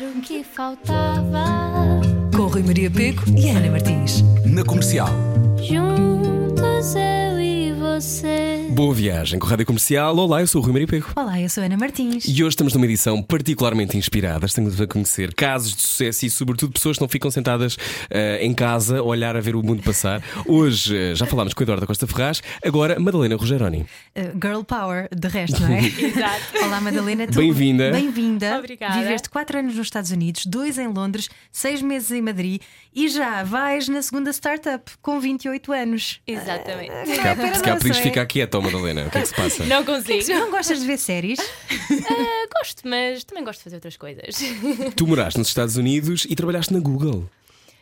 Era o que faltava. Com Rui Maria Peco e Ana Martins. Na comercial. Juntos eu e você. Boa viagem com a Rádio Comercial. Olá, eu sou o Rui Maria Pego. Olá, eu sou a Ana Martins. E hoje estamos numa edição particularmente inspirada. Estamos a conhecer casos de sucesso e, sobretudo, pessoas que não ficam sentadas eh, em casa a olhar a ver o mundo passar. Hoje eh, já falámos com a Eduardo Costa Ferraz, agora Madalena Rogeroni. Uh, girl Power, de resto, não é? Exato. Olá, Madalena. tu- Bem-vinda. Bem-vinda. Obrigada. Viveste 4 anos nos Estados Unidos, 2 em Londres, 6 meses em Madrid e já vais na segunda startup com 28 anos. Exatamente. Não Se é podias é? ficar quieta, Madalena. O que é que se passa? Não consigo. Tu não gostas de ver séries? Ah, gosto, mas também gosto de fazer outras coisas. Tu moraste nos Estados Unidos e trabalhaste na Google.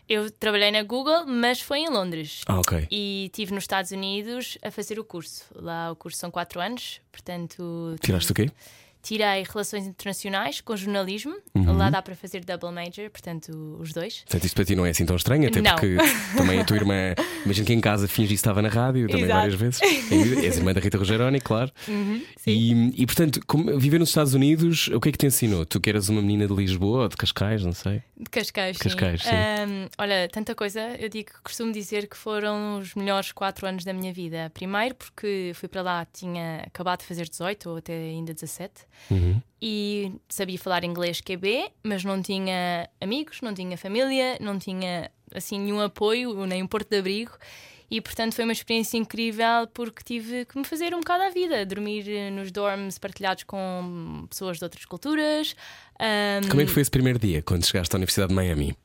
Eu trabalhei na Google, mas foi em Londres. Ah, ok. E estive nos Estados Unidos a fazer o curso. Lá o curso são 4 anos, portanto. Tiraste o quê? Tirei Relações Internacionais com jornalismo. Uhum. Lá dá para fazer double major, portanto, os dois. Portanto, isto para ti não é assim tão estranho, até Não. porque também a tua irmã, imagino que em casa fingi que estava na rádio também Exato. várias vezes. És irmã da Rita Rogeroni, claro. Uhum, e, e, portanto, como- viver nos Estados Unidos, o que é que te ensinou? Tu que eras uma menina de Lisboa ou de Cascais, não sei. De Cascais, sim. Cascais, sim. Ahm, olha, tanta coisa. Eu digo que costumo dizer que foram os melhores quatro anos da minha vida. Primeiro, porque fui para lá, tinha acabado de fazer 18 ou até ainda 17. Uhum. E sabia falar inglês QB, mas não tinha amigos, não tinha família, não tinha assim nenhum apoio, nem um porto de abrigo. E portanto foi uma experiência incrível porque tive que me fazer um bocado à vida, dormir eh, nos dorms partilhados com pessoas de outras culturas. Ahm, Como é que foi esse primeiro dia quando chegaste à Universidade de Miami?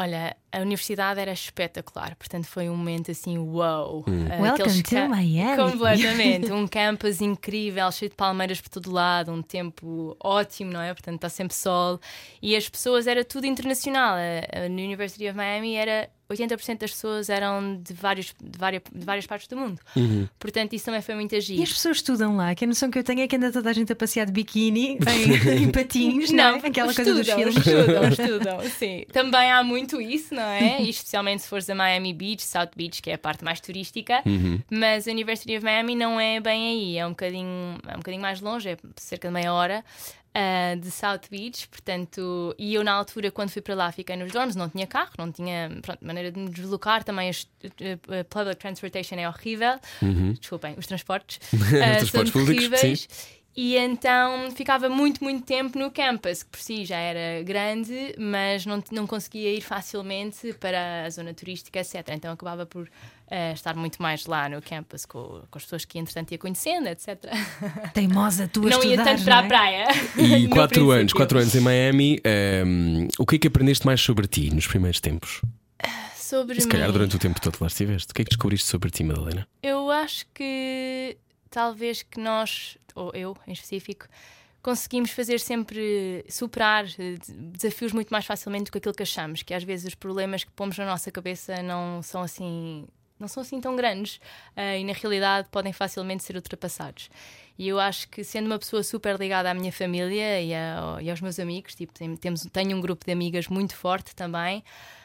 Olha, a universidade era espetacular, portanto foi um momento assim, wow. Hum. Uh, Welcome to Miami. Completamente. um campus incrível, cheio de palmeiras por todo lado, um tempo ótimo, não é? Portanto está sempre sol. E as pessoas, era tudo internacional. A, a University of Miami era. 80% das pessoas eram de, vários, de, várias, de várias partes do mundo. Uhum. Portanto, isso também foi muito E agir. as pessoas estudam lá, que a noção que eu tenho é que anda toda a gente a passear de biquíni em, em patins, não, é? Aquela coisa dos estudam, filmes. Estudam, estudam, sim. Também há muito isso, não é? E especialmente se fores a Miami Beach, South Beach, que é a parte mais turística. Uhum. Mas a University of Miami não é bem aí, é um bocadinho, é um bocadinho mais longe, é cerca de meia hora. Ah, de South Beach, portanto, e eu na altura, quando fui para lá, fiquei nos dorms, não tinha carro, não tinha pronto, maneira de me deslocar, também a public transportation é horrível, desculpem, os transportes, são Uhum. Transportes públicos, terríveis. E então ficava muito, muito tempo no campus, que por si já era grande, mas não, não conseguia ir facilmente para a zona turística, etc. Então acabava por eh, estar muito mais lá no campus com, com as pessoas que entretanto ia conhecendo, etc. Teimosa, tu a não ia estudar, tanto para não a é? praia. E quatro anos, quatro anos em Miami, ehm, o que é que aprendeste mais sobre ti nos primeiros tempos? Sobre E se calhar mim. durante o tempo todo lá estiveste. O que é que descobriste sobre ti, Madalena? Eu acho que talvez que nós, ou eu em específico, conseguimos fazer sempre superar eh, desafios muito mais facilmente do que aquilo que achamos, que às vezes os problemas que pomos na nossa cabeça não são assim não ssão assim tão grandes eh, e na realidade podem facilmente ser ultrapassados. E eu acho que sendo uma pessoa super ligada à minha família e, a- e aos meus amigos, tipo, tem- temos, tenho um grupo de amigas muito forte também,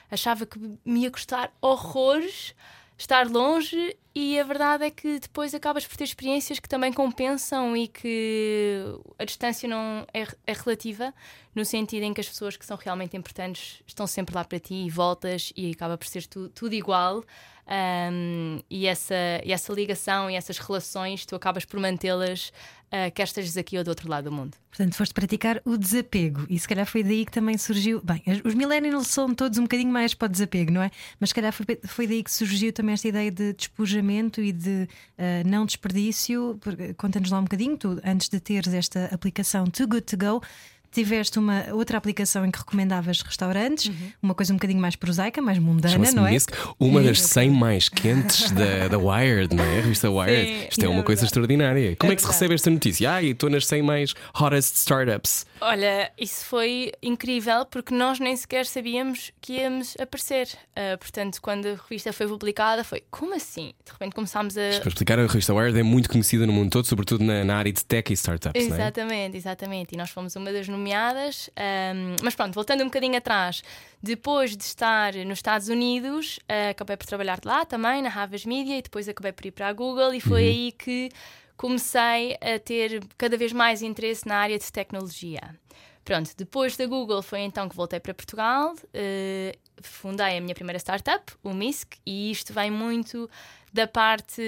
achava que me ia custar horrores estar longe e a verdade é que depois acabas por ter experiências que também compensam e que a distância não é, é relativa no sentido em que as pessoas que são realmente importantes estão sempre lá para ti e voltas e acaba por ser tu- tudo igual. Um, e, essa, e essa ligação e essas relações tu acabas por mantê-las uh, quer estejas aqui ou do outro lado do mundo. Portanto, foste praticar o desapego e se calhar foi daí que também surgiu. Bem, os millennials são todos um bocadinho mais para o desapego, não é? Mas se calhar foi, foi daí que surgiu também esta ideia de despojamento e de ah, não desperdício. Conta-nos lá um bocadinho, tu, antes de teres esta aplicação Too Good To Go. Tiveste uma outra aplicação em que recomendavas restaurantes, uma coisa um bocadinho mais prosaica, mais mundana, não é? Misc, uma das 100 mais quentes da, da Wired, não é? A revista Wired. Sim, Isto é é uma coisa extraordinária. Como é, É que se recebe esta notícia? Ah, estou nas 100 mais hottest startups. Olha, isso foi incrível porque nós nem sequer sabíamos que íamos aparecer. Ah, portanto, quando a revista foi publicada, foi como assim? De repente começámos a. Para explicar, a revista Wired é muito conhecida no mundo todo, sobretudo na, na área de tech e startups, não é? Exatamente, exatamente. E nós fomos uma das nomeadas. ahm, mas pronto, voltando um bocadinho atrás, depois de estar nos Estados Unidos, ah, acabei por trabalhar lá também, na Harvard Media, e depois acabei por ir para a Google, e foi aí que comecei a ter cada vez mais interesse na área de tecnologia. Pronto, depois da Google foi então que voltei para Portugal, uh, fundei a minha primeira startup, o MISC, e isto vem muito da parte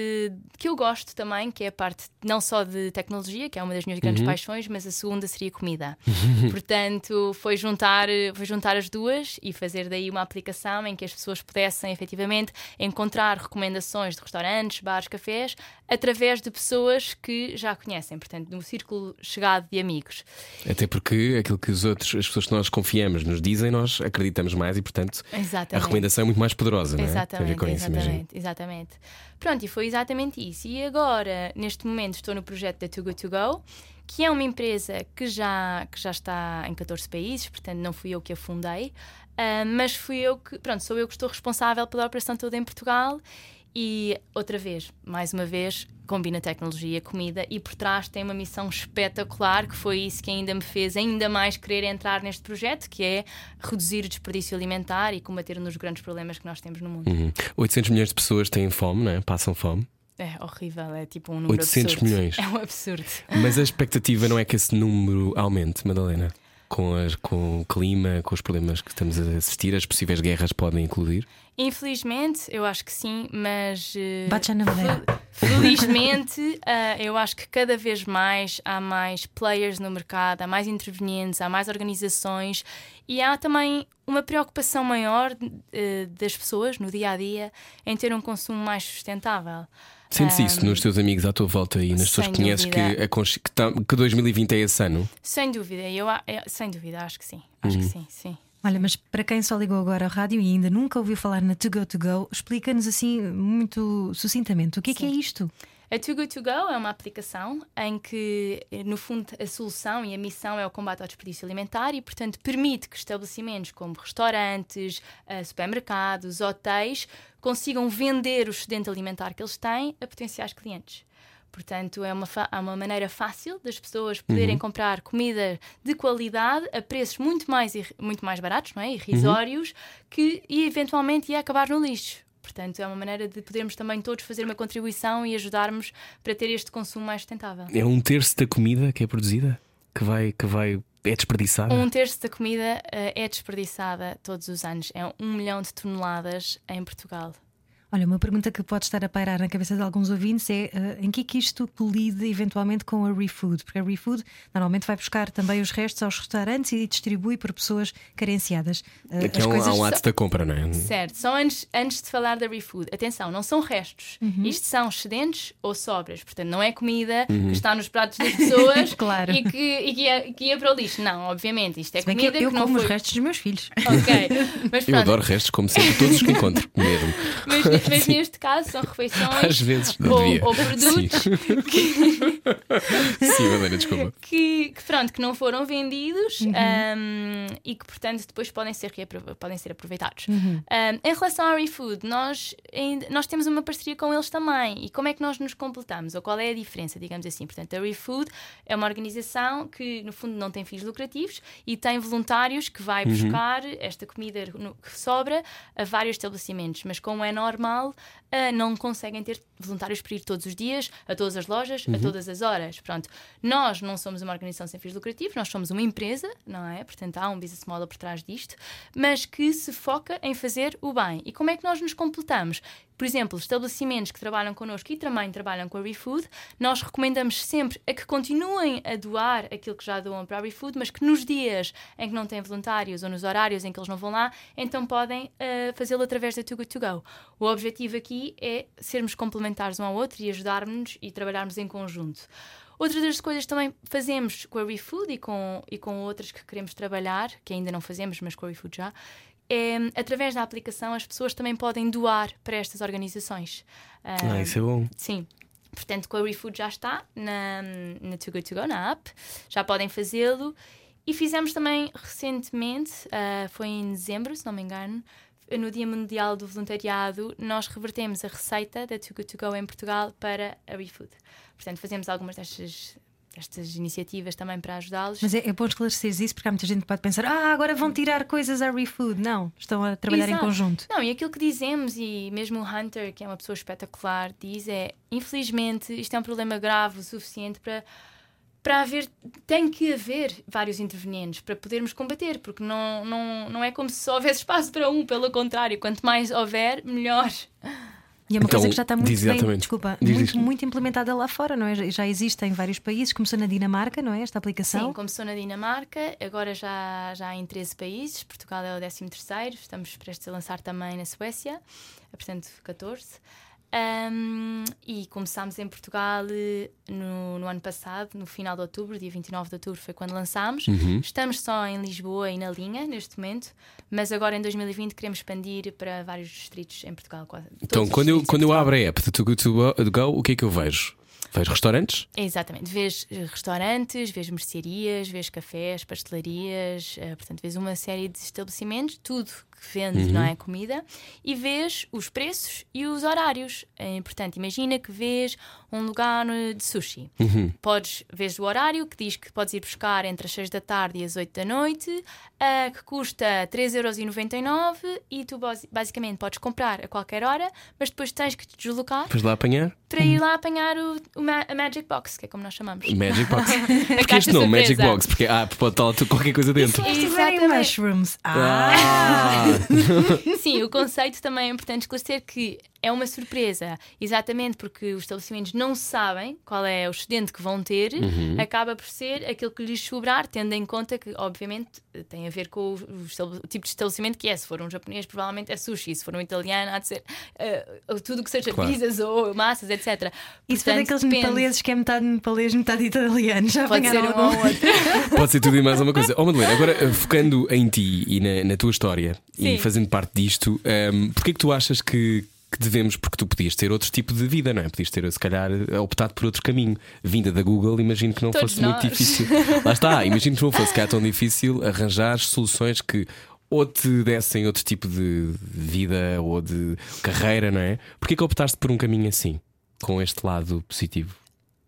que eu gosto também, que é a parte não só de tecnologia, que é uma das minhas grandes Uhum. paixões, mas a segunda seria comida. Portanto, foi juntar, foi juntar as duas e fazer daí uma aplicação em que as pessoas pudessem efetivamente encontrar recomendações de restaurantes, bares, cafés, através de pessoas que já conhecem, portanto, no círculo chegado de amigos. Até porque aquilo que os outros, as pessoas que nós confiamos nos dizem, nós acreditamos mais e, portanto, a Exatamente. recomendação é muito mais poderosa, não é? Tem a ver Exatamente, com isso, imagino. exatamente, exatamente. Pronto, e foi exatamente isso. E agora, neste momento, estou no projeto da Too Good To Go, que é uma empresa que já, que já está em 14 países, portanto não fui eu que a fundei, ah, mas fui eu que, pronto, sou eu que estou responsável pela operação toda em Portugal e outra vez, mais uma vez, combina tecnologia, comida e por trás tem uma missão espetacular que foi isso que ainda me fez ainda mais querer entrar neste projeto, que é reduzir o desperdício alimentar e combater um dos grandes problemas que nós temos no mundo. Uhum. 800 milhões de pessoas têm fome, não é? Passam fome. É horrível, é tipo um número 800 absurdo. milhões. É um absurdo. Mas a expectativa não é que esse número aumente, Madalena? Com, as, com o clima, com os problemas que estamos a assistir, as possíveis guerras podem incluir? Infelizmente, eu acho que sim, mas. Bate já na madeira. fel- Felizmente, ah, eu acho que cada vez mais há mais players no mercado, há mais intervenientes, há mais organizações e há também uma preocupação maior eh, das pessoas no dia a dia em ter um consumo mais sustentável. Sentes Ah, isso nos teus amigos à tua volta e nas pessoas que conheces que, consci- que, tá- que 2020 é esse ano? Sem dúvida, eu, a- é- sem dúvida, acho que sim. Acho que sim, sim. Olha, mas para quem só ligou agora ao rádio e ainda nunca ouviu falar na To Go To Go, explica-nos assim muito sucintamente o que é que é isto? A Too Good To Go é uma aplicação em que, eh, no fundo, a solução e a missão é o combate ao desperdício alimentar e, portanto, permite que estabelecimentos como restaurantes, eh, supermercados, hotéis consigam vender o excedente alimentar que eles têm a potenciais clientes. Portanto, é uma, é uma maneira fácil das pessoas poderem comprar comida de qualidade a preços muito mais, muito mais baratos, não é? irrisórios, que e eventualmente ia acabar no lixo. Portanto, é uma maneira de podermos também todos fazer uma contribuição e ajudarmos para ter este consumo mais sustentável. É um terço da comida que é produzida? Que vai, que vai é desperdiçada? Um terço da comida eh, é desperdiçada todos os anos. É um milhão de toneladas em Portugal. Olha, uma pergunta que pode estar a pairar na cabeça de alguns ouvintes é eh, em que é que isto colide eventualmente com a ReFood? Porque a ReFood normalmente vai buscar também os restos aos restaurantes e distribui para pessoas carenciadas. Eh, Aqui as há um, há coisas um são- ato da compra, não é? Certo, só antes, antes de falar da ReFood, atenção, não são restos. Uhum. Isto são excedentes ou sobras. Portanto, não é comida que está nos pratos das pessoas Claro. e, que, e que, ia, que ia para o lixo. Não, obviamente, isto é bem que comida eu, eu que não como foi. os restos dos meus filhos. Ok, mas Eu adoro restos, como sempre, todos os que encontro, mesmo. mas, mas neste caso são refeições Às vezes, não ou, devia. ou produtos Sim, Madalena, desculpa. que, que, pronto, que não foram vendidos Uhum. um, e que, portanto, depois podem ser, podem ser aproveitados. Uhum. Um, em relação ao ReFood, nós, ainda- nós temos uma parceria com eles também. E como é que nós nos completamos? Ou qual é a diferença, digamos assim? Portanto, a ReFood é uma organização que, no fundo, não tem fins lucrativos e tem voluntários que vai buscar esta comida no- que sobra a vários estabelecimentos. Mas, como é normal, mal ah, não conseguem ter voluntários para ir todos os dias, a todas as lojas, a todas as horas. Pronto, nós não somos uma organização sem fins lucrativos, nós somos uma empresa, não é? Portanto, há um business model por trás disto, mas que se foca em fazer o bem. E como é que nós nos completamos? Por exemplo, estabelecimentos que trabalham connosco e também trabalham com a ReFood, nós recomendamos sempre a que continuem a doar aquilo que já doam para a ReFood, mas que nos dias em que não têm voluntários ou nos horários em que eles não vão lá, então podem ah, fazê-lo através da Too Good To Go. O objetivo aqui é sermos complementares um ao outro e ajudarmos e trabalharmos em conjunto. Outras das coisas também fazemos com a ReFood e com, e com outras que queremos trabalhar, que ainda não fazemos, mas com a ReFood já, é através da aplicação as pessoas também podem doar para estas organizações. Ah, Ah, isso é bom. Sim. Portanto, com a ReFood já está na, na Too Good To Go, na app. Já podem fazê-lo. E fizemos também recentemente, ah, foi em dezembro, se não me engano, no Dia Mundial do Voluntariado, nós revertemos a receita da Too Good To Go em Portugal para a ReFood. Portanto, fazemos algumas destas, iniciativas também para ajudá-los. Mas é, é bom esclareceres isso porque há muita gente que pode pensar: ah, agora vão tirar coisas à ReFood. Não, estão a trabalhar em Exato. conjunto. Não, e aquilo que dizemos, e mesmo o Hunter, que é uma pessoa espetacular, diz é: infelizmente, isto é um problema grave o suficiente para para haver, tem que haver vários intervenientes para podermos combater, porque não, não, não é como se só houvesse espaço para um, pelo contrário, quanto mais houver, melhor. E é uma Então, coisa que já está muito diz bem, desculpa, Diz, muito, muito implementada lá fora, não é? Já- existe em vários países, começou na Dinamarca, não é? Esta aplicação. Sim, começou na Dinamarca, agora já, já em 13 países, Portugal é o 13º, estamos prestes a lançar também na Suécia, portanto 14. Um, e começámos em Portugal eh, no, no ano passado, no final de outubro, dia 29 de outubro foi quando lançámos. Uhum. Estamos só em Lisboa e na Linha neste momento, mas agora em 2020 queremos expandir para vários distritos em Portugal. quase Então, quando eu, quando eu abro a app de Too Good To Go, o que é que eu vejo? Vejo restaurantes? Exatamente. Vês eh, restaurantes, vês mercearias, vês cafés, pastelarias, eh, portanto, vês uma série de estabelecimentos, tudo que vende, Uhum. não é? Comida, e vês os preços e os horários. Eh, portanto, imagina que vês um lugar de sushi. Uhum. Podes, vês o horário que diz que podes ir buscar entre as 6 da tarde e as 8 da noite, eh, que custa 3,99€ e tu basi- basicamente podes comprar a qualquer hora, mas depois tens que te deslocar Depois lá apanhar? para ir lá apanhar o, o ma- a Magic Box, que é como nós chamamos. Magic Box. Porque este nome, Magic. Box, porque ah, pode estar qualquer coisa dentro. Se tiverem Exatamente. mushrooms. Ah! Ah! Sim, o conceito também é importante esclarecer que é uma surpresa, exatamente porque os estabelecimentos não sabem qual é o excedente que vão ter, Uhum. acaba por ser aquilo que lhes sobrar, tendo em conta que, obviamente, tem a ver com o, o tipo de estabelecimento que é. Se for um japonês, provavelmente é sushi, se for um italiano, há de ser eh, tudo que seja Claro. pizzas ou massas, etc. E se for Portanto, daqueles depende. nepaleses que é metade nepalês, metade italiano, já Pode ser um ou outro. Pode ser tudo e mais uma coisa. Ó Madalena, agora eh, focando em ti e na, na tua história e Sim. fazendo parte disto, um, porquê é que tu achas que, que devemos, porque tu podias ter outro tipo de vida, não é? Podias ter, se calhar, optado por outro caminho. Vinda da Google, imagino que não Todos fosse muito nós. difícil. Lá está, imagino que não fosse cá tão difícil arranjar soluções que ou te dessem outro tipo de vida ou de carreira, não é? Porquê que optaste por um caminho assim, com este lado positivo?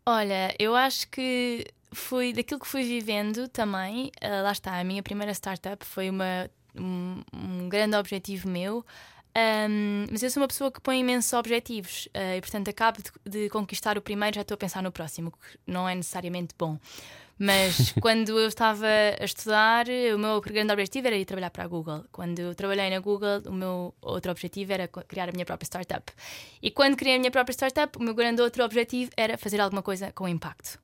Olha, eu acho que foi daquilo que fui vivendo também. ah, lá está, a minha primeira startup foi uma, um, um grande objetivo meu. Ahm, mas eu sou uma pessoa que põe imensos objetivos ah, e, portanto, acabo de, de conquistar o primeiro, já estou a pensar no próximo, que não é necessariamente bom. Mas quando eu estava a estudar, o meu grande objetivo era ir trabalhar para a Google. Quando eu trabalhei na Google, o meu outro objetivo era criar a minha própria startup. E quando criei a minha própria startup, o meu grande outro objetivo era fazer alguma coisa com impacto.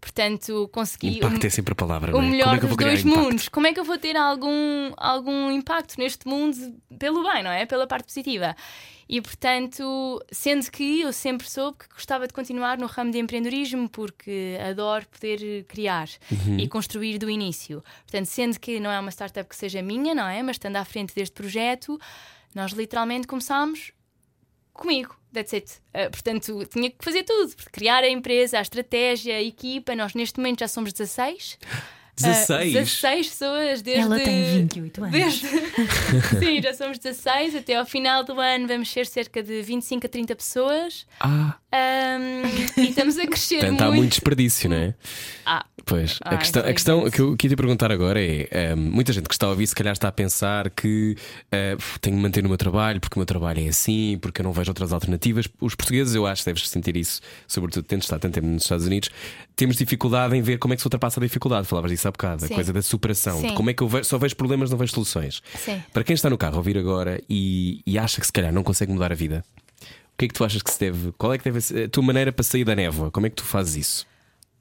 Portanto, consegui. Impacto o- é sempre a palavra, o não é? melhor é dos dois impacto? mundos. Como é que eu vou ter algum, algum impacto neste mundo pelo bem, não é? Pela parte positiva. E portanto, sendo que eu sempre soube que gostava de continuar no ramo de empreendedorismo porque adoro poder criar Uhum. e construir do início. Portanto, sendo que não é uma startup que seja minha, não é? Mas estando à frente deste projeto, nós literalmente começámos comigo. That's it. Uh, portanto, tinha que fazer tudo. Criar a empresa, a estratégia, a equipa. Nós neste momento já somos 16. Uh, 16? 16 pessoas desde. Ela tem 28 anos. Desde... Sim, já somos 16. Até ao final do ano vamos ser cerca de 25 a 30 pessoas. Ah, Um, e estamos a crescer portanto, há muito. muito desperdício, não é? Ah, Pois, a questão, a questão que eu queria te perguntar agora é: hum, muita gente que está a ouvir, se calhar está a pensar que eh, tenho de manter o meu trabalho porque o meu trabalho é assim, porque eu não vejo outras alternativas. Os portugueses, eu acho, deves sentir isso, sobretudo tendo estado tanto tempo nos Estados Unidos, temos dificuldade em ver como é que se ultrapassa a dificuldade. Falavas disso há bocado, a Sim. coisa da superação, de como é que eu vejo, só vejo problemas, não vejo soluções. sim. Para quem está no carro a ouvir agora e, e acha que se calhar não consegue mudar a vida, o que é que tu achas que se deve? Qual é que deve ser a tua maneira para sair da névoa? Como é que tu fazes isso?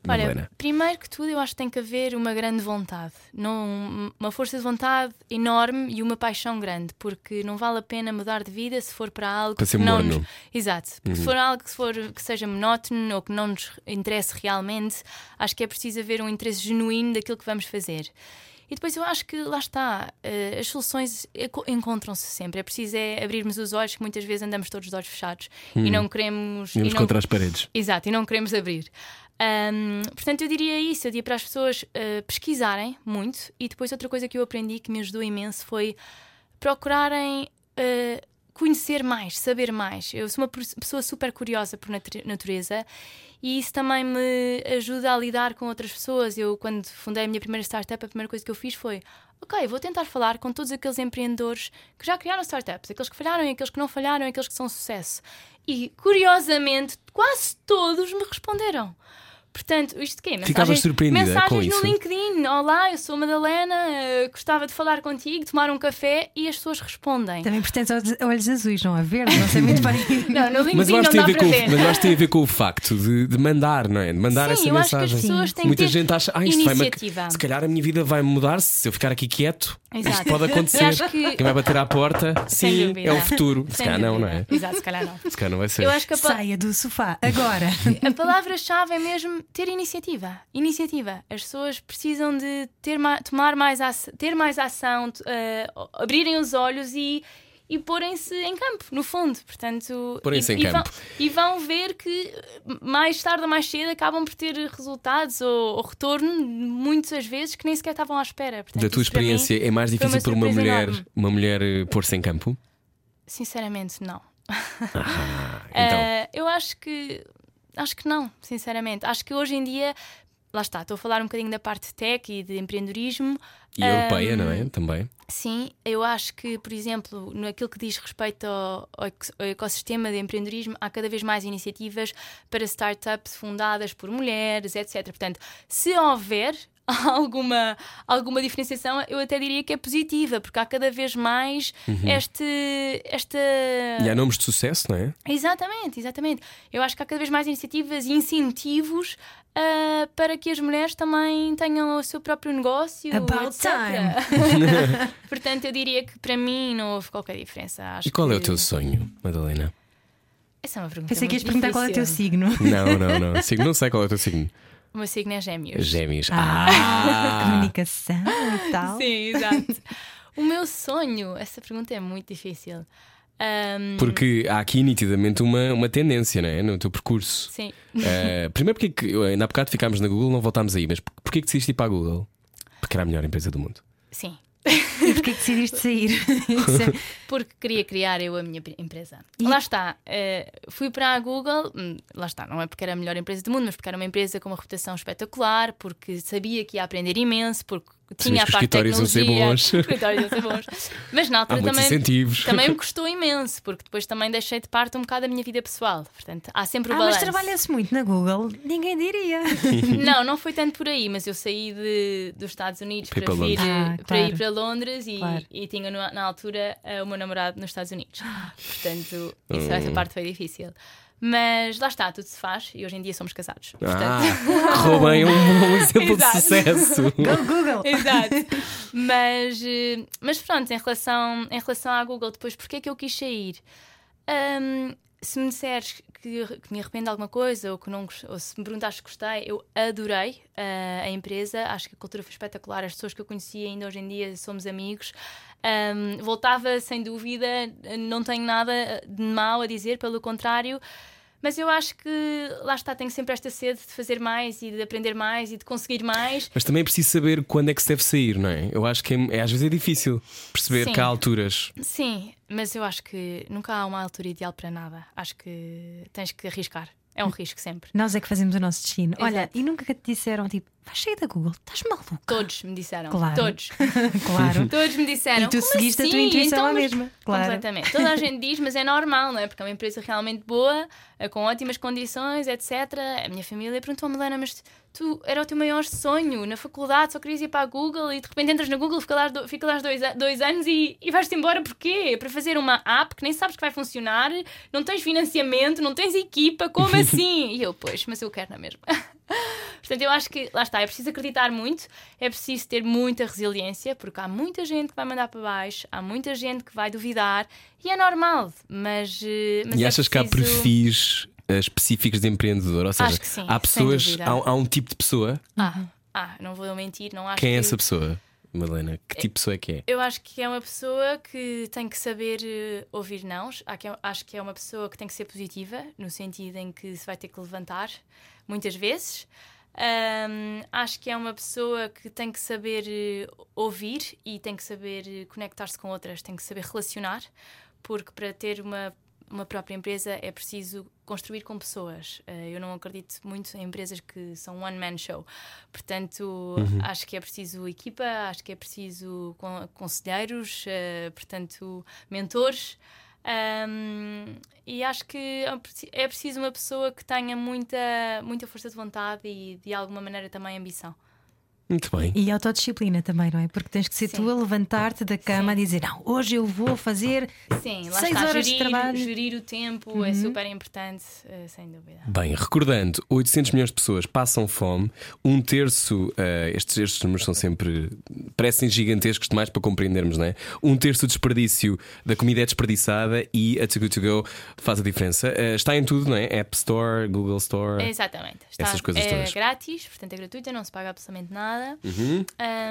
Olha, Madalena? primeiro que tudo, eu acho que tem que haver uma grande vontade, não, uma força de vontade enorme e uma paixão grande, porque não vale a pena mudar de vida se for para algo Para que não morno. nos... Exato. Se for algo que, for, que seja monótono ou que não nos interesse realmente, acho que é preciso haver um interesse genuíno daquilo que vamos fazer. E depois eu acho que lá está, eh, as soluções enco- encontram-se sempre. É preciso é abrirmos os olhos, que muitas vezes andamos todos de olhos fechados e não queremos. Vamos e não contra as paredes. Exato, e não queremos abrir. Ahm, portanto, eu diria isso, eu diria para as pessoas ah, pesquisarem muito e depois outra coisa que eu aprendi que me ajudou imenso foi procurarem ah, conhecer mais, saber mais. Eu sou uma pessoa super curiosa por natu- natureza e isso também me ajuda a lidar com outras pessoas. Eu, quando fundei a minha primeira startup, a primeira coisa que eu fiz foi: ok, vou tentar falar com todos aqueles empreendedores que já criaram startups, aqueles que falharam, aqueles que não falharam, aqueles que são sucesso. E curiosamente, quase todos me responderam. Portanto, isto de quê? Ficavas surpreendida mensagens com no isso? LinkedIn. Olá, eu sou a Madalena, eh, gostava de falar contigo, tomar um café e as pessoas respondem. Também pertence aos olhos azuis, não a verde, não sei muito bem. Não, no LinkedIn Mas eu, não acho que dá a ver para com, o- ver. mas eu acho que tem a ver com o facto de, de mandar, não é? De mandar Sim, essa eu acho que as mensagem. pessoas têm Muita que ter gente acha, ah, isto vai. Se calhar a minha vida vai mudar-se se eu ficar aqui quieto. Isto Exato. pode acontecer. Que- Quem vai bater à porta, sim, é o futuro. Se Sem calhar não, não é? Exato, se calhar não. Se calhar não vai ser. Eu acho que a, Saia do sofá, agora. a palavra-chave é mesmo ter iniciativa. Iniciativa. As pessoas precisam de ter ma- tomar mais ação, ter mais ação, eh, abrirem os olhos e, e porem-se em campo, no fundo. Portanto, Porem-se em e campo. Vão, e vão ver que mais tarde ou mais cedo acabam por ter resultados ou, ou retorno, muitas vezes, que nem sequer estavam à espera. Portanto, Da tua para mim, experiência, é mais difícil para uma mulher, enorme. uma mulher eh, pôr-se em campo? Sinceramente, não. Então, Eh, eu acho que acho que não, sinceramente. Acho que hoje em dia, lá está, estou a falar um bocadinho da parte tech e de empreendedorismo. e a europeia, não é? Também. Sim, eu acho que, por exemplo, naquilo que diz respeito ao, ao ecossistema de empreendedorismo, há cada vez mais iniciativas para startups fundadas por mulheres, etc. Portanto, se houver alguma, alguma diferenciação, eu até diria que é positiva, porque há cada vez mais este, esta. E há nomes de sucesso, não é? Exatamente, exatamente. Eu acho que há cada vez mais iniciativas e incentivos ah, para que as mulheres também tenham o seu próprio negócio. About etc. Portanto, eu diria que para mim não houve qualquer diferença. Acho E qual é o que- teu sonho, Madalena? Essa é uma pergunta. Pensei que ias perguntar qual é o teu signo. Não, não, não. Signo, não sei qual é o teu signo. O meu signo é Gêmeos. Gêmeos. Ah, Ah! comunicação e tal. Sim, exato. o meu sonho, essa pergunta é muito difícil. Ahm, Porque há aqui nitidamente uma, uma tendência, não é? No teu percurso. Sim. Eh, primeiro, porque é que ainda há bocado ficámos na Google, não voltámos aí, mas por- porquê que decidiste ir para a Google? Porque era a melhor empresa do mundo. Sim. E porquê que decidiste sair? É- Porque queria criar eu a minha empresa. Lá está, eh, fui para a Google, hum, lá está, não é porque era a melhor empresa do mundo, mas porque era uma empresa com uma reputação espetacular, porque sabia que ia aprender imenso, porque tinha a parte de ser tecnologia, bons. os escritórios iam ser bons. Mas na altura também, incentivos. também me custou imenso, porque depois também deixei de parte um bocado da minha vida pessoal. Portanto, há sempre o Ah, mas trabalha-se muito na Google, ninguém diria. Não, não foi tanto por aí, mas eu saí de, dos Estados Unidos Para ir vir. Ah, para ir claro. para Londres e, Claro. e tinha na altura eh, o meu namorado nos Estados Unidos. Portanto, isso, Hum. essa parte foi difícil. Mas lá está, tudo se faz e hoje em dia somos casados. Ah, Portanto, correu bem, é um bom exemplo de sucesso. Go Google! Exato. Mas, eh, mas pronto, em relação, em relação à Google, depois, porque é que eu quis sair? Ahm, se me disseres que, que me arrependo de alguma coisa ou, que não, ou se me perguntares se gostei, eu adorei ah, a empresa. Acho que a cultura foi espetacular. As pessoas que eu conheci ainda hoje em dia somos amigos. Ahm, voltava sem dúvida, não tenho nada de mau a dizer, pelo contrário. Mas eu acho que lá está, tenho sempre esta sede de fazer mais e de aprender mais e de conseguir mais. Mas também é preciso saber quando é que se deve sair, não é? Eu acho que é, é- às vezes é difícil perceber Sim. que há alturas. Sim, mas eu acho que nunca há uma altura ideal para nada. Acho que tens que arriscar. É um risco sempre. Nós é que fazemos o nosso destino. Olha, Exato. e nunca te disseram tipo, vais sair da Google, estás maluca? Todos me disseram. Claro. Todos. claro. Todos me disseram. E tu "Como seguiste a tua assim? intuição Então, à mas-" mesma, claro. Completamente. Toda a gente diz, mas é normal, não é? Porque é uma empresa realmente boa, eh, com ótimas condições, etc. A minha família perguntou-me, Helena, mas tu era o teu maior sonho na faculdade, só querias ir para a Google e de repente entras na Google, fica lá, do- fica lá dois, dois anos e, e vais-te embora porquê? Para fazer uma app que nem sabes que vai funcionar, não tens financiamento, não tens equipa, como assim? E eu, pois, mas eu quero na mesma. Portanto, eu acho que, lá está, é preciso acreditar muito, é preciso ter muita resiliência, porque há muita gente que vai mandar para baixo, há muita gente que vai duvidar, e é normal, mas. eh, mas e é achas que há preciso- perfis eh, específicos de empreendedor? Ou seja, Acho que sim, há pessoas, há, há um tipo de pessoa. Ah, ah, não vou mentir, não acho Quem é que... essa pessoa, Madalena? Que tipo de pessoa é que é? Eu acho que é uma pessoa que tem que saber eh, ouvir nãos. Há que- Acho que é uma pessoa que tem que ser positiva, no sentido em que se vai ter que levantar muitas vezes. Ahm, acho que é uma pessoa que tem que saber eh, ouvir e tem que saber eh, conectar-se com outras, tem que saber relacionar, porque para ter uma, uma própria empresa é preciso construir com pessoas. Eh, eu não acredito muito em empresas que são one-man show. Portanto, acho que é preciso equipa, acho que é preciso con- conselheiros, eh, portanto, mentores. Um, e acho que é é preciso uma pessoa que tenha muita, muita força de vontade e de alguma maneira também ambição. Muito bem. E autodisciplina também, não é? Porque tens que ser Sim. tu a levantar-te da cama Sim. a dizer: Não, hoje eu vou fazer Sim, lá seis está, horas de gerir, trabalho. gerir o tempo é super importante, eh, sem dúvida. Bem, recordando, 800 milhões de pessoas passam fome, um terço, eh, estes, estes números são sempre, parecem gigantescos demais para compreendermos, não é? Um terço do desperdício da comida é desperdiçada e a Too Good To Go faz a diferença. Eh, está em tudo, não é? App Store, Google Store. Exatamente. Está, Essas coisas é todas. grátis, portanto é gratuita, não se paga absolutamente nada. Uhum.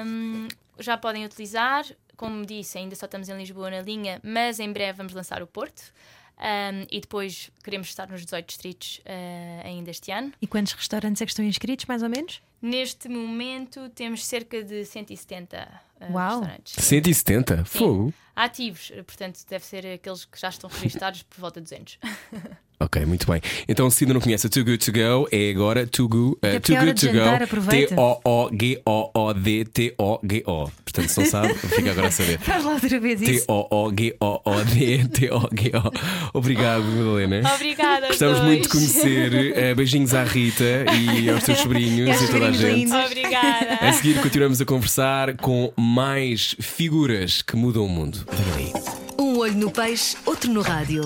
Um, já podem utilizar, como disse, ainda só estamos em Lisboa na linha, mas em breve vamos lançar o Porto. Um, e depois queremos estar nos 18 distritos eh, ainda este ano. E quantos restaurantes é que estão inscritos, mais ou menos? Neste momento temos cerca de 170 eh, Uau. restaurantes 170? Sim. Fogo. ativos, eh, portanto deve ser aqueles que já estão registados por volta de 200. Ok, muito bem. Então, se ainda não conhece a Too Good To Go, é agora Too, Go, eh, Daqui a too Good To jantar, Go. aproveita. T-O-O-G-O-O-D-T-O-G-O. Portanto, se não sabe, fica agora a saber. Faz lá outra vez isso. T-O-O-G-O-O-D-T-O-G-O. Obrigado, Madalena. Obrigada, Gostamos dois. muito de conhecer. Eh, beijinhos à Rita e aos teus sobrinhos E aos e toda a gente. lindos. Obrigada. A seguir, continuamos a conversar com mais figuras que mudam o mundo. Vem aí. Um olho no peixe, outro no rádio.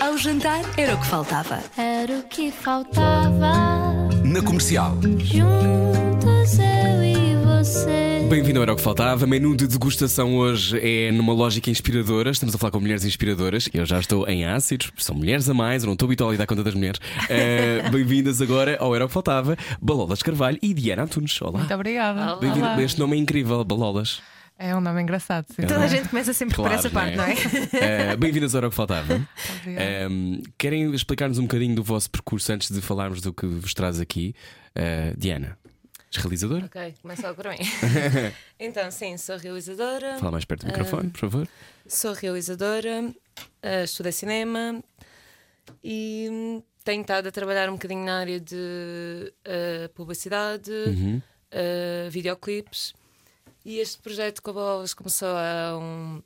Ao jantar era o que faltava. Era o que faltava. Na comercial. Juntos eu e você. Bem-vindo ao Era o que Faltava. Menu de degustação hoje é numa lógica inspiradora. Estamos a falar com mulheres inspiradoras. Eu já estou em ácidos, são mulheres a mais, eu não estou habituado a lidar com tantas mulheres. Eh, Bem-vindas agora ao Era o que Faltava. Balolas Carvalho e Diana Antunes. Olá. Muito obrigada. Olá. Este nome é incrível, Balolas. É um nome engraçado. Sim. Toda a gente começa sempre por Claro, essa parte, não é? Eh, Bem-vindas ao Era o que Faltava. Um, querem explicar-nos um bocadinho do vosso percurso antes de falarmos do que vos traz aqui? Uh, Diana, realizadora? Ok, começa logo por mim. então, sim, sou realizadora. Fala mais perto do microfone, por favor. Sou realizadora, eh, estudei cinema e tenho estado a trabalhar um bocadinho na área de eh, publicidade, Uhum. eh, videoclipes. E este projeto com a Bolas começou há um,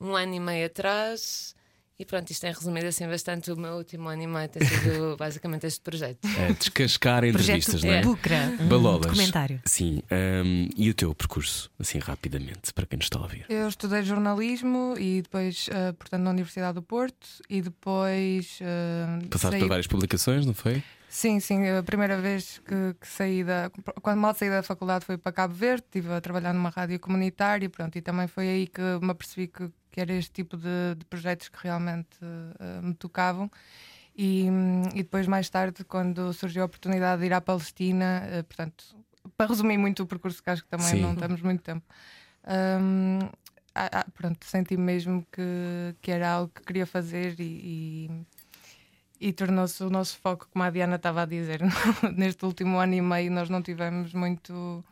um ano e meio atrás. E pronto, isto tem resumido assim bastante o meu último ano e meio. Tem sido basicamente este projeto. Uh, descascar entrevistas, não é? Bucra. um Balolas. Documentário. Sim. um, e o teu percurso, assim rapidamente, para quem nos está a ouvir? Eu estudei jornalismo e depois, eh, portanto, na Universidade do Porto e depois. eh, Passaste saí- por várias publicações, não foi? Sim, sim, a primeira vez que, que saí da. Quando mal saí da faculdade foi para Cabo Verde, estive a trabalhar numa rádio comunitária pronto, e também foi aí que me apercebi que, que era este tipo de, de projetos que realmente eh, me tocavam. E, hum, e depois, mais tarde, quando surgiu a oportunidade de ir à Palestina, eh, portanto, para resumir muito o percurso, que acho que também Sim. não temos muito tempo. hum, ah, ah, pronto, senti mesmo que, que era algo que queria fazer e, e, e tornou-se o nosso foco, como a Diana estava a dizer. Neste último ano e meio, nós não tivemos muito,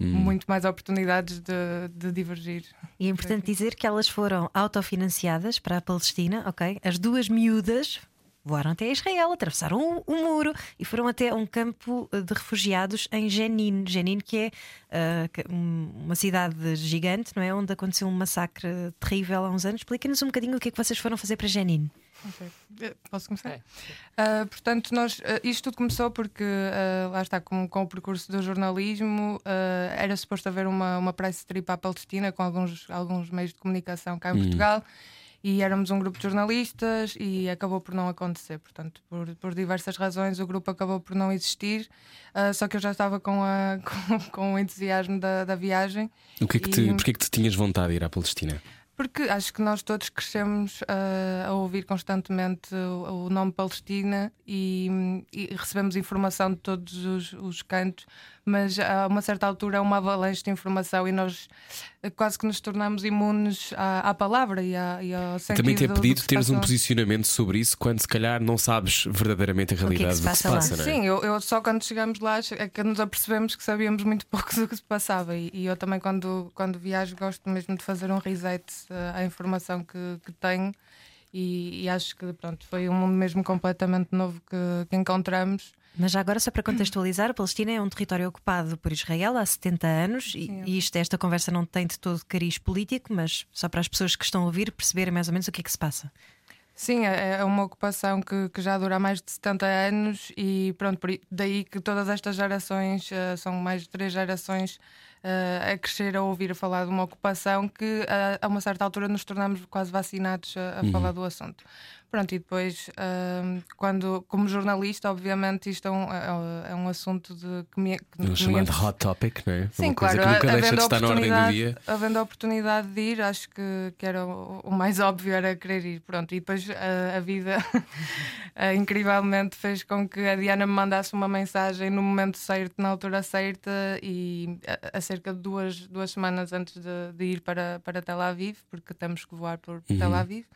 Hum. muito mais oportunidades de, de divergir. E é importante dizer que elas foram autofinanciadas para a Palestina, ok? As duas miúdas voaram até Israel, atravessaram um, um muro e foram até um campo eh, de refugiados em Jenin. Jenin, que é um- uma cidade gigante, não é? Onde aconteceu um massacre terrível há uns anos. Explica-nos um bocadinho o que é que vocês foram fazer para Jenin. Ok. Eh, Posso começar? É. Ah, portanto, nós, ah, isto tudo começou porque, ah, lá está, com, com o percurso do jornalismo, ah, era suposto haver uma, uma press trip à Palestina com alguns, alguns meios de comunicação cá em Portugal. E éramos um grupo de jornalistas e acabou por não acontecer. Portanto, por, por diversas razões, o grupo acabou por não existir. Ah, só que eu já estava com, a, com, com o entusiasmo da, da viagem. O que é que te, E- Porquê é que tu tinhas vontade de ir à Palestina? Porque acho que nós todos crescemos ah, a ouvir constantemente o, o nome Palestina e, e recebemos informação de todos os, os cantos, mas a uma certa altura é uma avalanche de informação e nós eh, quase que nos tornamos imunes à, à palavra e, à, e ao sentido Também te é do pedido teres um posicionamento sobre isso quando se calhar não sabes verdadeiramente a que é que realidade se do que se passa lá? é? Sim, eu, eu só quando chegamos lá é que nos apercebemos que sabíamos muito pouco do que se passava. E, e eu também, quando, quando viajo, gosto mesmo de fazer um reset eh, à informação que, que tenho. E, e acho que pronto, foi um mundo mesmo completamente novo que, que encontramos. Mas já agora, só para contextualizar, a Palestina é um território ocupado por Israel há 70 anos e, e isto, esta conversa não tem de todo cariz político, mas só para as pessoas que estão a ouvir perceberem mais ou menos o que é que se passa. Sim, é é uma ocupação que, que já dura há mais de 70 anos e pronto, daí que todas estas gerações, eh, são mais de três gerações, eh, a crescer a ouvir falar de uma ocupação que eh, a uma certa altura nos tornamos quase vacinados a, a falar do assunto. Pronto, e depois, quando, como jornalista, obviamente, isto é um, é- é um assunto de, que me, que Um me chamado interessa. hot topic, não é? Sim, Uma coisa claro, que nunca deixa havendo de estar na ordem do dia. Havendo a oportunidade de ir, acho que, que era o, o mais óbvio era querer ir. Pronto, e depois a, a vida eh, incrivelmente fez com que a Diana me mandasse uma mensagem no momento certo, na altura certa, e a, a cerca de duas, duas semanas antes de, de ir para, para Tel Aviv, porque temos que voar por Uhum. Tel Aviv.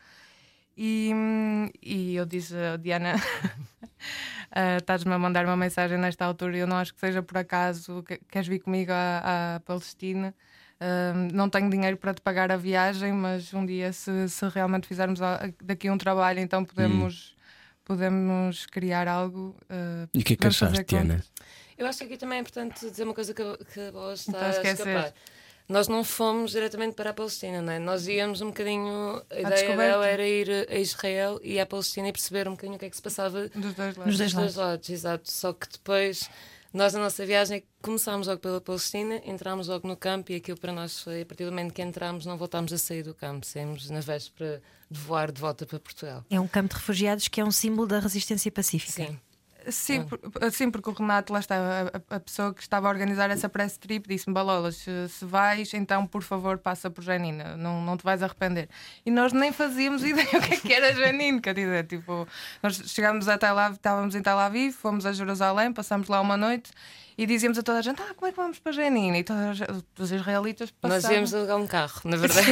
E, hum, e eu disse, "Oh, Diana, ah, estás-me a mandar uma mensagem nesta altura e eu não acho que seja por acaso, que- queres vir comigo à, à Palestina? Ah, não tenho dinheiro para te pagar a viagem, mas um dia, se, se realmente fizermos a- daqui um trabalho, então podemos, podemos criar algo. ah, E o que é que achaste, Diana? Eu acho que aqui também é importante dizer uma coisa que, a- que Bola está a escapar. Nós não fomos diretamente para a Palestina, não é? Nós íamos um bocadinho. A ideia descoberta. dela era ir a Israel e à Palestina e perceber um bocadinho o que é que se passava Dos dois lados. Nos dois dos dois lados, exato. Só que depois, nós na nossa viagem, começámos logo pela Palestina, entramos logo no campo e aquilo para nós foi, a partir do momento que entramos, não voltámos a sair do campo, saímos na véspera de voar de volta para Portugal. É um campo de refugiados que é um símbolo da resistência pacífica. Sim. Sim, por- sim, porque o Renato, lá está, a, a- a pessoa que estava a organizar essa press trip disse-me: Balolas, se, se vais, então por favor passa por Janina, não, não te vais arrepender. E nós nem fazíamos ideia o que, é que era Janine, quer dizer, tipo, nós chegámos a Tel Aviv, estávamos em Tel Aviv, fomos a Jerusalém, passámos lá uma noite e dizíamos a toda a gente: Ah, como é que vamos para Janine? E todas as- os israelitas passavam. Nós íamos alugar um carro, na verdade.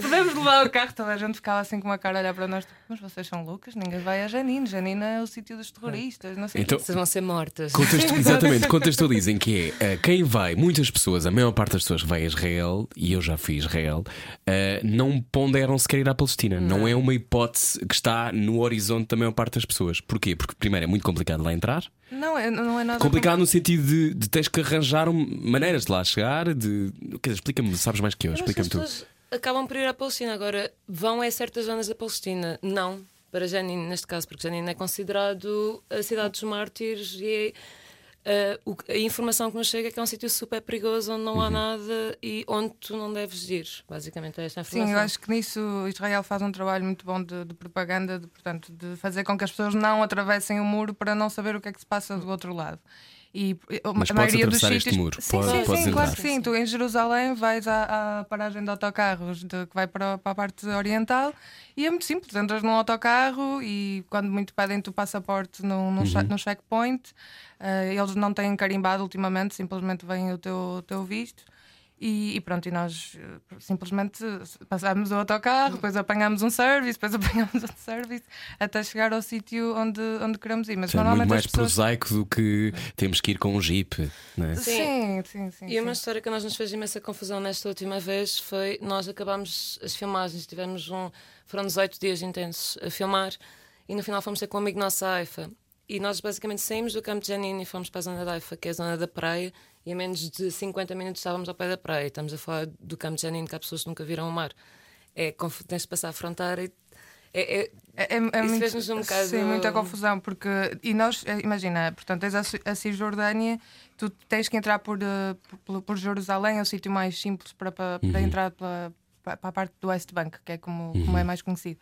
Podemos levar o carro, toda a gente ficava assim com uma cara a olhar para nós, tipo, mas vocês são loucas, ninguém vai a Janine, Janine é o sítio dos terroristas, não sei. Então, Vocês vão ser mortas. Contexto, exatamente, contextualizem que é eh, quem vai, muitas pessoas, a maior parte das pessoas que vai a Israel, e eu já fui a Israel, eh, não ponderam sequer ir à Palestina. Não. é uma hipótese que está no horizonte da maior parte das pessoas. Porquê? Porque, primeiro, é muito complicado lá entrar. Não, é, não é nada. Complicado no sentido de, de teres que arranjar maneiras de lá chegar. De... Quer dizer, explica-me, sabes mais que eu, Eu explica-me as tu. pessoas acabam por ir à Palestina. Agora, vão a certas zonas da Palestina? Não, para Janine, neste caso, porque Janine é considerado a cidade dos mártires e é, eh, o a informação que nos chega é que é um sítio super perigoso onde não há nada e onde tu não deves ir. Basicamente, é esta a informação. Sim, eu acho que nisso Israel faz um trabalho muito bom de, de propaganda, de, portanto, de fazer com que as pessoas não atravessem o muro para não saber o que é que se passa do outro lado. E a Mas a maioria dos sítios... muro, Sim, pode- sim, podes sim, claro que sim. Tu em Jerusalém vais à, à paragem de autocarros de- que vai para, para a parte oriental e é muito simples. Entras num autocarro e quando muito pedem-te o passaporte num, num, Uhum. num checkpoint, eh, eles não têm carimbado ultimamente, simplesmente vêm o teu, o teu visto. E, e pronto, e nós eh, simplesmente passámos o autocarro, depois apanhámos um service, depois apanhámos outro service, até chegar ao sítio onde, onde queremos ir. Mas muito normalmente mais as pessoas. prosaico do que temos que ir com um jeep. Não é? Sim, sim, sim. E uma sim. história que a nós nos fez imensa confusão nesta última vez foi nós acabámos as filmagens, tivemos um. foram 18 dias intensos a filmar e no final fomos ter com um amigo nosso à Haifa. E nós basicamente saímos do campo de Janine e fomos para a zona da Haifa, que é a zona da praia, e a menos de 50 minutos estávamos ao pé da praia. Estamos a falar do campo de Janine, que há pessoas que nunca viram o mar. É, tens de passar a fronteira e. É, é- É, é, é muito, um bocado- Sim, muita confusão, porque. E nós, eh, imagina, portanto, tens a, Ci- a Cisjordânia, tu tens que entrar por, eh, por, por Jerusalém, é o sítio mais simples para, para, para entrar pela, para para a parte do West Bank, que é como, como é mais conhecido.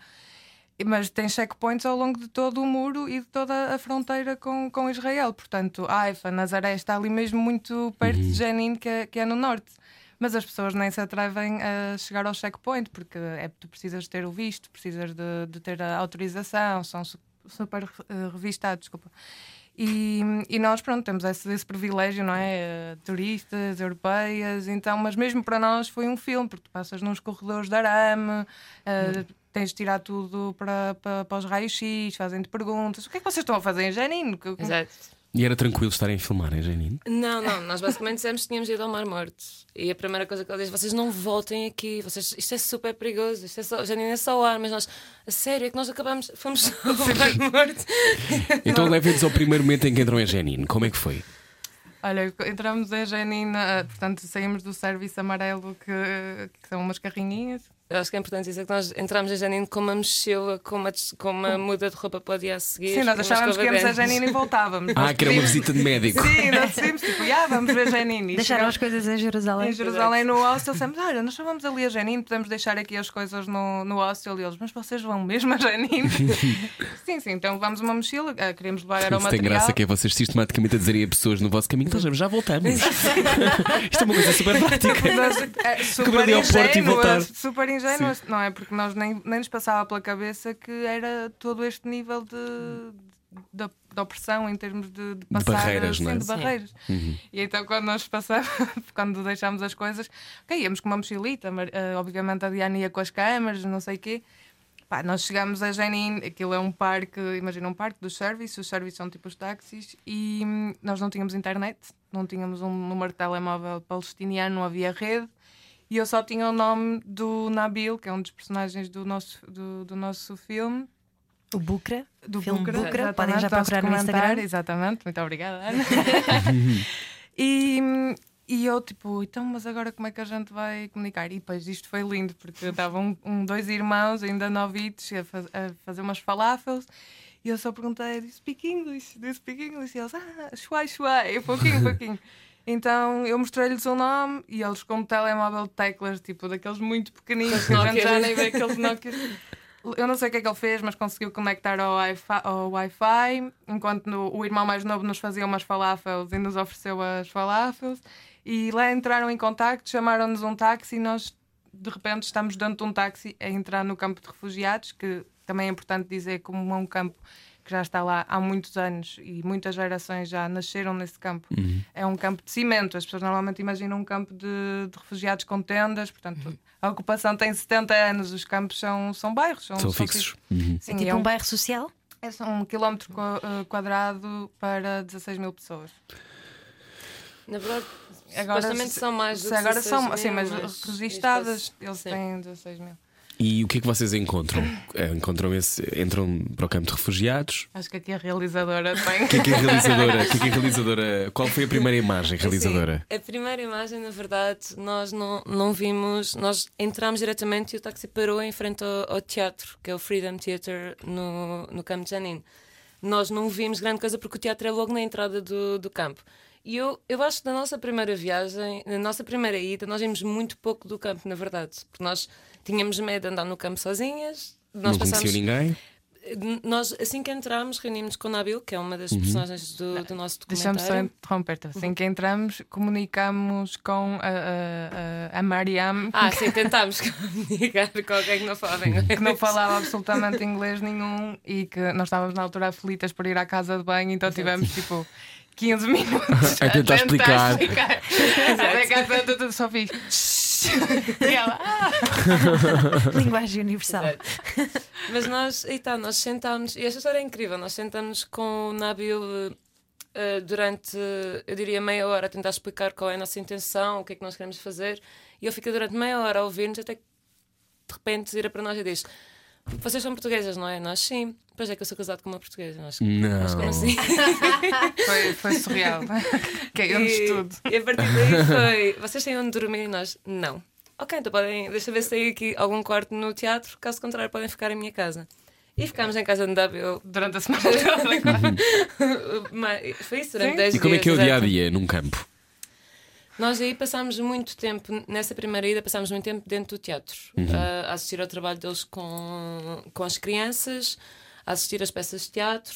Mas tens checkpoints ao longo de todo o muro e de toda a fronteira com, com Israel. Portanto, Haifa, Nazaré está ali mesmo muito perto de Jenin, que é, que é no norte. Mas as pessoas nem se atrevem a chegar ao checkpoint, porque é, tu precisas ter o visto, precisas de, de ter a autorização, são su- super eh, revistados, desculpa. E, e nós, pronto, temos esse, esse privilégio, não é? Eh, turistas, europeias, então, mas mesmo para nós foi um filme, porque tu passas nos corredores de arame, eh, tens de tirar tudo para, para, para os raios-x, fazem-te perguntas: o que é que vocês estão a fazer em Janine? Exato. E era tranquilo estarem a filmar, hein, Janine? Não, não, nós basicamente dissemos que tínhamos ido ao Mar Morto. E a primeira coisa que ele disse: vocês não voltem aqui, vocês, isto é super perigoso, isto é só, nem é só ar, mas nós, a sério, é que nós acabamos, fomos ao Mar Morto. Então levem-nos ao primeiro momento em que entram em Janine. Como é que foi? Olha, entramos em Janine, eh, portanto, saímos do serviço amarelo, que, que são umas carrinhas. Eu acho que é importante dizer que nós entramos a Janine com uma mochila, com uma, com uma muda de roupa para o dia a seguir. Sim, nós achávamos que íamos a. Janine e voltávamos. Ah, que era uma visita de médico. Sim, nós decidimos tipo, ah, vamos ver Janine. E Deixaram as coisas em Jerusalém. Em Jerusalém, no hostel, dissemos: Olha, nós só vamos ali a Janine, podemos deixar aqui as coisas no, no hostel. E eles, mas vocês vão mesmo a Janine? sim, sim, então vamos uma mochila, ah, queremos levar era o Isso tem material. graça que é vocês sistematicamente a dizerem a pessoas no vosso caminho, nós já voltamos. Isto é uma coisa super prática. Nós, é, super Porto e voltar. Ingênuas, super ingênuas, não é? Porque nós nem, nem nos passava pela cabeça que era todo este nível de, de, de opressão em termos de, de passar barreiras, assim, é? de barreiras. E então quando nós passamos, quando deixámos as coisas, ok, íamos com uma mochilita, eh, obviamente a Diana ia com as câmaras, não sei o quê. Pá, nós chegamos a Janine, aquilo é um parque, imagina um parque dos serviços, os serviços são tipo os táxis, e hum, nós não tínhamos internet, não tínhamos um número de telemóvel palestiniano, não havia rede, e eu só tinha o nome do Nabil, que é um dos personagens do nosso, do, do nosso filme. O Bucra. Do Filme Bucra, Bucra, podem já procurar no Instagram. Exatamente, muito obrigada, Ana. e, e eu, tipo, então, mas agora como é que a gente vai comunicar? E depois isto foi lindo, porque estavam um, um, dois irmãos, ainda novitos, a, faz- a fazer umas falafels. E eu só perguntei, do you speak English? Do you speak English? E eles, ah, shuai, shuai, pouquinho, pouquinho. Então eu mostrei-lhes o nome e eles com um telemóvel de teclas, tipo daqueles muito pequeninos, que a gente já nem vê aqueles Nokia. Eu não sei o que é que ele fez, mas conseguiu conectar ao Wi-Fi, ao Wi-Fi enquanto no- o irmão mais novo nos fazia umas falafels e nos ofereceu as falafels. E lá entraram em contacto, chamaram-nos um táxi e nós de repente estamos dentro de um táxi a entrar no campo de refugiados, que também é importante dizer como é um campo que já está lá há muitos anos e muitas gerações já nasceram nesse campo. É um campo de cimento. As pessoas normalmente imaginam um campo de, de refugiados com tendas, portanto, a ocupação tem 70 anos, os campos são, são bairros, são, São fixos. fixos. Uhum. Sim, É tipo é um um, bairro social? é só um quilómetro eh, quadrado para 16 mil pessoas. Na verdade, Agora, supostamente se- são mais do se que agora 16 são, mil, assim, mas mas registadas, isto eles sim. têm 16 mil. E o que é que vocês encontram? Eh, Encontram esse, entram para o campo de refugiados? Acho que aqui a realizadora tem. O que é que a realizadora? Que é que a realizadora? Qual foi a primeira imagem realizadora? Assim, a primeira imagem, na verdade, nós não, não vimos. Nós entramos diretamente e o táxi parou em frente ao, ao teatro, que é o Freedom Theatre no, no Campo de Janine. Nós não vimos grande coisa porque o teatro é logo na entrada do, do campo. E eu, eu acho que na nossa primeira viagem, na nossa primeira ida, nós vimos muito pouco do campo, na verdade. Porque nós tínhamos medo de andar no campo sozinhas. Nós não conhecia passámos- ninguém? nós, assim que entramos, reunimos com o Nabil, que é uma das personagens do, do nosso Deixa-me só documentário. interromper-te. Assim que entramos, comunicamos com a, a, a, Mariam, Ah, sim, tentámos comunicar com alguém que não falava inglês. que não falava absolutamente inglês nenhum e que nós estávamos na altura aflitas por ir à casa de banho, então tivemos tipo 15 minutos A tentar explicar. Até que à tanto eu só fiz. e ela, ah, Linguagem universal. Mas nós, e tá, nós sentámos, e esta história é incrível, nós sentámos com o Nabil eh, durante, eu diria, meia hora a tentar explicar qual é a nossa intenção, o que é que nós queremos fazer, e ele fica durante meia hora a ouvir-nos até que de repente vira para nós e diz: Vocês são portuguesas, não é? Nós sim. Pois é que eu sou casado com uma portuguesa. Nós, Não. assim? foi, foi surreal. Caiu-nos tudo. e a partir daí foi: Vocês têm onde dormir? E nós, não. Ok, então podem, deixa eu ver se tem aqui algum quarto no teatro, caso contrário, podem ficar em minha casa. E ficámos em casa de W. Durante a semana toda. Mas Foi isso durante Sim. 10 E como é dias, que é o dia a dia num campo? Nós aí passámos muito tempo, nessa primeira ida, passámos muito tempo dentro do teatro, a- a assistir ao trabalho deles com, com as crianças, a assistir às peças de teatro.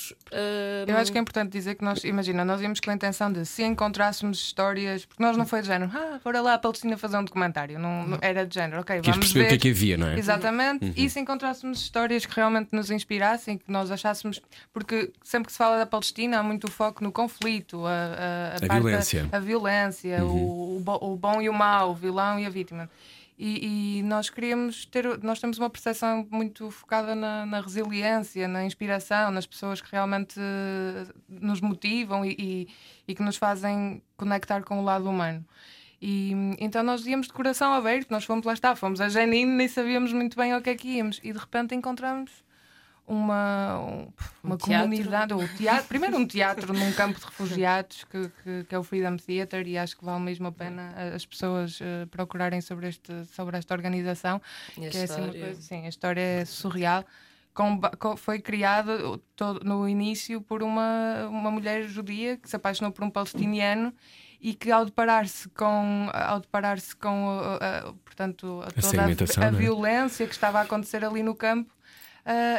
Eu acho que é importante dizer que nós, imagina, nós íamos com a intenção de se encontrássemos histórias, porque nós não foi de género, ah, bora lá a Palestina fazer um documentário, não, não- era de género, ok, Queres vamos perceber ver. o que é que havia, não é? Exatamente, e se encontrássemos histórias que realmente nos inspirassem, que nós achássemos. Porque sempre que se fala da Palestina há muito foco no conflito, a, a, A parte- violência. a violência, o, o, bo- o bom e o mau, o vilão e a vítima. E, e nós queríamos ter, nós temos uma percepção muito focada na, na resiliência, na inspiração, nas pessoas que realmente eh, nos motivam e, e, e que nos fazem conectar com o lado humano. E então nós íamos de coração aberto, nós fomos lá está, fomos a Janine, nem sabíamos muito bem ao que é que íamos, e de repente encontramos uma, um- uma Um teatro. comunidade, ou teatro, primeiro um teatro num campo de refugiados que, que, que é o Freedom Theatre e acho que vale mesmo a pena as pessoas eh, procurarem sobre, este, sobre esta organização E a que é assim uma coisa, sim, a história é surreal. Com ba- co- foi criada todo, no início por uma, uma mulher judia que se apaixonou por um palestiniano e que ao deparar-se com ao deparar-se com uh, uh, portanto A toda a, não é? violência que estava a acontecer ali no campo uh,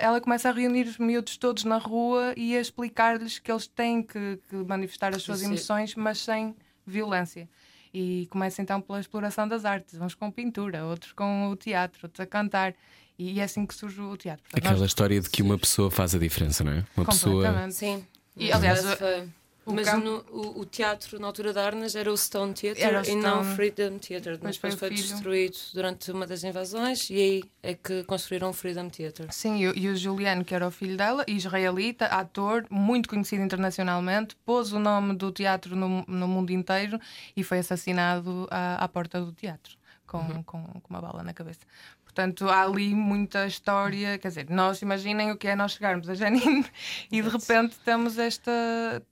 ela começa a reunir os miúdos todos na rua e a explicar-lhes que eles têm que, que manifestar as suas Sim. emoções mas sem violência e começa então pela exploração das artes uns com pintura outros com o teatro outros a cantar e é assim que surge o teatro Portanto, Aquela nós- história de que uma pessoa faz a diferença, não é? Uma pessoa. Sim. E, aliás, foi- o Mas campo- no- o, o teatro, na altura da Arnas, era o Stone Theatre Era o e não o Stone. Freedom Theatre. Mas depois foi destruído durante uma das invasões e aí é que construíram o Freedom Theatre. Sim, e, o- e o Juliano, que era o filho dela, israelita, ator, muito conhecido internacionalmente, pôs o nome do teatro no, no mundo inteiro e foi assassinado à, à porta do teatro, com, Uhum. com, com uma bala na cabeça. Portanto, há ali muita história. Quer dizer, nós imaginem o que é nós chegarmos a Janine e de repente temos esta,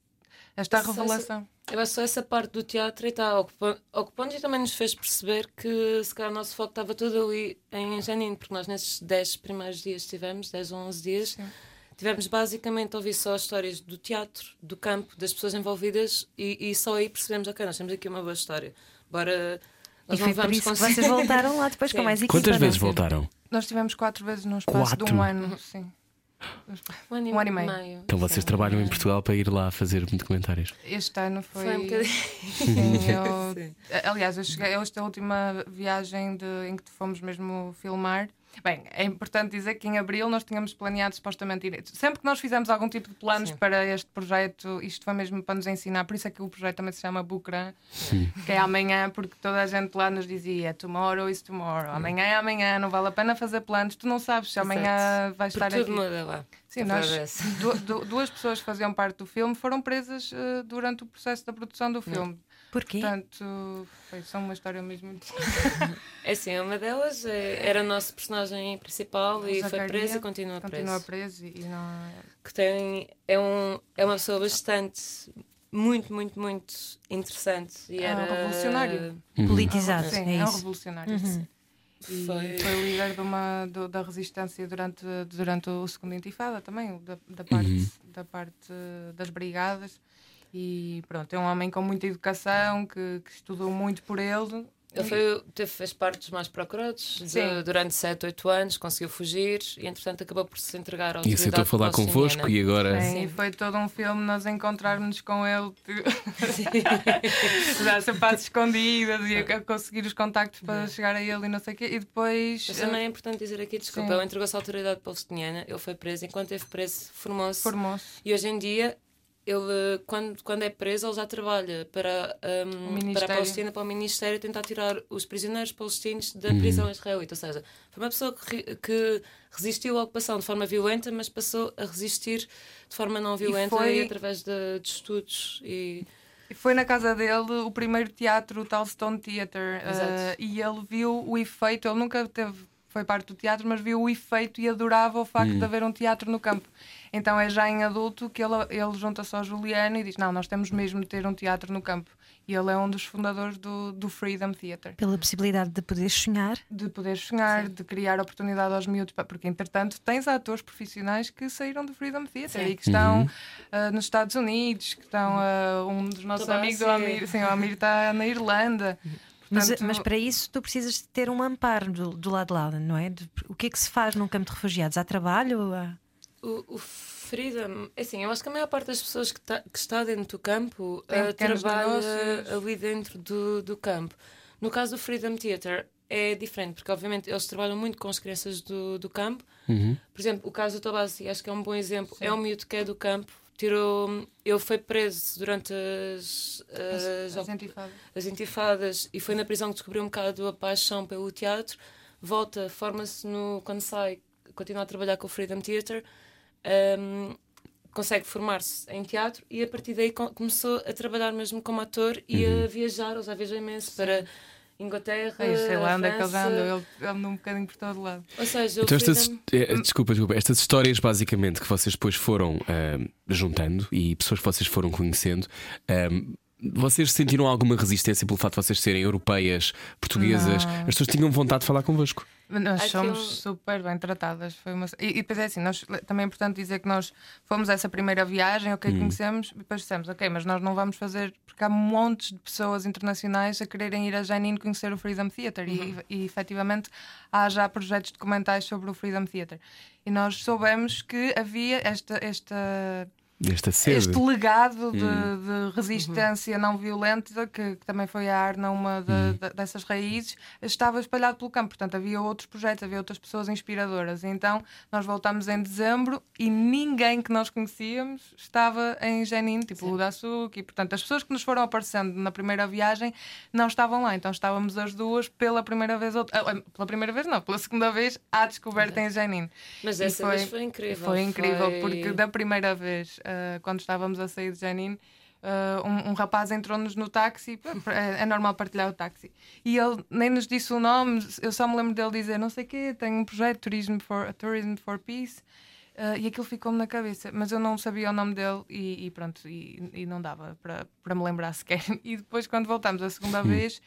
esta revelação. Eu acho só essa parte do teatro e está ocupando, ocupando e também nos fez perceber que se calhar o nosso foco estava todo ali em Janine, porque nós nesses 10 primeiros dias tivemos, 10 ou 11 dias, tivemos basicamente a ouvir só as histórias do teatro, do campo, das pessoas envolvidas e, e só aí percebemos, ok, nós temos aqui uma boa história. Bora. E Nós foi não por vamos isso que conseguir. vocês voltaram lá depois Sim. com mais equipa. Quantas não é? vezes voltaram? Nós tivemos quatro vezes num espaço de Quatro? um ano. Sim. Um ano, Um ano e meio. Então vocês Sim. trabalham em Portugal para ir lá fazer documentários. Este ano foi. Foi um bocadinho. Sim, eu-. Aliás, eu cheguei, esta última viagem de, em que fomos mesmo filmar. Bem, é importante dizer que em abril nós tínhamos planeado supostamente ir. Sempre que nós fizemos algum tipo de planos Sim. para este projeto, isto foi mesmo para nos ensinar. Por isso é que o projeto também se chama Bucran, que é amanhã, porque toda a gente lá nos dizia tomorrow is tomorrow. Amanhã é amanhã, não vale a pena fazer planos. Tu não sabes se amanhã vais estar Porque aqui. tudo muda lá. Sim, nós, du- du- duas pessoas que faziam parte do filme foram presas eh, durante o processo da produção do filme. Porquê? Portanto, foi só uma história mesmo. É assim, uma delas é- era o nosso personagem principal e foi Zacaria presa e continua, Continua preso. preso e não. Que tem, é, um, é uma pessoa bastante, muito, muito, muito interessante. E É um era revolucionário. Politizado, Sim, é é um revolucionário. sim. E Foi- foi, o líder de uma, do- da resistência durante, durante o segundo intifada também, da, da, parte, da parte das brigadas. E pronto, é um homem com muita educação, que, que estudou muito por ele. Ele foi, teve, fez parte dos mais procurados de- durante 7, 8 anos, conseguiu fugir e entretanto acabou por se entregar ao E aceitou falar convosco e agora. Sim, Sim. e foi todo um filme nós encontrarmos com ele já sempre às escondidas e a conseguir os contactos para chegar a ele e não sei o quê. E depois Mas também é importante dizer aqui, desculpa, Sim. ele entregou-se à autoridade palestiniana, ele foi preso, enquanto esteve preso, formou-se. formou-se. E hoje em dia, ele, quando, quando é preso, ele já trabalha para, um, para a Palestina, para o Ministério, tentar tirar os prisioneiros palestinos da Uhum. prisão israelita. Ou seja, foi uma pessoa que, que resistiu à ocupação de forma violenta, mas passou a resistir de forma não violenta e, foi- através de, de estudos e. E foi na casa dele o primeiro teatro, o tal Stone Theatre. Exato. eh, e ele viu o efeito, ele nunca teve, foi parte do teatro, mas viu o efeito e adorava o facto de haver um teatro no campo. Então é já em adulto que ele, ele junta-se ao Juliano e diz: Não, nós temos mesmo de ter um teatro no campo. E ele é um dos fundadores do, do Freedom Theatre. Pela possibilidade de poder sonhar. De poder sonhar, de criar oportunidade aos miúdos, porque entretanto tens atores profissionais que saíram do Freedom Theatre Sim. e que estão ah, nos Estados Unidos, que estão ah, um dos nossos Toda amigos, o. Amir, sim, o Amir está na Irlanda. Mas, Portanto, mas para isso tu precisas de ter um amparo do, do lado de lá, não é? De- o que é que se faz num campo de refugiados? Há trabalho? Há... O, o Freedom, é assim, eu acho que a maior parte das pessoas que, tá- que está dentro do campo pequenos trabalha negócios. ali dentro do, do campo. No caso do Freedom Theatre é diferente, porque obviamente eles trabalham muito com as crianças do, do campo. Uhum. Por exemplo, o caso do Tabassi, acho que é um bom exemplo. É um miúdo que é do campo, tirou. Ele foi preso durante as, as, as intifadas. as intifadas e foi na prisão que descobriu um bocado a paixão pelo teatro. Volta, forma-se no. Quando sai, continua a trabalhar com o Freedom Theatre, hum, consegue formar-se em teatro e a partir daí co- começou a trabalhar mesmo como ator e a viajar, ele já viajou imenso para. Inglaterra, É, sei lá onde é que ele andou. Ele, andou um bocadinho por todo lado. Ou seja, Então, estas, eh, desculpa, desculpa, estas histórias basicamente que vocês depois foram juntando e pessoas que vocês foram conhecendo, ah, vocês sentiram alguma resistência pelo facto de vocês serem europeias, portuguesas? As pessoas tinham vontade de falar convosco? Nós Aquilo- somos super bem tratadas. Foi uma... e, e depois é assim, nós, também é importante dizer que nós fomos essa primeira viagem, ok, Hum. conhecemos, e depois dissemos, ok, mas nós não vamos fazer, porque há montes de pessoas internacionais a quererem ir a Janine conhecer o Freedom Theatre Uhum. e, e efetivamente há já projetos documentais sobre o Freedom Theatre. E nós soubemos que havia esta. esta Esta sede. este legado de, Hum. de resistência não violenta, que, que também foi a Arna uma de- Hum. de- dessas raízes, estava espalhado pelo campo. Portanto, havia outros projetos, havia outras pessoas inspiradoras. E então, nós voltámos em dezembro e ninguém que nós conhecíamos estava em Jenin, tipo o Daçuki. Portanto, as pessoas que nos foram aparecendo na primeira viagem não estavam lá. Então, estávamos as duas pela primeira vez, outra- ah, pela primeira vez não, pela segunda vez, à descoberta em Jenin. Mas E essa vez foi incrível. Foi incrível, foi- porque da primeira vez, ah, quando estávamos a sair de Janine, ah, um, um rapaz entrou-nos no táxi, é, é normal partilhar o táxi, e ele nem nos disse o nome, eu só me lembro dele dizer: Não sei o quê, tenho um projeto Tourism for, Tourism for Peace. ah, e aquilo ficou-me na cabeça, mas eu não sabia o nome dele e, e pronto, e, e não dava para, para me lembrar sequer. E depois, quando voltamos a segunda vez,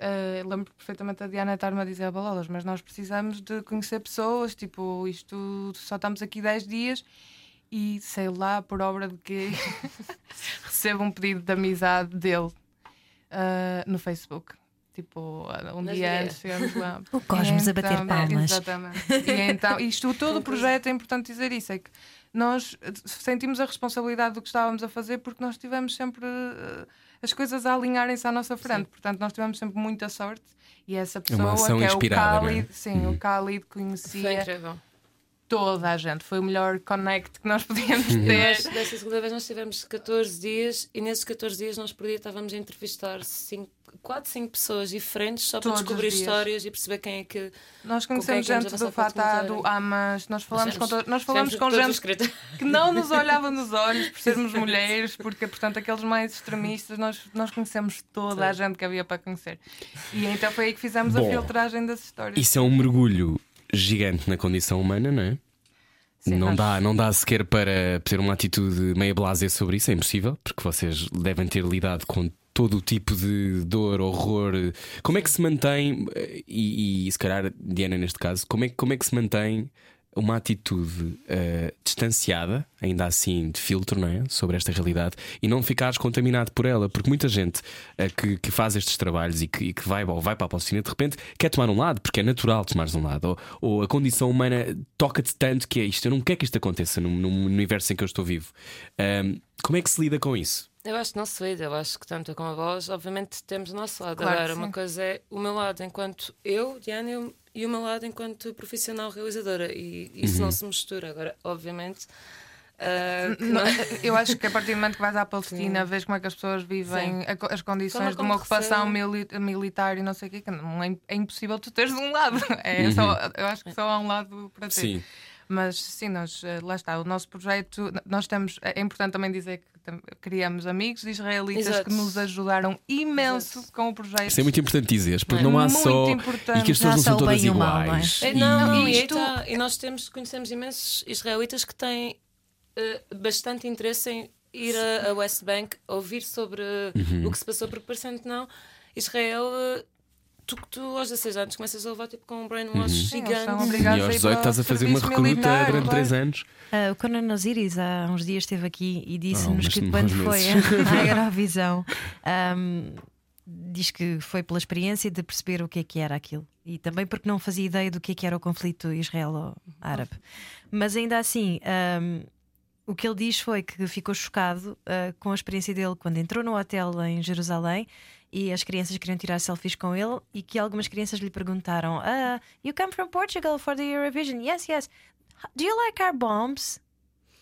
Uh, lembro perfeitamente a Diana estar-me a dizer a balolas, mas nós precisamos de conhecer pessoas, tipo, isto só estamos aqui 10 dias e sei lá por obra de que recebo um pedido de amizade dele uh, no Facebook. Tipo, um Nas dia ideias. antes chegamos lá. O Cosmos a bater Então, palmas. Exatamente. E então, isto, todo o projeto é importante dizer isso: é que nós sentimos a responsabilidade do que estávamos a fazer porque nós tivemos sempre eh, as coisas a alinharem-se à nossa frente. Portanto, nós tivemos sempre muita sorte. E essa pessoa ação que é o é? Khalid, sim, o Khalid Foi conhecia incrível. Toda a gente. Foi o melhor connect que nós podíamos Uhum. ter. Nós, dessa segunda vez nós tivemos 14 dias e nesses 14 dias nós por dia estávamos a entrevistar 4, 5 pessoas diferentes só para Todos os descobrir histórias e perceber quem é que. Nós Com quem conhecemos gente do para o Fatah, do. Amas, nós falamos com, Tivemos- to- nós falamos com gente que não nos olhava nos olhos por sermos mulheres, porque, portanto, aqueles mais extremistas, nós, nós conhecemos toda a gente que havia para conhecer. E então foi aí que fizemos a Bom, filtragem das histórias. Isso é um mergulho gigante na condição humana, não é? Sim, não, dá, não dá sequer para ter uma atitude meia blasé sobre isso, é impossível, porque vocês devem ter lidado com todo o tipo de dor, horror. Como é que se mantém, eh, e, e se calhar, Diana, neste caso, como é, como é que se mantém uma atitude eh, distanciada, ainda assim de filtro, não é? Sobre esta realidade e não ficares contaminado por ela, porque muita gente eh, que, que faz estes trabalhos e que, e que vai, ou vai para a Palestina de repente quer tomar um lado, porque é natural tomares um lado, ou, ou a condição humana toca-te tanto que é isto, eu não quero que isto aconteça no, no universo em que eu estou vivo. Ahm, como é que se lida com isso? Eu acho que não se lida, eu acho que tanto eu como a voz, obviamente temos o nosso lado. Claro Agora, uma coisa é o meu lado enquanto eu, Diana, eu- e o meu lado enquanto profissional realizadora. E isso não se mistura. Agora, obviamente. ah, que Não, Eu acho que a partir do momento que vais à Palestina, vês como é que as pessoas vivem, a as condições de uma como ocupação mili- militar e não sei o quê, que não é, é impossível tu teres de um lado. É só, eu acho que só há um lado para ter. Sim. Mas sim, nós, eh, lá está, o nosso projeto, nós temos, é importante também dizer que criamos amigos israelitas Exato. que nos ajudaram imenso Exato. com o projeto. Isso é muito importante dizer, porque É não há muito só. importante. E que as pessoas não são todas o mal, não é? iguais. É, E- não, e, isto- tá- e nós temos, conhecemos imensos israelitas que têm eh, bastante interesse em ir a, a West Bank, ouvir sobre Uhum. o que se passou, porque parecendo que não, Israel, eh, tu, tu aos 16 anos começas a levar tipo, com um brainwash Sim, são gigante. obrigados E a aos ir 18 para estás a o fazer uma recruta militar, durante claro. 3 anos. Ah, o Conan Osiris há uns dias esteve aqui e disse-nos mas que quando foi à Eurovisão ahm, diz que foi pela experiência de perceber o que é que era aquilo e também porque não fazia ideia do que é que era o conflito israelo-árabe. Mas ainda assim, ahm, o que ele diz foi que ficou chocado ah, com a experiência dele quando entrou no hotel em Jerusalém e as crianças queriam tirar selfies com ele e que algumas crianças lhe perguntaram: ah, You come from Portugal for the Eurovision? Yes, yes. Do you like our bombs?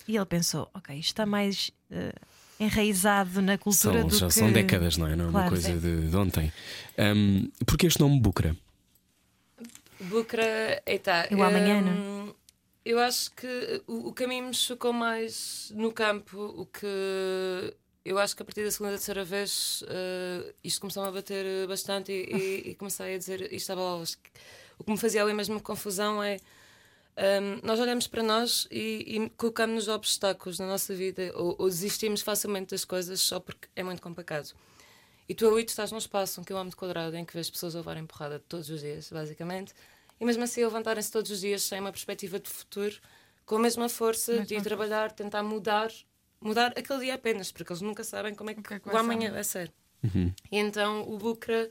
E ele pensou: Ok, isto está mais eh, enraizado na cultura São, do já que... são décadas, não é? Não é uma Claro, coisa sim. de, de ontem. Um, Porquê este nome Bucra? Bucra, eita, E o amanhã, hum, Eu acho que o, o caminho me chocou mais no campo, o que eu acho que a partir da segunda, terceira vez uh, isto começou a bater bastante e, e, e comecei a dizer isto a bolas. O que me fazia ali mesmo confusão é um, nós olhamos para nós e, e colocamos obstáculos na nossa vida ou, ou, desistimos facilmente das coisas só porque é muito complicado. E tu ali tu estás num espaço, um quilómetro quadrado, em que vês pessoas a levarem porrada todos os dias, basicamente, e mesmo assim levantarem-se todos os dias sem uma perspectiva de futuro, com a mesma força muito de ir trabalhar, tentar mudar, mudar aquele dia apenas, porque eles nunca sabem como é que, o, que é que o amanhã vai ser. Uhum. E então o Bucra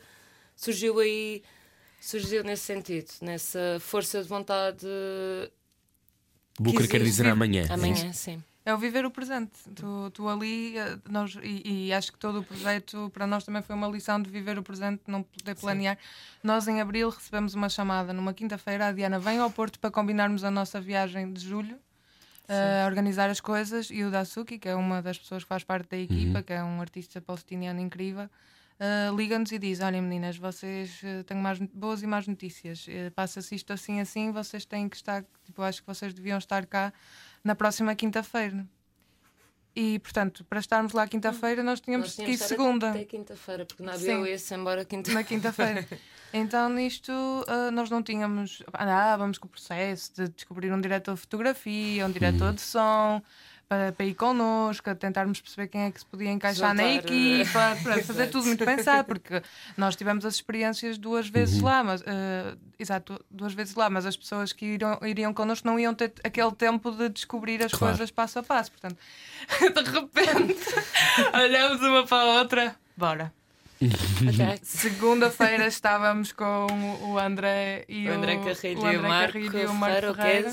surgiu aí surgiu nesse sentido, nessa força de vontade. Bucra quer dizer amanhã. Amanhã, sim. É o viver o presente. Tu, tu ali, eh, nós, e, e, acho que todo o projeto para nós também foi uma lição de viver o presente, não poder planear. Sim. Nós em abril recebemos uma chamada numa quinta-feira. A Diana vem ao Porto para combinarmos a nossa viagem de julho. Uh, organizar as coisas e o Dasuki, que é uma das pessoas que faz parte da equipa, uhum. que é um artista palestiniano incrível, uh, liga-nos e diz: Olhem, meninas, vocês uh, têm mais, boas e más notícias. Uh, Passa-se isto assim, assim, vocês têm que estar. Tipo, acho que vocês deviam estar cá na próxima quinta-feira. E, portanto, para estarmos lá quinta-feira, nós tínhamos, nós tínhamos que ir segunda. Até quinta-feira, porque na avião ia-se embora quinta Na quinta-feira. então, nisto, uh, nós não tínhamos. Andávamos com o processo de descobrir um diretor de fotografia, um diretor de som para, para ir connosco, a tentarmos perceber quem é que se podia encaixar na equipa, para fazer tudo muito pensado, porque nós tivemos as experiências duas vezes uhum. lá, mas uh, exato, duas vezes lá, mas as pessoas que iriam, iriam connosco não iam ter aquele tempo de descobrir as claro. coisas passo a passo. Portanto, de repente olhamos uma para a outra, bora. Okay. Segunda-feira estávamos com o André e o André Carrilho, o, André e o Marco, Carrilho e o Marco Ferreira.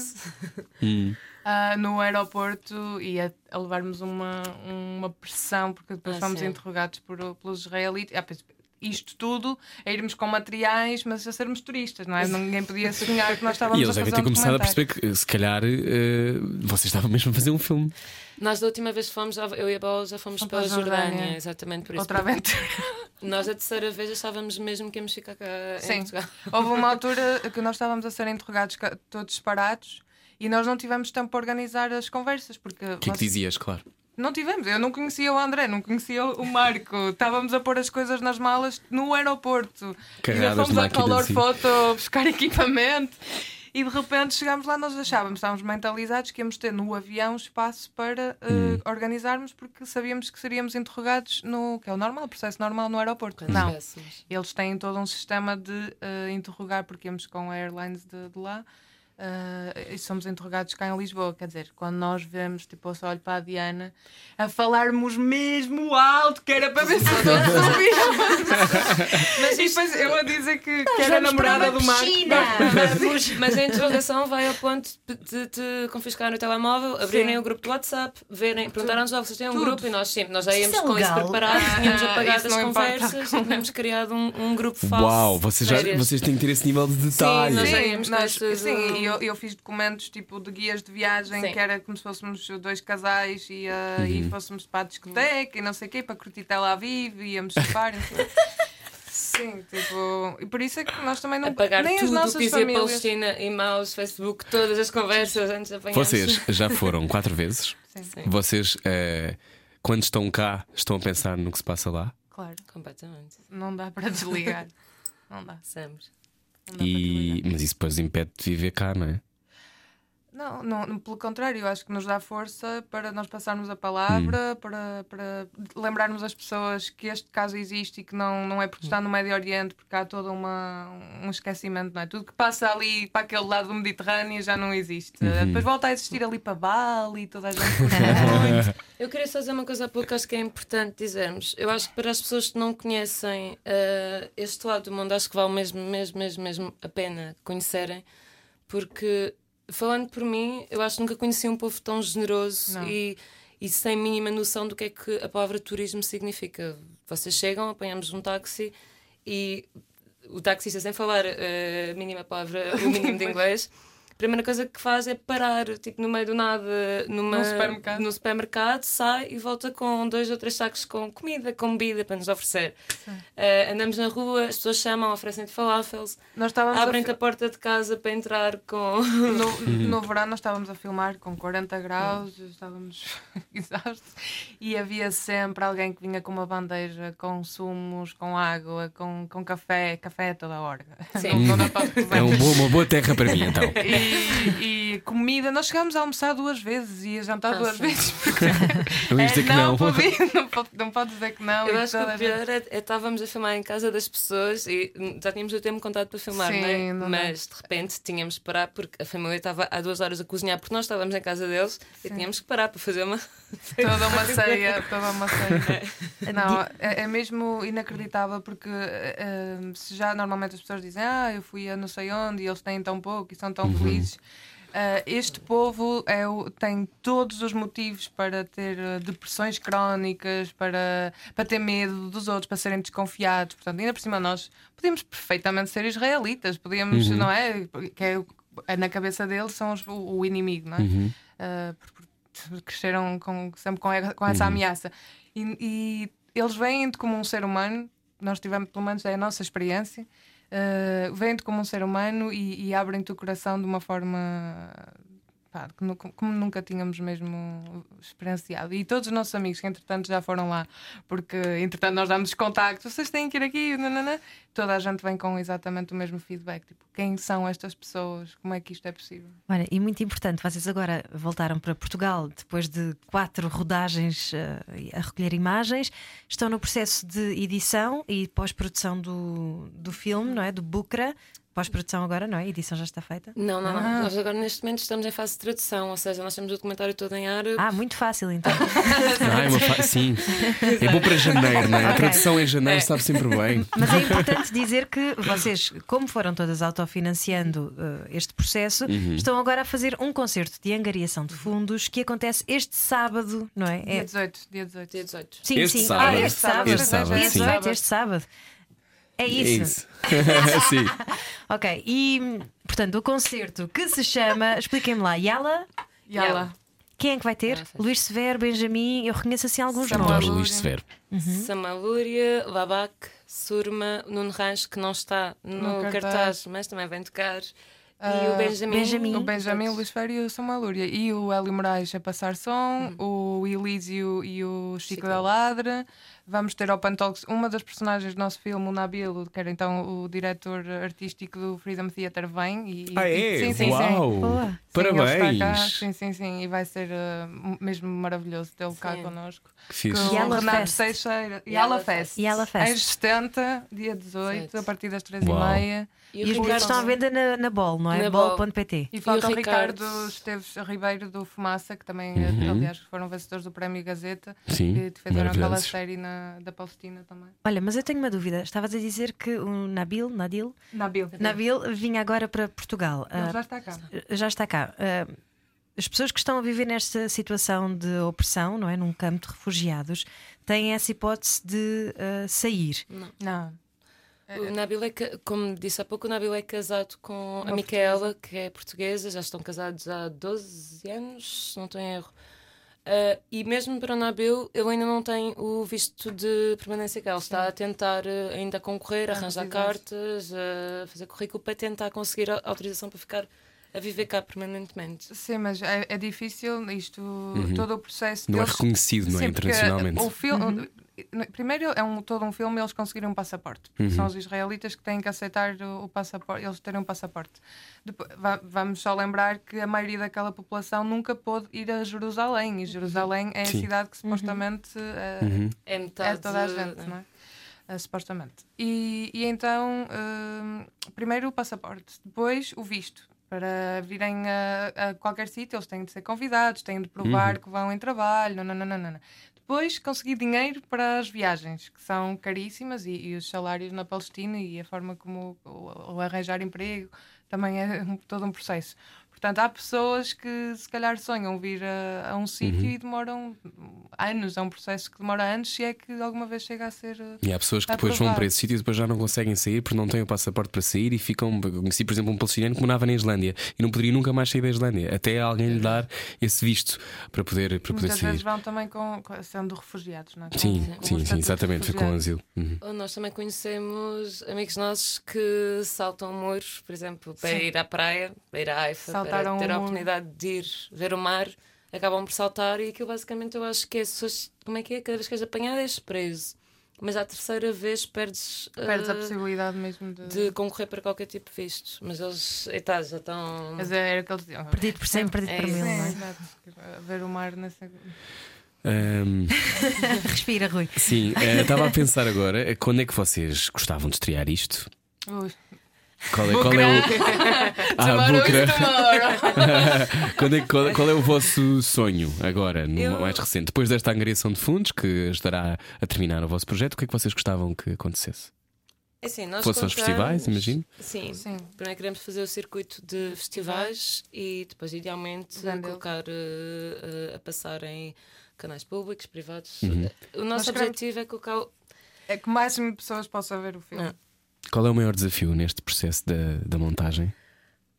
Uh, no aeroporto e a, a levarmos uma, uma pressão, porque depois ah, fomos sim. interrogados por, pelos israelitas. Ah, isto tudo, a irmos com materiais, mas a sermos turistas, não é? Ninguém podia sonhar que nós estávamos e eles a fazer devem ter começado a perceber que, se calhar, uh, vocês estavam mesmo a fazer um filme. Nós, da última vez que fomos, eu e a Bola já fomos para a Jordânia, Jordânia, exatamente por isso. Outra aventura. Nós, a terceira vez, achávamos mesmo que íamos ficar cá Sim. Houve uma altura que nós estávamos a ser interrogados todos separados e nós não tivemos tempo para organizar as conversas. Porque o que, é que dizias, claro? Não tivemos, eu não conhecia o André, não conhecia o Marco. Estávamos a pôr as coisas nas malas no aeroporto. Carregadas e fomos a Color Photo buscar equipamento. E de repente chegámos lá, nós achávamos, estávamos mentalizados que íamos ter no avião espaço para uh, hum. organizarmos, porque sabíamos que seríamos interrogados no que é o normal, o processo normal no aeroporto. não, eles têm todo um sistema de uh, interrogar, porque íamos com airlines de, de lá. Uh, e somos interrogados cá em Lisboa, quer dizer, quando nós vemos, tipo, eu só olho para a Diana a falarmos mesmo alto, que era para ver se todos ouviam. Mas depois eu a dizer que, que era namorada do Marco. Mas a interrogação vai ao ponto de te confiscar o telemóvel, abrirem o grupo do WhatsApp, verem, perguntaram-nos logo se têm um grupo e nós sempre, nós já íamos isso é com isso preparado, ah, tínhamos apagado as conversas, tínhamos criado um, um grupo falso. Uau, vocês, já, vocês têm que ter esse nível de detalhe. Sim, nós já íamos com isso. Sim, eu, eu fiz documentos tipo de guias de viagem Sim. que era como se fôssemos dois casais e, uh, uhum. e fôssemos para a discoteca e não sei o quê, para curtir Tel Aviv, íamos chupar. Sim, tipo, e por isso é que nós também não Apagar nem tudo as nossas que famílias. Palestina, e-mails, Facebook, todas as conversas antes de apanhar. Vocês já foram quatro vezes? Sim. Sim. Vocês, uh, quando estão cá, estão a pensar no que se passa lá? Claro. Completamente. Não dá para desligar. não dá. Sempre. E... Mas isso depois impede de viver cá, não é? Não, não, pelo contrário, eu acho que nos dá força para nós passarmos a palavra, hum. para, para lembrarmos as pessoas que este caso existe e que não, não é porque está no Médio Oriente, porque há todo uma, um esquecimento, não é? Tudo que passa ali para aquele lado do Mediterrâneo já não existe. Uhum. Depois volta a existir ali para Bali, toda a gente. eu queria só dizer uma coisa há pouco, acho que é importante dizermos. Eu acho que para as pessoas que não conhecem uh, este lado do mundo, acho que vale mesmo, mesmo, mesmo, mesmo a pena conhecerem, porque falando por mim, eu acho que nunca conheci um povo tão generoso e, e sem mínima noção do que é que a palavra turismo significa. Vocês chegam, apanhamos um táxi e o taxista, sem falar a mínima palavra, o mínimo de inglês, primeira coisa que faz é parar, tipo, no meio do nada, numa, No supermercado. no supermercado, sai e volta com dois ou três sacos com comida, com bebida para nos oferecer. Eh, andamos na rua, as pessoas chamam, oferecem-te falafels, Nós estávamos a abrem-te fi- a porta de casa para entrar com. no, no verão nós estávamos a filmar com 40 graus, estávamos exaustos e havia sempre alguém que vinha com uma bandeja com sumos, com água, com, com café, café a toda hora. Sim. Não- não. É um bo- uma boa terra para mim, então. E, e comida, nós chegámos a almoçar duas vezes e a jantar Ah, duas sim. vezes porque Não ias dizer que não. podia, não, pode, não pode dizer que não. Eu e acho que o pior é, é estávamos a filmar em casa das pessoas e já tínhamos o tempo contado para filmar, Sim, não é? não dá. Mas de repente tínhamos de parar porque a família estava há duas horas a cozinhar porque nós estávamos em casa deles e tínhamos que parar para fazer uma. Toda uma ceia, toda uma ceia. Não, é, é mesmo inacreditável porque eh, se já normalmente as pessoas dizem ah, eu fui a não sei onde e eles têm tão pouco e são tão felizes. Eh, este povo é o- tem todos os motivos para ter eh, depressões crónicas, para, para ter medo dos outros, para serem desconfiados. Portanto, ainda por cima, nós podíamos perfeitamente ser israelitas, podíamos, não é? Que é, é na cabeça deles são os- o, o inimigo, não é? Uh, por- por- cresceram com, sempre com, com essa ameaça. E, e eles veem-te como um ser humano, nós tivemos, pelo menos é a nossa experiência, uh, veem-te como um ser humano e, e abrem-te o coração de uma forma pá, nu- como nunca tínhamos mesmo experienciado. E todos os nossos amigos que entretanto já foram lá, porque entretanto nós damos contactos, vocês têm que ir aqui, nanana, toda a gente vem com exatamente o mesmo feedback, tipo, quem são estas pessoas, como é que isto é possível? Olha, e muito importante, vocês agora voltaram para Portugal depois de quatro rodagens eh, a recolher imagens, estão no processo de edição e pós-produção do, do filme, não é? Do Bucra. Pós-produção agora, não é? A edição já está feita. Não, não, não. Nós agora neste momento estamos em fase de tradução, ou seja, nós temos o documentário todo em árabe. Ah, muito fácil então. Ah, é uma fa- Sim. É bom para janeiro, não é? A Ok. tradução em janeiro sabe sempre bem. Mas é importante dizer que vocês, como foram todas autofinanciando eh, este processo, Uhum. estão agora a fazer um concerto de angariação de fundos que acontece este sábado, não é? Dia É- 18, dia 18. Dia 18. Sim, Este sim. sábado. Ah, este sábado. Este sábado, Dia sim. 18, este sábado. É É isso. isso. sim. Ok, e portanto, o concerto que se chama, expliquem-me lá, Yala, Yala. quem é que vai ter? Luís Severo, Benjamin, eu reconheço assim alguns Samuel nomes. Adoro Luís Severo. Samalúria, Labac, Surma, Nuno Rancho, que não está no, No cartaz. cartaz. mas também vem tocar. Ah, e o Benjamin. Benjamin. O Benjamin, o Luís Ferro e o Samuel Lúria. E o Hélio Moraes a passar som, o Elísio e o Chico, Chico. da Ladra. Vamos ter ao Pantalks uma das personagens do nosso filme, o Nabil, que era então o diretor artístico do Freedom Theatre, vem. E, Ah, e- é? Sim, sim, Uau! sim. Boa. Sim, cá. Parabéns! Sim, sim, sim. E vai ser ah, mesmo maravilhoso tê-lo cá connosco. Que fixe. Com Yala o Renato Fest. Teixeira. Yala Yala Fest. Fest. Yala Fest. Às 70, dia 18, Certo. a partir das Uau. 3h30. E os bilhetes estão à venda na, na Bol, não é? Na. Bol.pt. E falta E o o Ricardo, Ricardo Esteves Ribeiro do Fumaça, que também, Uhum. aliás, foram vencedores do Prémio Gazeta Sim, e fizeram aquela série na, da Palestina também. Olha, mas eu tenho uma dúvida. Estavas a dizer que o Nabil, Nadil, Nabil. Nabil vinha agora para Portugal. Ele Ah, já está cá. já está cá. Ah, as pessoas que estão a viver nesta situação de opressão, não é? Num campo de refugiados, têm essa hipótese de ah, sair. Não. O Nabil é, como disse há pouco, o Nabil é casado com Uma a Micaela, que é portuguesa, já estão casados há 12 anos, se não estou em erro. Ah, e mesmo para o Nabil, ele ainda não tem o visto de permanência cá. Ele está a tentar ah, ainda concorrer, Ah, arranjar cartas, a fazer currículo para tentar conseguir a autorização para ficar a viver cá permanentemente. Sim, mas é, é difícil isto, todo o processo. Não é deles- reconhecido, não é? Sim, Internacionalmente. O filme, Primeiro é um, todo um filme eles conseguiram um passaporte. São os israelitas que têm que aceitar o, o passaporte, eles terem um passaporte. Depois, va- vamos só lembrar que a maioria daquela população nunca pôde ir a Jerusalém. E Jerusalém é a Sim. cidade que supostamente eh, Uhum. É é metade. toda a gente, não é? Ah, supostamente. E, e então, hum, primeiro o passaporte, depois o visto. Para virem a, a qualquer sítio, eles têm de ser convidados, têm de provar que vão em trabalho, nananana. Depois, conseguir dinheiro para as viagens, que são caríssimas, e, e os salários na Palestina e a forma como o, o arranjar emprego também é um- todo um processo. Portanto, há pessoas que se calhar sonham vir a, a um sítio Uhum. e demoram anos, é um processo que demora anos, se é que alguma vez chega a ser. uh, E há pessoas que depois vão para esse sítio e depois já não conseguem sair porque não têm o passaporte para sair e ficam. eu Conheci, por exemplo, um palestiniano que morava na Islândia e não poderia nunca mais sair da Islândia, até alguém lhe dar esse visto para poder, para poder Muitas vezes sair. vão também com, com- sendo refugiados, não é? Com- Sim, com o sim, sim, estatuto de exatamente, com refugiado. asilo. Uhum. Nós também conhecemos amigos nossos que saltam muros, por exemplo, para Sim. ir à praia, para ir à Haifa, Saltaram para ter um a oportunidade de ir ver o mar, acabam por saltar e aquilo basicamente eu acho que é como é que é? Cada vez que és apanhado és preso. Mas à terceira vez perdes, Perdes a ah, possibilidade mesmo de. de concorrer para qualquer tipo de vistos. Mas eles, eita, já estão. Mas era o que eles diziam. Perdido por sempre, perdido É por mil, Sim, não é? exato. Ver o mar nessa. Ahm, Respira, Rui. sim, eh, estava a pensar agora, eh, quando é que vocês gostavam de estrear isto? Ui. Qual é, qual é o. Ah, Bucra. Quando é qual, qual é o vosso sonho agora, no Eu- mais recente? Depois desta angariação de fundos que ajudará a terminar o vosso projeto, o que é que vocês gostavam que acontecesse? É assim, nós Fosse aos festivais, imagino? Sim, Sim. Primeiro queremos fazer o circuito de festivais e depois, idealmente, Vendê-los. colocar eh, eh, a passar em canais públicos, privados. Uhum. O nosso queremos- objetivo é colocar. o- É que o máximo de pessoas possam ver o filme. Não. Qual é o maior desafio neste processo da, da montagem?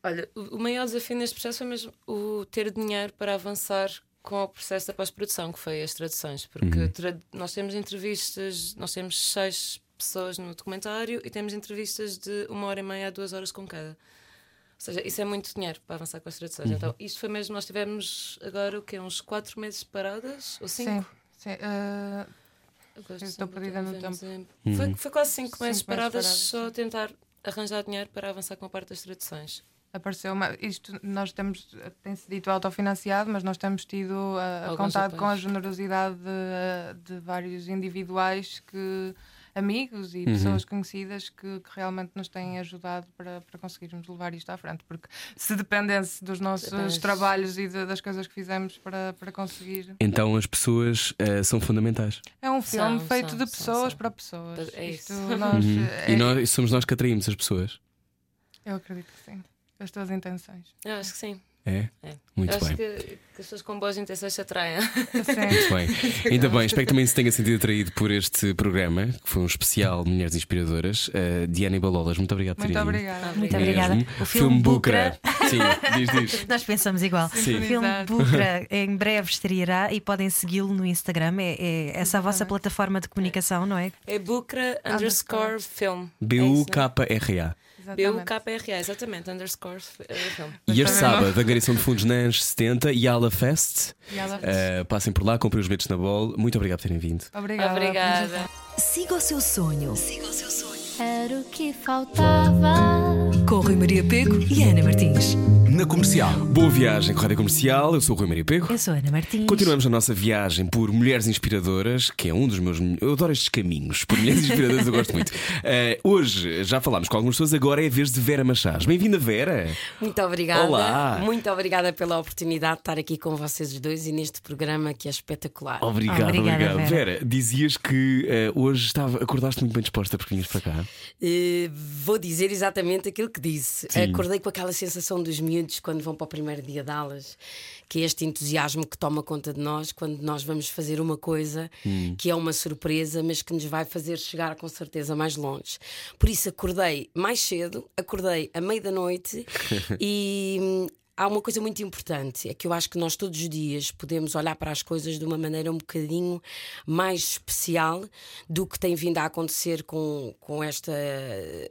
Olha, o maior desafio neste processo foi mesmo o ter dinheiro para avançar com o processo da pós-produção, que foi as traduções, porque Uhum. tra- nós temos entrevistas, nós temos seis pessoas no documentário e temos entrevistas de uma hora e meia a duas horas com cada. Ou seja, isso é muito dinheiro para avançar com as traduções. Uhum. Então, isto foi mesmo, nós tivemos agora o quê? Uns quatro meses paradas? Ou Sim. cinco? sim. Uh, Agosto, Eu estou perdida no tempo. Uhum. Foi, foi quase cinco, meses paradas, paradas, só a tentar arranjar dinheiro para avançar com a parte das traduções. apareceu uma, isto nós temos tem-se dito autofinanciado mas nós temos tido uh, contado com a apoios. generosidade de, de vários individuais que amigos e Uhum. pessoas conhecidas que, que realmente nos têm ajudado para, para conseguirmos levar isto à frente porque se dependesse dos nossos trabalhos e de- das coisas que fizemos para, para conseguir Então as pessoas eh, são fundamentais. é um filme São, feito são, de pessoas são. para pessoas É Isto isso. nós, Uhum. é- E nós, somos nós que atraímos as pessoas. eu acredito que sim as tuas intenções Eu acho que sim. É? É. Muito Eu acho bem. que, que as pessoas com boas intenções se atraem. Muito bem. Ainda bem, espero que também se tenha sentido atraído por este programa, que foi um especial Mulheres Inspiradoras. Uh, Diana e Balolas, muito obrigado por muito obrigada Muito obrigada. Mesmo. O filme Bucra. Sim, diz, diz. Nós pensamos igual. Sim. O filme. Bucra em breve estreará e podem segui-lo no Instagram. É, é essa a vossa plataforma de comunicação, não é? É Bucra underscore film. B-U-K-R-A. Exatamente. B-U-K-R-A, exatamente. Underscore eh, film. E este sábado, angariação de fundos na Anjos 70 e Ala Fest. Ela- Uh, passem por lá, comprem os bilhetes na bola. Muito obrigado por terem vindo. Obrigada. Obrigada. Siga o seu sonho. Era o que faltava. Com Rui Maria Pego e Ana Martins. Na comercial. Boa viagem com a Rádio Comercial. Eu sou o Rui Maria Pego. Eu sou a Ana Martins. Continuamos a nossa viagem por Mulheres Inspiradoras, que é um dos meus. Eu adoro estes caminhos. Por Mulheres Inspiradoras eu gosto muito. Eh, hoje já falámos com algumas pessoas, agora é a vez de Vera Machás. Bem-vinda, Vera. Muito obrigada. Olá. Muito obrigada pela oportunidade de estar aqui com vocês os dois e neste programa que é espetacular. Obrigado, Obrigada, obrigado. Vera. Vera, dizias que eh, hoje estava, acordaste muito bem disposta porque vinhas para cá. Eh, vou dizer exatamente aquilo que disse. Sim. Acordei com aquela sensação dos miúdos quando vão para o primeiro dia de aulas, que é este entusiasmo que toma conta de nós quando nós vamos fazer uma coisa Hum. que é uma surpresa, mas que nos vai fazer chegar com certeza mais longe. Por isso acordei mais cedo, acordei à meia da noite e. Há uma coisa muito importante, é que eu acho que nós todos os dias podemos olhar para as coisas de uma maneira um bocadinho mais especial do que tem vindo a acontecer com, com esta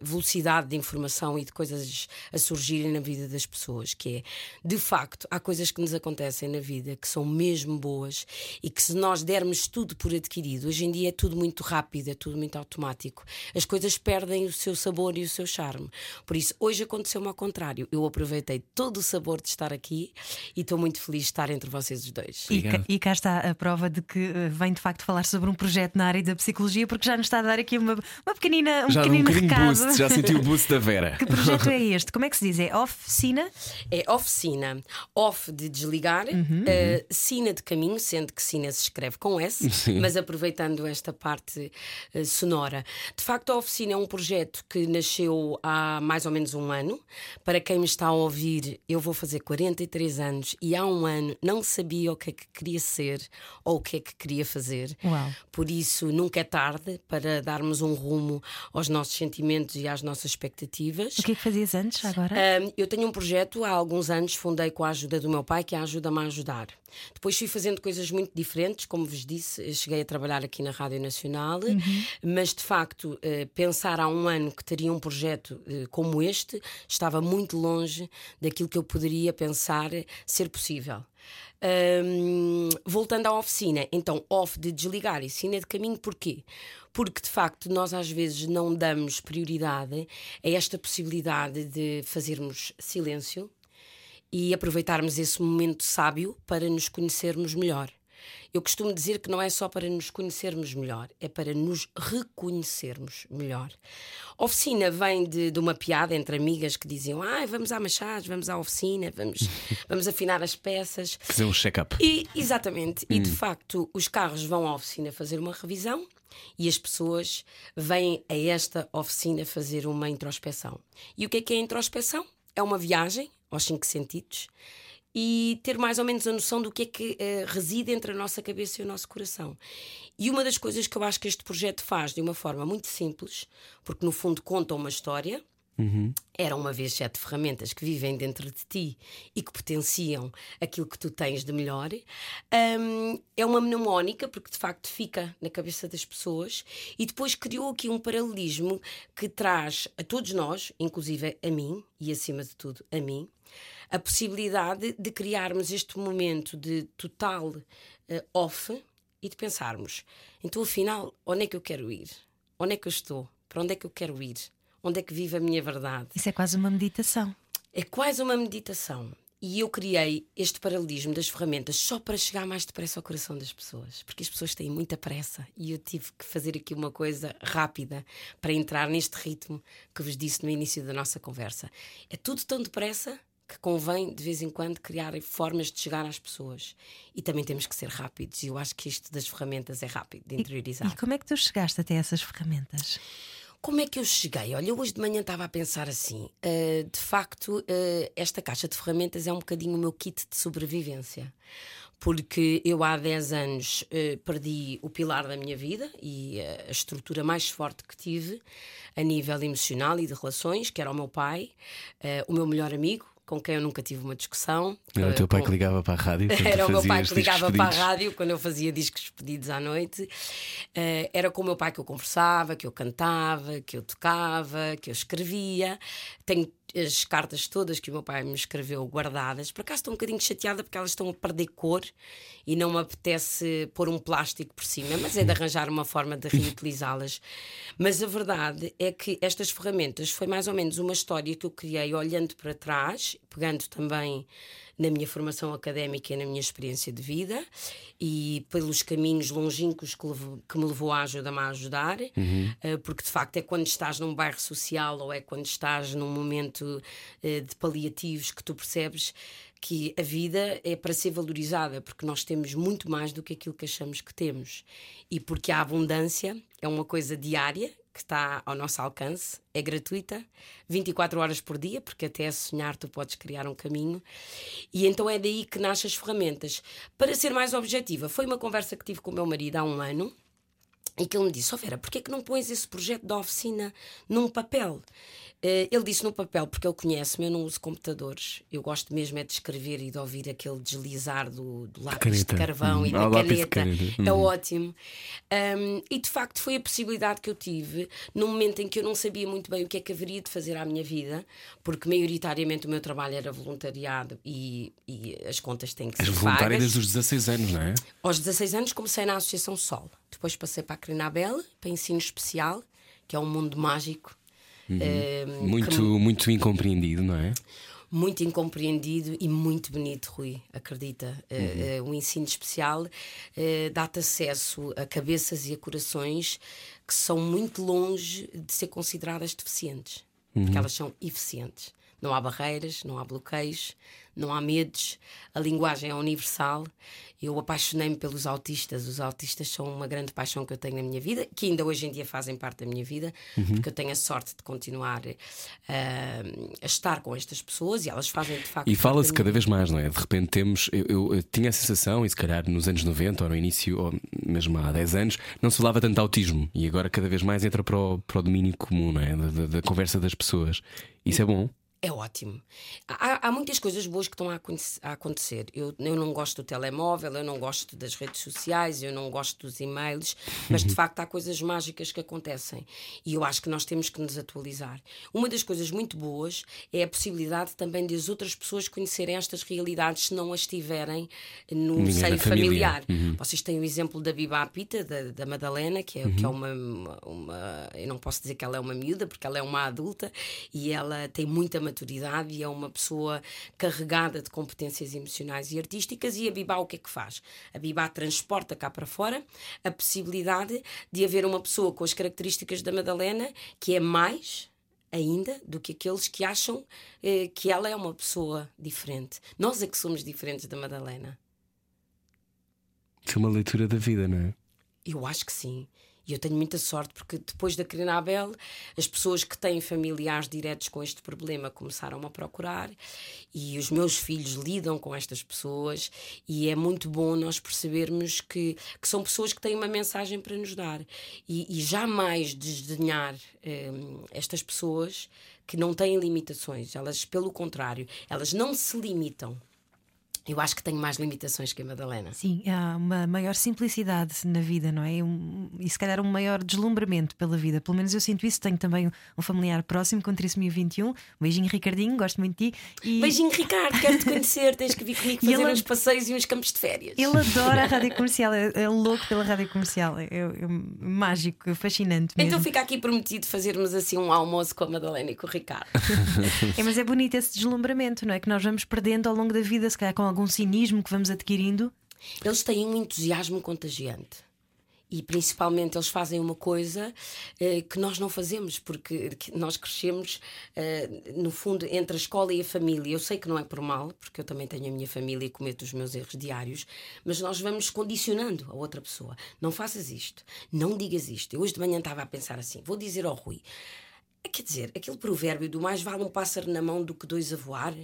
velocidade de informação e de coisas a surgirem na vida das pessoas, que é, de facto, há coisas que nos acontecem na vida que são mesmo boas e que se nós dermos tudo por adquirido, hoje em dia é tudo muito rápido, é tudo muito automático, as coisas perdem o seu sabor e o seu charme. Por isso, hoje aconteceu-me ao contrário. Eu aproveitei todo o sabor de estar aqui e estou muito feliz de estar entre vocês os dois. E, e cá está a prova de que eh, vem de facto falar sobre um projeto na área da psicologia, porque já nos está a dar aqui uma, uma pequenina, um já um pequenino bocadinho recado. boost, já senti o boost da Vera. Que projeto é este? Como é que se diz? É oficina? É oficina. Off de desligar, eh, sina de caminho, sendo que sina se escreve com S, Sim. mas aproveitando esta parte eh, sonora. De facto, a oficina é um projeto que nasceu há mais ou menos um ano. Para quem me está a ouvir, eu vou fazer fazer 43 anos e há um ano não sabia o que é que queria ser ou o que é que queria fazer. Uau. Por isso, nunca é tarde para darmos um rumo aos nossos sentimentos e às nossas expectativas. O que é que fazias antes agora? Um, eu tenho um projeto, há alguns anos fundei com a ajuda do meu pai, que é a Ajuda-me a Ajudar. Depois fui fazendo coisas muito diferentes, como vos disse, cheguei a trabalhar aqui na Rádio Nacional, mas de facto, eh, pensar há um ano que teria um projeto eh, como este estava muito longe daquilo que eu poderia pensar ser possível. Hum, voltando à oficina, então, off de desligar e cine de caminho, porquê? Porque de facto nós às vezes não damos prioridade a esta possibilidade de fazermos silêncio e aproveitarmos esse momento sábio para nos conhecermos melhor. Eu costumo dizer que não é só para nos conhecermos melhor, é para nos reconhecermos melhor. Oficina vem de, de uma piada entre amigas que diziam: ah, vamos à Machados, vamos à oficina, vamos, vamos afinar as peças. Fazer um check-up. Exatamente, e de facto os carros vão à oficina fazer uma revisão e as pessoas vêm a esta oficina fazer uma introspeção. E o que é que é a introspeção? É uma viagem aos cinco sentidos e ter mais ou menos a noção do que é que uh, reside entre a nossa cabeça e o nosso coração. E uma das coisas que eu acho que este projeto faz de uma forma muito simples, porque no fundo conta uma história. Uhum. Eram uma vez sete ferramentas que vivem dentro de ti e que potenciam aquilo que tu tens de melhor. Um, é uma mnemónica, porque de facto fica na cabeça das pessoas, e depois criou aqui um paralelismo que traz a todos nós, inclusive a mim, e acima de tudo a mim, a possibilidade de criarmos este momento de total uh, off e de pensarmos: então, afinal, onde é que eu quero ir? Onde é que eu estou? Para onde é que eu quero ir? Onde é que vive a minha verdade? Isso é quase uma meditação. É quase uma meditação. E eu criei este paralelismo das ferramentas só para chegar mais depressa ao coração das pessoas, porque as pessoas têm muita pressa e eu tive que fazer aqui uma coisa rápida para entrar neste ritmo que vos disse no início da nossa conversa. É tudo tão depressa que convém de vez em quando criar formas de chegar às pessoas. E também temos que ser rápidos. E eu acho que isto das ferramentas é rápido de interiorizar. E, e como é que tu chegaste até essas ferramentas? Como é que eu cheguei? Olha, eu hoje de manhã estava a pensar assim: uh, de facto, uh, esta caixa de ferramentas é um bocadinho o meu kit de sobrevivência. Porque eu há 10 anos uh, perdi o pilar da minha vida e a estrutura mais forte que tive a nível emocional e de relações, que era o meu pai, o meu melhor amigo, com quem eu nunca tive uma discussão. Era o teu pai com... que ligava para a rádio? Era o meu pai que ligava para a rádio quando eu fazia discos pedidos à noite. Uh, era com o meu pai que eu conversava, que eu cantava, que eu tocava, que eu escrevia. Tenho as cartas todas que o meu pai me escreveu guardadas. Por acaso estou um bocadinho chateada porque elas estão a perder cor e não me apetece pôr um plástico por cima, mas é de arranjar uma forma de reutilizá-las. Mas a verdade é que estas ferramentas foi mais ou menos uma história que eu criei olhando para trás, pegando também na minha formação académica e na minha experiência de vida e pelos caminhos longínquos que, levo, que me levou a ajuda-me a ajudar, uhum. uh, porque de facto é quando estás num bairro social ou é quando estás num momento uh, de paliativos que tu percebes que a vida é para ser valorizada, porque nós temos muito mais do que aquilo que achamos que temos. E porque a abundância é uma coisa diária que está ao nosso alcance, é gratuita, 24 horas por dia, porque até a sonhar tu podes criar um caminho. E então é daí que nascem as ferramentas. Para ser mais objetiva, foi uma conversa que tive com o meu marido há um ano e que ele me disse: Ó oh Vera, porquê é que não pões esse projeto da oficina num papel? Uh, ele disse no papel, porque ele conhece-me, eu não uso computadores. Eu gosto mesmo é de escrever e de ouvir aquele deslizar do, do lápis de carvão hum. e da caneta. caneta. É hum. ótimo. Um, e de facto foi a possibilidade que eu tive num momento em que eu não sabia muito bem o que é que haveria de fazer à minha vida, porque maioritariamente o meu trabalho era voluntariado e, e as contas têm que ser. És voluntária desde os 16 anos, não é? Aos 16 anos comecei na Associação Sol. Depois passei para a Crinabel, para ensino especial, que é um mundo mágico Uhum. Uh, muito, que... muito incompreendido, não é? Muito incompreendido e muito bonito, Rui, acredita. Eh, uhum. Uh, uh, o ensino especial dá-te acesso a cabeças e a corações que são muito longe de ser consideradas deficientes, uhum. porque elas são eficientes. Não há barreiras, não há bloqueios, não há medos, a linguagem é universal. Eu apaixonei-me pelos autistas. Os autistas são uma grande paixão que eu tenho na minha vida, que ainda hoje em dia fazem parte da minha vida, uhum. porque eu tenho a sorte de continuar uh, a estar com estas pessoas e elas fazem de facto. E fala-se cada vez mais, não é? De repente temos. Eu, eu, eu, tinha a sensação, e se calhar nos anos 90 ou no início, ou mesmo há 10 anos, não se falava tanto de autismo e agora cada vez mais entra para o, para o domínio comum, não é? Da, da, da conversa das pessoas. Isso é bom é ótimo. Há, há, muitas coisas boas que estão a, a acontecer. Eu, eu, não gosto do telemóvel, eu não gosto das redes sociais, eu não gosto dos e-mails, mas de uhum. facto há coisas mágicas que acontecem e eu acho que nós temos que nos atualizar. Uma das coisas muito boas é a possibilidade também de as outras pessoas conhecerem estas realidades se não as tiverem no Ninguém seio familiar. Uhum. Vocês têm o exemplo da Biba Apita, da, da Madalena, que é, uhum. que é uhum. uma, uma. Eu não posso dizer que ela é uma miúda, porque ela é uma adulta e ela tem muita maturidade maturidade e é uma pessoa carregada de competências emocionais e artísticas. E a Bibá o que é que faz? A Bibá transporta cá para fora a possibilidade de haver uma pessoa com as características da Madalena que é mais ainda do que aqueles que acham eh, que ela é uma pessoa diferente. Nós é que somos diferentes da Madalena. Isso é uma leitura da vida, não é? Eu acho que sim. E eu tenho muita sorte porque depois da Carina Abel, as pessoas que têm familiares diretos com este problema começaram a procurar e os meus filhos lidam com estas pessoas e é muito bom nós percebermos que, que são pessoas que têm uma mensagem para nos dar e, e jamais desdenhar hum, estas pessoas que não têm limitações, elas, pelo contrário, elas não se limitam. Eu acho que tenho mais limitações que a Madalena. Sim, há uma maior simplicidade na vida, não é? Um, e se calhar um maior deslumbramento pela vida. Pelo menos eu sinto isso. Tenho também um familiar próximo com trissomia 21. Beijinho, Ricardinho, gosto muito de ti. E... Beijinho, Ricardo, quero te conhecer. Tens que vir comigo fazer ele... uns passeios e uns campos de férias. Ele adora a rádio comercial, é, é louco pela rádio comercial. É, é, mágico, fascinante. Mesmo. Então fica aqui prometido fazermos assim um almoço com a Madalena e com o Ricardo. é, mas é bonito esse deslumbramento, não é? Que nós vamos perdendo ao longo da vida, se calhar com algum cinismo que vamos adquirindo? Eles têm um entusiasmo contagiante. E principalmente eles fazem uma coisa eh, que nós não fazemos, porque nós crescemos, eh, no fundo, entre a escola e a família. Eu sei que não é por mal, porque eu também tenho a minha família e cometo os meus erros diários, mas nós vamos condicionando a outra pessoa. Não faças isto, não digas isto. Eu hoje de manhã estava a pensar assim: vou dizer ao Rui, quer dizer, aquele provérbio do mais vale um pássaro na mão do que dois a voar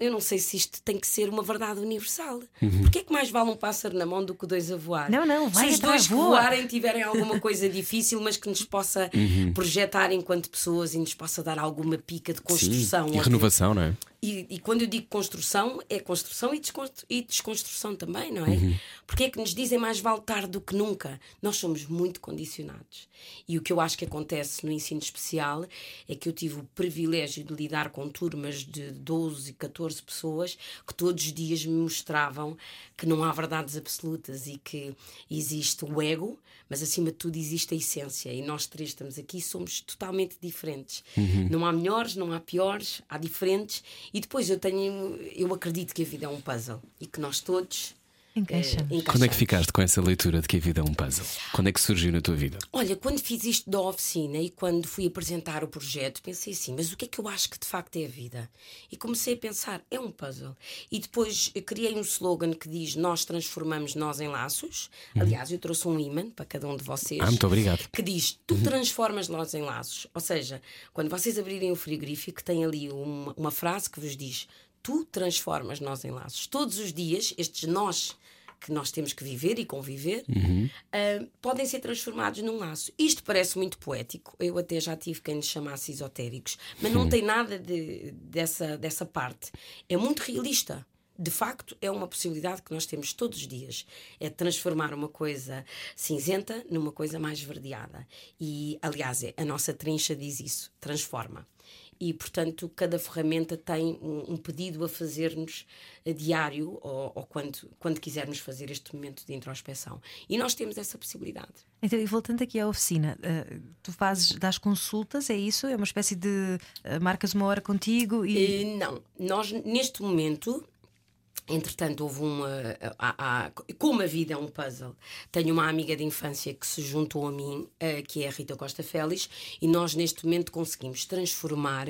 eu não sei se isto tem que ser uma verdade universal. Uhum. Porquê é que mais vale um pássaro na mão do que dois a voar? Não, não, vai Se os dois que voarem tiverem alguma coisa difícil, mas que nos possa uhum. projetar enquanto pessoas e nos possa dar alguma pica de construção. Sim, e renovação, não é? E, e, quando eu digo construção, é construção e, desconstru e desconstrução também, não é? Uhum. Porque é que nos dizem mais vale tarde do que nunca? Nós somos muito condicionados. E o que eu acho que acontece no ensino especial é que eu tive o privilégio de lidar com turmas de 12 e 14 pessoas que todos os dias me mostravam que não há verdades absolutas e que existe o ego, mas acima de tudo existe a essência. E nós três estamos aqui somos totalmente diferentes. Uhum. Não há melhores, não há piores, há diferentes e depois eu tenho, eu acredito que a vida é um puzzle e que nós todos Encaixamos. É, quando é que ficaste com essa leitura de que a vida é um puzzle? Quando é que surgiu na tua vida? Olha, quando fiz isto da oficina e quando fui apresentar o projeto, pensei assim: mas o que é que eu acho que de facto é a vida? E comecei a pensar: é um puzzle. E depois criei um slogan que diz: Nós transformamos nós em laços. Uhum. Aliás, eu trouxe um imã para cada um de vocês. Ah, muito obrigado. Que diz: Tu uhum. transformas nós em laços. Ou seja, quando vocês abrirem o frigorífico, tem ali uma, uma frase que vos diz: tu transformas nós em laços. Todos os dias, estes nós que nós temos que viver e conviver, uhum. uh, podem ser transformados num laço. Isto parece muito poético, eu até já tive quem nos chamasse esotéricos, mas não uhum. tem nada de, dessa, dessa parte. É muito realista. De facto, é uma possibilidade que nós temos todos os dias. É transformar uma coisa cinzenta numa coisa mais verdeada. E, aliás, é, a nossa trincha diz isso: transforma e, portanto, cada ferramenta tem um, um pedido a fazer-nos a diário ou, ou, quando, quando quisermos fazer este momento de introspeção. E nós temos essa possibilidade. Então, e voltando aqui à oficina, uh, tu fazes, das consultas, é isso? É uma espécie de uh, marcas uma hora contigo e. Uh, não, nós neste momento Entretanto, houve uma. Como a vida é um puzzle, tenho uma amiga de infância que se juntou a mim, que é a Rita Costa Félix, e nós neste momento conseguimos transformar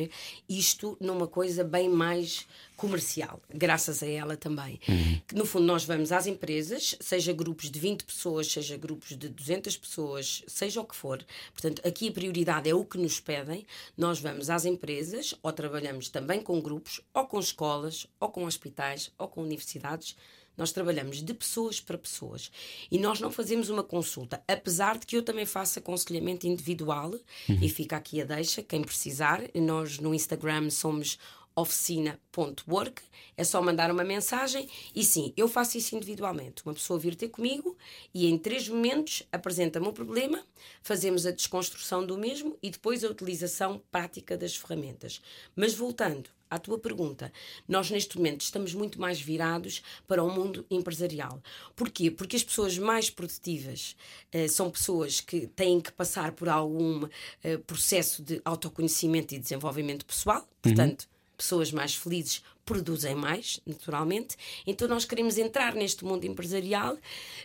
isto numa coisa bem mais comercial, graças a ela também. Uhum. No fundo, nós vamos às empresas, seja grupos de 20 pessoas, seja grupos de 200 pessoas, seja o que for. Portanto, aqui a prioridade é o que nos pedem. Nós vamos às empresas, ou trabalhamos também com grupos, ou com escolas, ou com hospitais, ou com universidades. Nós trabalhamos de pessoas para pessoas e nós não fazemos uma consulta, apesar de que eu também faço aconselhamento individual uhum. e fica aqui a deixa, quem precisar. Nós no Instagram somos oficina.work. É só mandar uma mensagem e sim, eu faço isso individualmente. Uma pessoa vir ter comigo e em três momentos apresenta-me o problema, fazemos a desconstrução do mesmo e depois a utilização prática das ferramentas. Mas voltando à tua pergunta, nós neste momento estamos muito mais virados para o mundo empresarial. Porquê? Porque as pessoas mais produtivas uh, são pessoas que têm que passar por algum uh, processo de autoconhecimento e desenvolvimento pessoal, uhum. portanto. Uhum pessoas mais felizes produzem mais, naturalmente. Então nós queremos entrar neste mundo empresarial,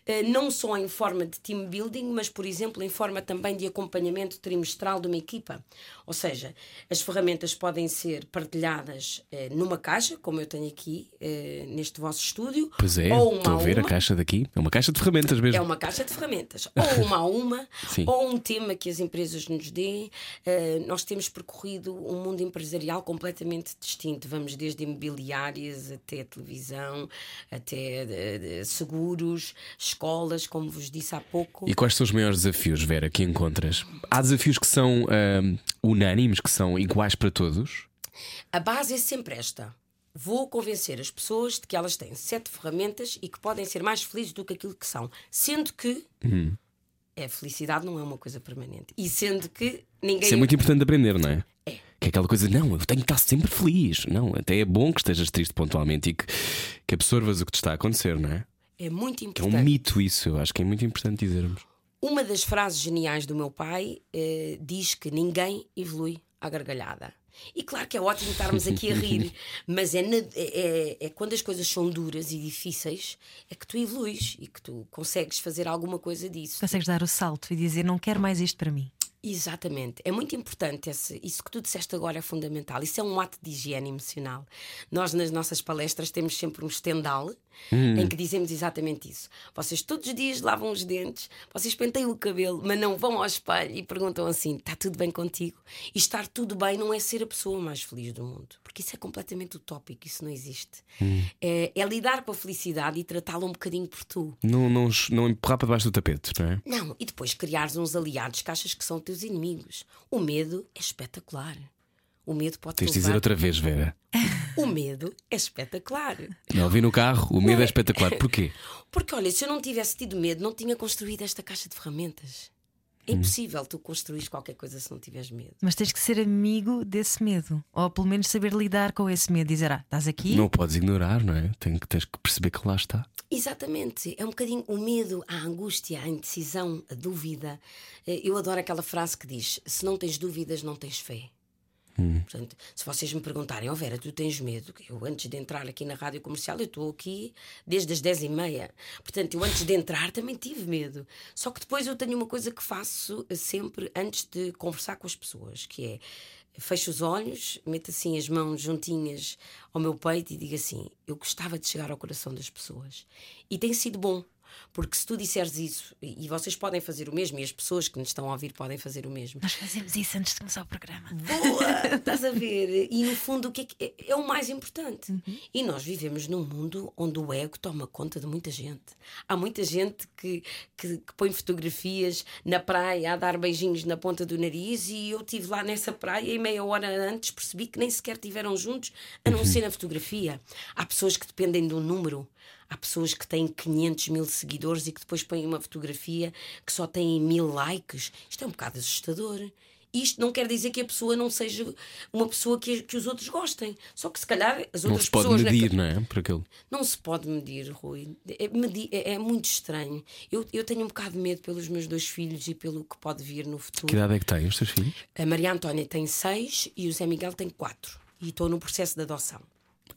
eh, não só em forma de team building, mas, por exemplo, em forma também de acompanhamento trimestral de uma equipa. Ou seja, as ferramentas podem ser partilhadas eh, numa caixa, como eu tenho aqui eh, neste vosso estúdio. Pois é, ou uma estou a ver uma. a caixa daqui. É uma caixa de ferramentas mesmo. É uma caixa de ferramentas. Ou uma a uma, ou um tema que as empresas nos deem. nós temos percorrido um mundo empresarial completamente distinto. Vamos desde imobiliário imobiliárias, até televisão, até de, de seguros, escolas, como vos disse há pouco. E quais são os maiores desafios, Vera, que encontras? Há desafios que são uh, unânimes, que são iguais para todos? A base é sempre esta. Vou convencer as pessoas de que elas têm sete ferramentas e que podem ser mais felizes do que aquilo que são. Sendo que uhum. a felicidade não é uma coisa permanente. E sendo que ninguém. Isso é muito importante aprender, não é? É. Que é aquela coisa, não, eu tenho que estar sempre feliz. Não, até é bom que estejas triste pontualmente e que, que absorvas o que te está a acontecer, não é? É muito importante. é um mito isso, eu acho que é muito importante dizermos. Uma das frases geniais do meu pai eh, diz que ninguém evolui à gargalhada. E claro que é ótimo estarmos aqui a rir, mas é, na, é, é, é, quando as coisas são duras e difíceis é que tu evoluís e que tu consegues fazer alguma coisa disso. Consegues dar o salto e dizer: Não quero mais isto para mim. Exatamente, é muito importante esse, isso que tu disseste agora é fundamental. Isso é um ato de higiene emocional. Nós, nas nossas palestras, temos sempre um estendal hum. em que dizemos exatamente isso. Vocês todos os dias lavam os dentes, vocês penteiam o cabelo, mas não vão ao espelho e perguntam assim: está tudo bem contigo? E estar tudo bem não é ser a pessoa mais feliz do mundo, porque isso é completamente utópico, isso não existe. Hum. É, é, lidar com a felicidade e tratá-la um bocadinho por tu. Não, não, não empurrar para debaixo do tapete, não é? Não, e depois criares uns aliados que achas que são teus teus inimigos. O medo é espetacular. O medo pode Tens de dizer outra vez, Vera. O medo é espetacular. Não ouvi no carro, o medo é espetacular. Porquê? Porque, olha, se eu não tivesse tido medo, não tinha construído esta caixa de ferramentas. É hum. impossível tu construir qualquer coisa se não tiveres medo. Mas tens que ser amigo desse medo. Ou pelo menos saber lidar com esse medo. Dizer, ah, estás aqui. Não podes ignorar, não é? Tens, tens que perceber que lá está. Exatamente. É um bocadinho o medo, a angústia, a indecisão, a dúvida. Eh, eu adoro aquela frase que diz: se não tens dúvidas, não tens fé. Hum. Portanto, se vocês me perguntarem, oh Vera, tu tens medo? Eu antes de entrar aqui na rádio comercial, eu estou aqui desde as 10 e meia. Portanto, eu antes de entrar também tive medo. Só que depois eu tenho uma coisa que faço sempre antes de conversar com as pessoas, que é fecho os olhos, meto assim as mãos juntinhas ao meu peito e digo assim: eu gostava de chegar ao coração das pessoas. E tem sido bom. Porque se tu disseres isso, e vocês podem fazer o mesmo, e as pessoas que nos estão a ouvir podem fazer o mesmo. Nós fazemos isso antes de começar o programa. Boa! Estás a ver? E no fundo, o que é, que é, é o mais importante. Uhum. E nós vivemos num mundo onde o ego toma conta de muita gente. Há muita gente que, que, que põe fotografias na praia a dar beijinhos na ponta do nariz, e eu estive lá nessa praia e meia hora antes percebi que nem sequer estiveram juntos, a não uhum. ser na fotografia. Há pessoas que dependem de um número. Há pessoas que têm 500 mil seguidores e que depois põem uma fotografia que só tem mil likes. Isto é um bocado assustador. Isto não quer dizer que a pessoa não seja uma pessoa que, que os outros gostem. Só que se calhar as outras não se pode pessoas. medir, na... não é? Por aquilo. Não se pode medir, Rui. É, medir, é, é, muito estranho. Eu, eu tenho um bocado de medo pelos meus dois filhos e pelo que pode vir no futuro. Que idade é que têm os teus filhos? A Maria Antónia tem seis e o Zé Miguel tem quatro. E estou no processo de adoção.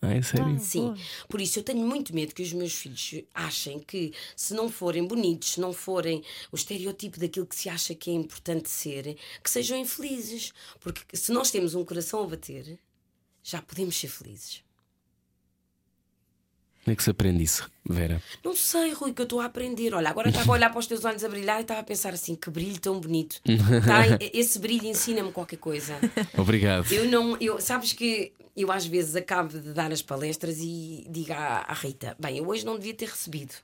Ah, é sério? Sim, por isso eu tenho muito medo que os meus filhos achem que se não forem bonitos, se não forem o estereotipo daquilo que se acha que é importante ser, que sejam infelizes. Porque se nós temos um coração a bater, já podemos ser felizes. Como é que se aprende isso, Vera? Não sei, Rui, que eu estou a aprender. Olha, agora estava a olhar para os teus olhos a brilhar e estava a pensar assim: que brilho tão bonito. Tá? Esse brilho ensina-me qualquer coisa. Obrigado. Eu não, eu, sabes que eu às vezes acabo de dar as palestras e digo à, à Rita: bem, eu hoje não devia ter recebido.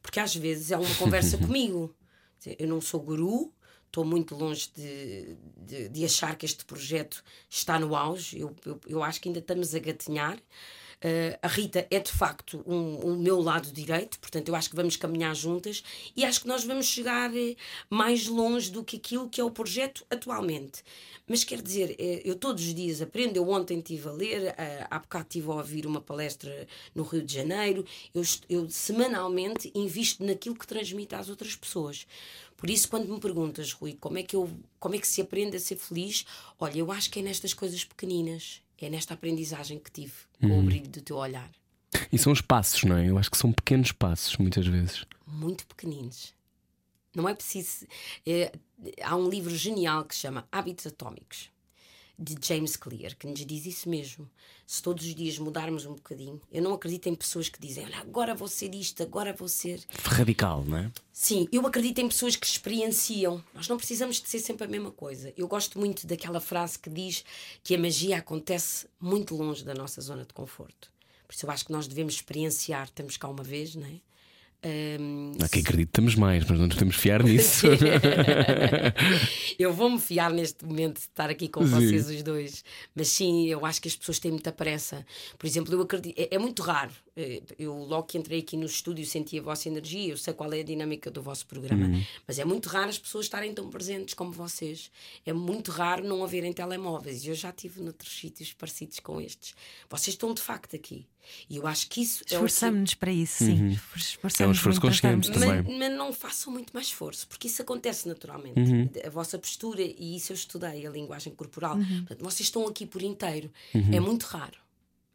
Porque às vezes é uma conversa comigo. Eu não sou guru, estou muito longe de, de, de, achar que este projeto está no auge. Eu, eu, eu acho que ainda estamos a gatinhar. Uh, a Rita é de facto o um, um meu lado direito, portanto, eu acho que vamos caminhar juntas e acho que nós vamos chegar eh, mais longe do que aquilo que é o projeto atualmente. Mas quer dizer, eh, eu todos os dias aprendo. Eu ontem estive a ler, há bocado estive a ouvir uma palestra no Rio de Janeiro. Eu, eu semanalmente invisto naquilo que transmite às outras pessoas. Por isso, quando me perguntas, Rui, como é que, eu, como é que se aprende a ser feliz, olha, eu acho que é nestas coisas pequeninas. É nesta aprendizagem que tive com uhum. o brilho do teu olhar. E são os passos, não é? Eu acho que são pequenos passos, muitas vezes. Muito pequeninos. Não é preciso. É, há um livro genial que se chama Hábitos Atómicos, de James Clear, que nos diz isso mesmo. Se todos os dias mudarmos um bocadinho, eu não acredito em pessoas que dizem, olha, agora vou ser isto, agora vou ser. Radical, não é? Sim, eu acredito em pessoas que experienciam. Nós não precisamos de ser sempre a mesma coisa. Eu gosto muito daquela frase que diz que a magia acontece muito longe da nossa zona de conforto. Por isso eu acho que nós devemos experienciar. Estamos cá uma vez, não é? Um, Há quem acredite estamos mais, mas não nos podemos fiar nisso. eu vou-me fiar neste momento de estar aqui com sim. vocês os dois, mas sim, eu acho que as pessoas têm muita pressa. Por exemplo, eu acredito, é, é muito raro. Eh, eu logo que entrei aqui no estúdio senti a vossa energia, eu sei qual é a dinâmica do vosso programa, uhum. mas é muito raro as pessoas estarem tão presentes como vocês. É muito raro não haverem telemóveis. Eu já estive noutros sítios parecidos com estes. Vocês estão de facto aqui. E eu acho que isso. Esforçamos-nos é para isso, sim. Uhum. É um esforço consciente também. Mas, mas, não façam muito mais esforço, porque isso acontece naturalmente. Uhum. A vossa postura, e isso eu estudei, a linguagem corporal. Uhum. Portanto, vocês estão aqui por inteiro. Uhum. É muito raro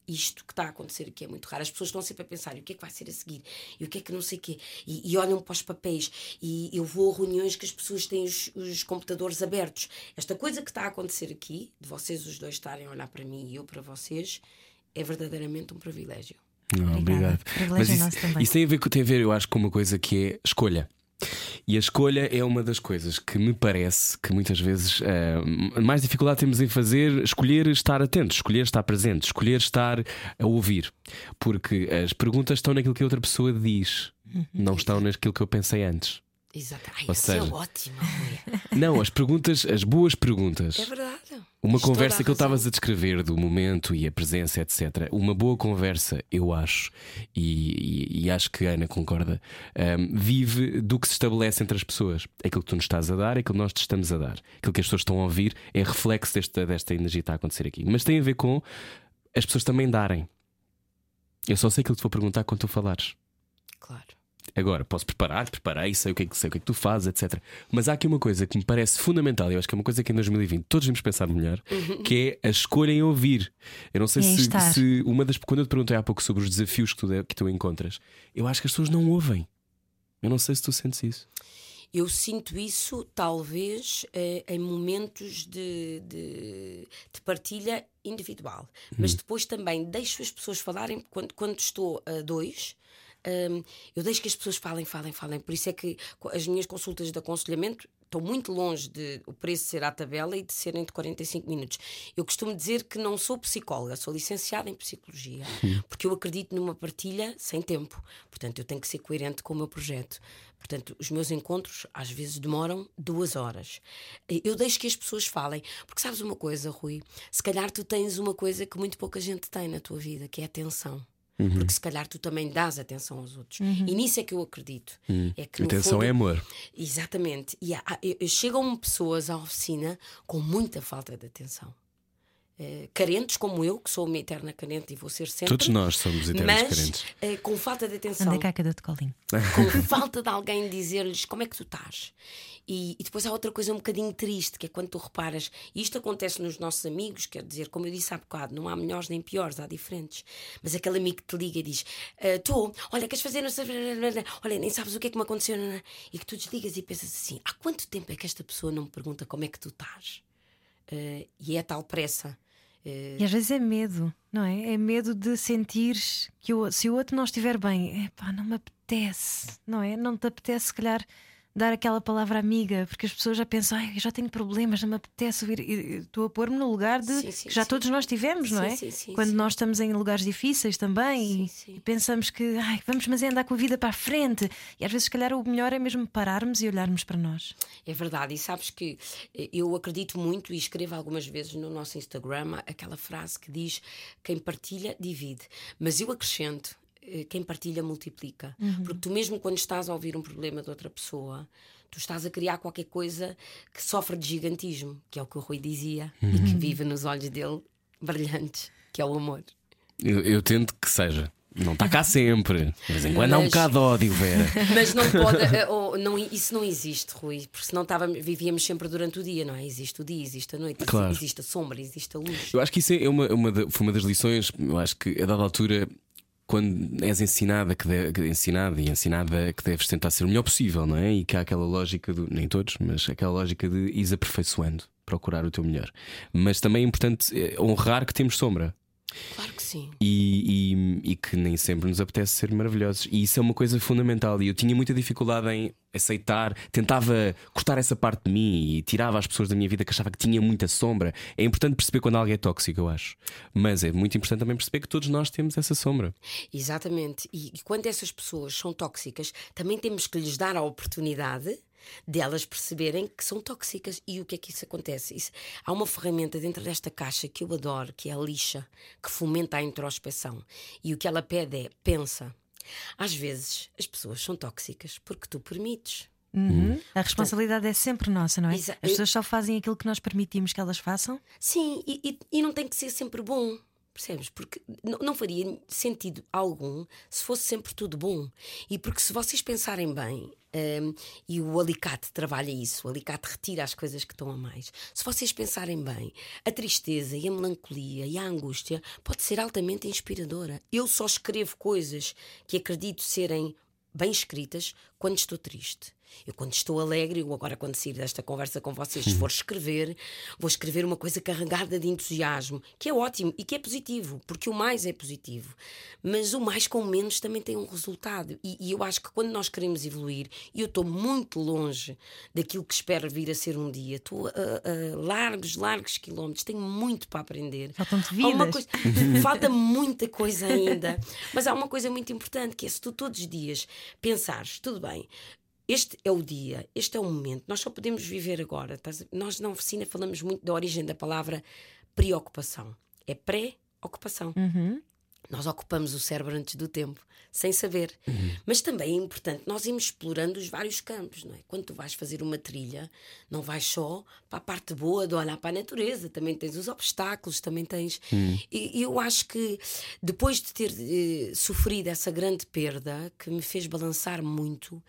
isto que está a acontecer aqui é muito raro. As pessoas estão sempre a pensar: e o que é que vai ser a seguir? E o que é que não sei o quê? E, e olham para os papéis. E eu vou a reuniões que as pessoas têm os, os, computadores abertos. Esta coisa que está a acontecer aqui, de vocês os dois estarem a olhar para mim e eu para vocês, é verdadeiramente um privilégio. Não, obrigado. Mas isso, isso, tem a ver, tem a ver, eu acho, com uma coisa que é escolha. E a escolha é uma das coisas que me parece que muitas vezes uh, mais dificuldade temos em fazer, escolher estar atento, escolher estar presente, escolher estar a ouvir. Porque as perguntas estão naquilo que a outra pessoa diz, uhum. não estão naquilo que eu pensei antes. Exato. Ai, Ou é seja, é ótimo. Não, as perguntas, as boas perguntas. É verdade. Uma conversa que eu estavas a descrever do momento e a presença, etc. Uma boa conversa, eu acho, e, e, e acho que a Ana concorda, um, vive do que se estabelece entre as pessoas. Aquilo que tu nos estás a dar, aquilo que nós te estamos a dar. Aquilo que as pessoas estão a ouvir é reflexo desta, desta energia que está a acontecer aqui. Mas tem a ver com as pessoas também darem. Eu só sei aquilo que te vou perguntar quando tu falares. Claro. Agora, posso preparar, preparei, sei o que é que, sei o que, é que tu fazes, etc. Mas há aqui uma coisa que me parece fundamental, eu acho que é uma coisa que em 2020 todos devemos pensar melhor, uhum. que é a escolha em ouvir. Eu não sei se, se, uma das. Quando eu te perguntei há pouco sobre os desafios que tu, que tu encontras, eu acho que as pessoas não ouvem. Eu não sei se tu sentes isso. Eu sinto isso, talvez, eh, em momentos de, de, de, partilha individual. Mas hum. depois também deixo as pessoas falarem quando, quando estou a dois um, eu deixo que as pessoas falem, falem, falem. Por isso é que as minhas consultas de aconselhamento estão muito longe de o preço ser à tabela e de serem de 45 minutos. Eu costumo dizer que não sou psicóloga, sou licenciada em psicologia, porque eu acredito numa partilha sem tempo. Portanto, eu tenho que ser coerente com o meu projeto. Portanto, os meus encontros às vezes demoram duas horas. Eu deixo que as pessoas falem, porque sabes uma coisa, Rui? Se calhar tu tens uma coisa que muito pouca gente tem na tua vida, que é atenção. Uhum. Porque se calhar tu também dás atenção aos outros. Uhum. E nisso é que eu acredito. Uhum. É que, atenção fundo, é amor. Exatamente. E há, chegam pessoas à oficina com muita falta de atenção. Uh, carentes como eu, que sou uma eterna carente e vou ser sempre. Todos nós somos eternos mas, carentes. Uh, com falta de atenção. Anda cá, cada de colinho. Com falta de alguém dizer-lhes como é que tu estás. E, e, depois há outra coisa um bocadinho triste, que é quando tu reparas, e isto acontece nos nossos amigos, quer dizer, como eu disse há bocado, não há melhores nem piores, há diferentes. Mas aquele amigo que te liga e diz: Estou, uh, olha, queres fazer, não sei, olha, nem sabes o que é que me aconteceu, e que tu desligas e pensas assim: há quanto tempo é que esta pessoa não me pergunta como é que tu estás? Uh, e é tal pressa. Uh... E às vezes é medo, não é? É medo de sentir que o, se o outro não estiver bem, epá, não me apetece, não é? Não te apetece, se calhar dar aquela palavra amiga, porque as pessoas já pensam, ai, eu já tenho problemas, não me apetece ouvir. Estou a pôr-me no lugar de sim, sim, que já sim. todos nós tivemos, não é? Quando nós estamos em lugares difíceis também e, e, pensamos que ai, vamos, mas é andar com a vida para a frente. E às vezes, se calhar, o melhor é mesmo pararmos e olharmos para nós. É verdade, e sabes que eh, eu acredito muito e escrevo algumas vezes no nosso Instagram aquela frase que diz: quem partilha, divide. Mas eu acrescento quem partilha multiplica. Uhum. Porque tu, mesmo quando estás a ouvir um problema de outra pessoa, tu estás a criar qualquer coisa que sofre de gigantismo, que é o que o Rui dizia, uhum. e que uhum. vive nos olhos dele brilhantes, que é o amor. Eu, eu tento que seja. Não está cá sempre. De vez em quando há um bocado de ódio, Vera. Mas não pode. Eh, ou, não, isso não existe, Rui. Porque senão tava, vivíamos sempre durante o dia, não é? Existe o dia, existe a noite, claro. existe a sombra, existe a luz. Eu acho que isso é uma, uma, foi uma das lições. Eu acho que a dada altura quando és ensinada que, de, ensinada e ensinada que deves tentar ser o melhor possível, não é? E que há aquela lógica do, nem todos, mas aquela lógica de ir aperfeiçoando, procurar o teu melhor. Mas também é importante eh, honrar que temos sombra. Claro que sim. E, e, e, que nem sempre nos apetece ser maravilhosos. E isso é uma coisa fundamental. E eu tinha muita dificuldade em aceitar, tentava cortar essa parte de mim e tirava as pessoas da minha vida que achava que tinha muita sombra. É importante perceber quando alguém é tóxico, eu acho. Mas é muito importante também perceber que todos nós temos essa sombra. Exatamente. E, e quando essas pessoas são tóxicas, também temos que lhes dar a oportunidade delas perceberem que são tóxicas. E o que é que isso acontece? Isso, há uma ferramenta dentro desta caixa que eu adoro, que é a lixa, que fomenta a introspeção. E o que ela pede é: pensa. Às vezes as pessoas são tóxicas porque tu permites. Uhum. A responsabilidade Portanto, é sempre nossa, não é? As pessoas só fazem aquilo que nós permitimos que elas façam? Sim, e, e, e não tem que ser sempre bom. Percebes? Porque não faria sentido algum se fosse sempre tudo bom. E porque se vocês pensarem bem, um, e o alicate trabalha isso, o alicate retira as coisas que estão a mais. Se vocês pensarem bem, a tristeza e a melancolia e a angústia pode ser altamente inspiradora. Eu só escrevo coisas que acredito serem bem escritas quando estou triste. Eu, quando estou alegre, ou agora, quando sair desta conversa com vocês, se for escrever, vou escrever uma coisa carregada de entusiasmo, que é ótimo e que é positivo, porque o mais é positivo. Mas o mais com menos também tem um resultado. E, e eu acho que quando nós queremos evoluir, e eu estou muito longe daquilo que espero vir a ser um dia, estou a, a largos, largos quilómetros, tenho muito para aprender. Faltam-te vidas. Coisa, falta muita coisa ainda. Mas há uma coisa muito importante que é se tu todos os dias pensares, tudo bem, este é o dia, este é o momento, nós só podemos viver agora. Nós na oficina falamos muito da origem da palavra preocupação. É pré-ocupação. Uhum. Nós ocupamos o cérebro antes do tempo, sem saber. Uhum. Mas também é importante nós irmos explorando os vários campos, não é? Quando tu vais fazer uma trilha, não vais só para a parte boa de olhar para a natureza, também tens os obstáculos, também tens. Uhum. E, eu acho que depois de ter eh, sofrido essa grande perda, que me fez balançar muito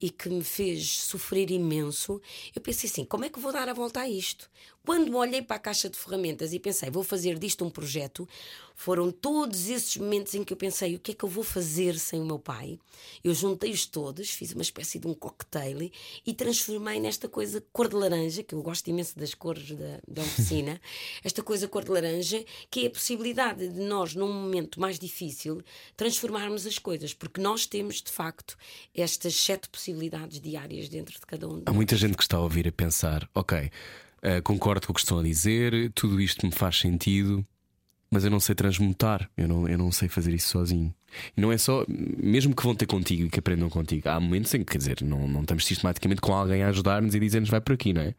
e que me fez sofrer imenso, eu pensei assim: como é que vou dar a volta a isto? Quando olhei para a caixa de ferramentas e pensei, vou fazer disto um projeto, foram todos esses momentos em que eu pensei, o que é que eu vou fazer sem o meu pai? Eu juntei-os todos, fiz uma espécie de um cocktail e transformei nesta coisa cor de laranja, que eu gosto imenso das cores da, da oficina, esta coisa cor de laranja, que é a possibilidade de nós, num momento mais difícil, transformarmos as coisas, porque nós temos, de facto, estas sete possibilidades diárias dentro de cada um. Há muita gente que está a ouvir a pensar, ok Uh, concordo com o que estão a dizer, tudo isto me faz sentido, mas eu não sei transmutar, eu não, eu não sei fazer isso sozinho. E não é só, mesmo que vão ter contigo e que aprendam contigo, há momentos em que, quer dizer, não, não estamos sistematicamente com alguém a ajudar-nos e dizer-nos vai por aqui, não é?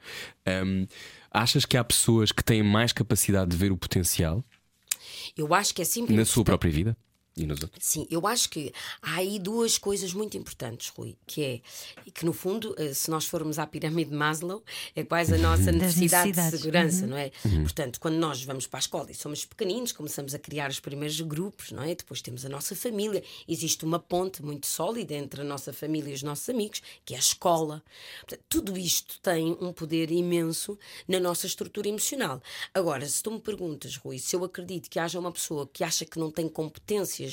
Um, achas que há pessoas que têm mais capacidade de ver o potencial? Eu acho que é simples. Na sua própria vida? E nos outros. Sim, eu acho que há aí duas coisas muito importantes, Rui, que é que no fundo, eh, se nós formos à pirâmide de Maslow, é quase a nossa necessidade de segurança, uhum. não é? Uhum. Portanto, quando nós vamos para a escola e somos pequeninos, começamos a criar os primeiros grupos, não é? Depois temos a nossa família, existe uma ponte muito sólida entre a nossa família e os nossos amigos, que é a escola. Portanto, tudo isto tem um poder imenso na nossa estrutura emocional. Agora, se tu me perguntas, Rui, se eu acredito que haja uma pessoa que acha que não tem competências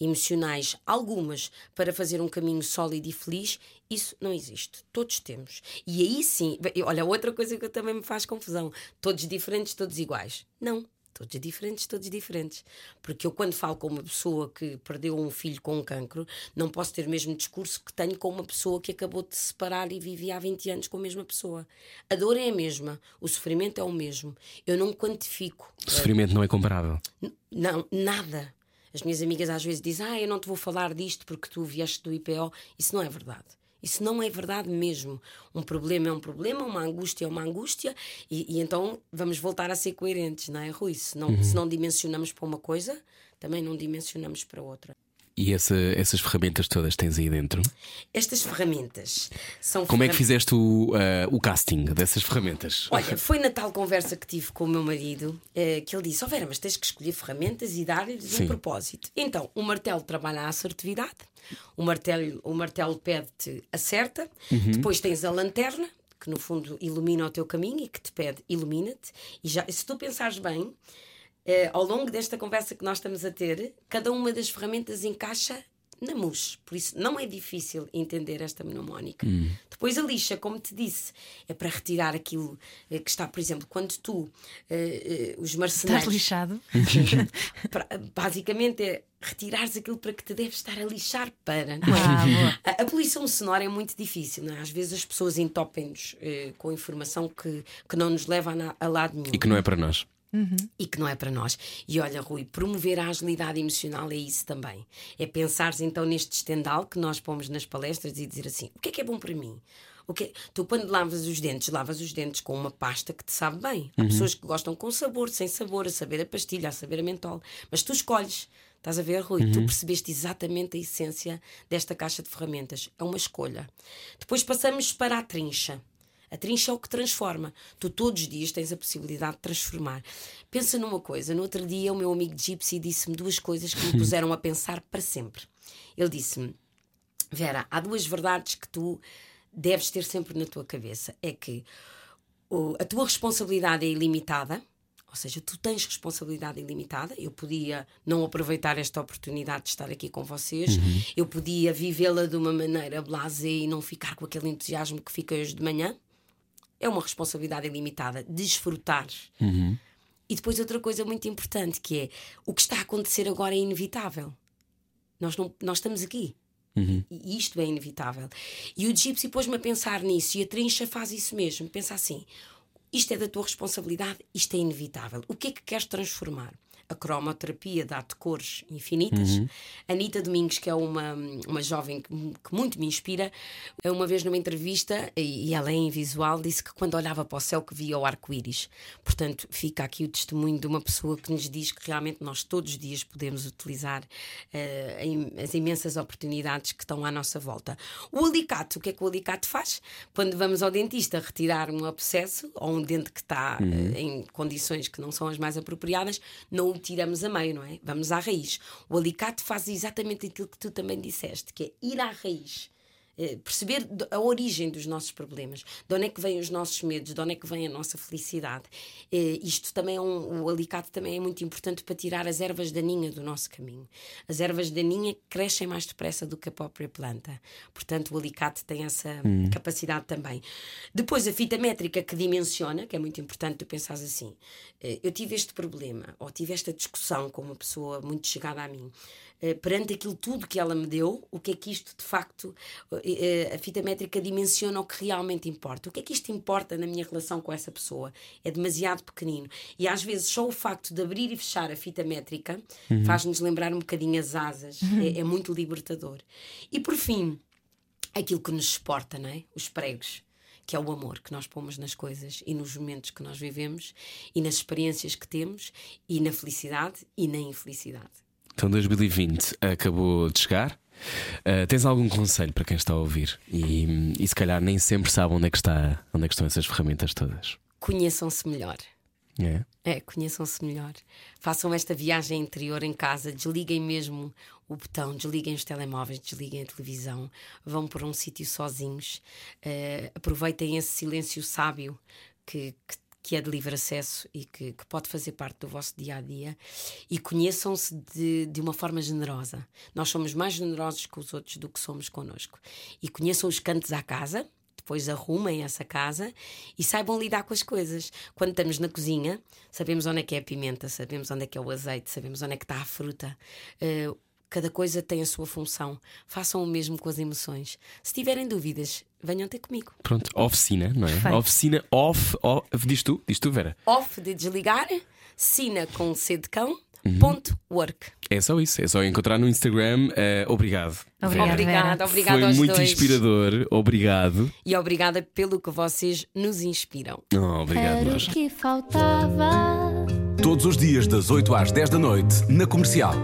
emocionais algumas para fazer um caminho sólido e feliz, isso não existe. Todos temos. E aí sim, olha, outra coisa que também me faz confusão: todos diferentes, todos iguais. Não. Todos diferentes, todos diferentes. Porque eu, quando falo com uma pessoa que perdeu um filho com um cancro, não posso ter o mesmo discurso que tenho com uma pessoa que acabou de se separar e vivia há 20 anos com a mesma pessoa. A dor é a mesma, o sofrimento é o mesmo. Eu não quantifico. O sofrimento não é comparável. Não, nada. As minhas amigas às vezes dizem: Ah, eu não te vou falar disto porque tu vieste do IPO. Isso não é verdade. Isso não é verdade mesmo. Um problema é um problema, uma angústia é uma angústia, e, e então vamos voltar a ser coerentes, não é, Rui? Se não, uhum. se não dimensionamos para uma coisa, também não dimensionamos para outra. E essa, essas ferramentas todas tens aí dentro? Estas ferramentas são. Como é que fizeste o, uh, o casting dessas ferramentas? Olha, foi na tal conversa que tive com o meu marido uh, que ele disse: Ó oh Vera, mas tens que escolher ferramentas e dar-lhes um propósito. Então, o martelo trabalha a assertividade, o martelo, o martelo pede-te acerta, uhum. depois tens a lanterna, que no fundo ilumina o teu caminho e que te pede ilumina-te. E já, se tu pensares bem, eh, ao longo desta conversa que nós estamos a ter, cada uma das ferramentas encaixa na MUS. Por isso não é difícil entender esta mnemónica. Hum. Depois a lixa, como te disse, é para retirar aquilo eh, que está, por exemplo, quando tu, uh, uh, os marcenários. Estás lixado? basicamente é retirares aquilo para que te deves estar a lixar para. É? Ah, a, a, poluição sonora é muito difícil, não é? Às vezes as pessoas entopem-nos com informação que, que não nos leva a, a lado nenhum. E que não é para nós. Uhum. E que não é para nós. E olha, Rui, promover a agilidade emocional é isso também. É pensares então neste estendal que nós pomos nas palestras e dizer assim: o que é que é bom para mim? O que Tu, quando lavas os dentes, lavas os dentes com uma pasta que te sabe bem. Há uhum. pessoas que gostam com sabor, sem sabor, a saber a pastilha, a saber a mentol. Mas tu escolhes. Estás a ver, Rui? Uhum. Tu percebeste exatamente a essência desta caixa de ferramentas. É uma escolha. Depois passamos para a trincha. A trincha é o que transforma. Tu todos os dias tens a possibilidade de transformar. Pensa numa coisa. No outro dia, o meu amigo Gypsy disse-me duas coisas que me puseram a pensar para sempre. Ele disse-me: Vera, há duas verdades que tu deves ter sempre na tua cabeça. É que a tua responsabilidade é ilimitada. Ou seja, tu tens responsabilidade ilimitada. Eu podia não aproveitar esta oportunidade de estar aqui com vocês, uhum. eu podia vivê-la de uma maneira blasé e não ficar com aquele entusiasmo que fica hoje de manhã é uma responsabilidade ilimitada. Desfrutar. Uhum. E depois outra coisa muito importante que é o que está a acontecer agora é inevitável. Nós, não, nós estamos aqui. Uhum. E isto é inevitável. E o Gypsy pôs-me a pensar nisso e a Trincha faz isso mesmo. Pensa assim: isto é da tua responsabilidade, isto é inevitável. O que é que queres transformar? A cromoterapia dá-te cores infinitas. Uhum. Anitta Domingos, que é uma, uma jovem que, que, muito me inspira, uma vez numa entrevista, e, e ela é em visual, disse que quando olhava para o céu que via o arco-íris. Portanto, fica aqui o testemunho de uma pessoa que nos diz que realmente nós todos os dias podemos utilizar uh, as imensas oportunidades que estão à nossa volta. O alicate, o que é que o alicate faz? Quando vamos ao dentista retirar um abscesso ou um dente que está uhum. uh, em condições que não são as mais apropriadas, não tiramos a meio, não é? Vamos à raiz. O alicate faz exatamente aquilo que tu também disseste, que é ir à raiz. Eh, perceber a origem dos nossos problemas, de onde é que vêm os nossos medos, de onde é que vem a nossa felicidade. Eh, isto também é um, o alicate também é muito importante para tirar as ervas daninhas do nosso caminho. As ervas daninhas crescem mais depressa do que a própria planta. Portanto, o alicate tem essa hum. capacidade também. Depois, a fita métrica que dimensiona, que é muito importante tu pensares assim: eh, eu tive este problema, ou tive esta discussão com uma pessoa muito chegada a mim. Eh, perante aquilo tudo que ela me deu, o que é que isto de facto, eh, a fita métrica dimensiona o que realmente importa. O que é que isto importa na minha relação com essa pessoa? É demasiado pequenino. E às vezes só o facto de abrir e fechar a fita métrica uhum. faz-nos lembrar um bocadinho as asas. Uhum. É, é muito libertador. E por fim, aquilo que nos exporta, não é? Os pregos que é o amor que nós pomos nas coisas e nos momentos que nós vivemos e nas experiências que temos e na felicidade e na infelicidade. Então 2020 acabou de chegar. Uh, tens algum conselho para quem está a ouvir e, e se calhar nem sempre sabe onde é que está, onde é que estão essas ferramentas todas? Conheçam-se melhor. É. É, conheçam-se melhor. Façam esta viagem interior em casa, desliguem mesmo o botão, desliguem os telemóveis, desliguem a televisão, vão para um sítio sozinhos, uh, aproveitem esse silêncio sábio que, que que é de livre acesso e que, que, pode fazer parte do vosso dia a dia e conheçam-se de, de uma forma generosa. Nós somos mais generosos com os outros do que somos connosco. E conheçam os cantos à casa, depois arrumem essa casa e saibam lidar com as coisas. Quando estamos na cozinha, sabemos onde é que é a pimenta, sabemos onde é que é o azeite, sabemos onde é que está a fruta. Uh, Cada coisa tem a sua função. Façam o mesmo com as emoções. Se tiverem dúvidas, venham ter comigo. Pronto, oficina, não é? Oficina off, off. Diz tu, diz tu, Vera. Off de desligar, sina com C de cão. Uhum. Ponto work. É só isso, é só encontrar no Instagram. Uh, obrigado. Obrigada, obrigada, obrigada Foi muito dois. inspirador, obrigado. E obrigada pelo que vocês nos inspiram. Oh, obrigado, Era nós. o que faltava. Todos os dias, das 8 às 10 da noite, na comercial.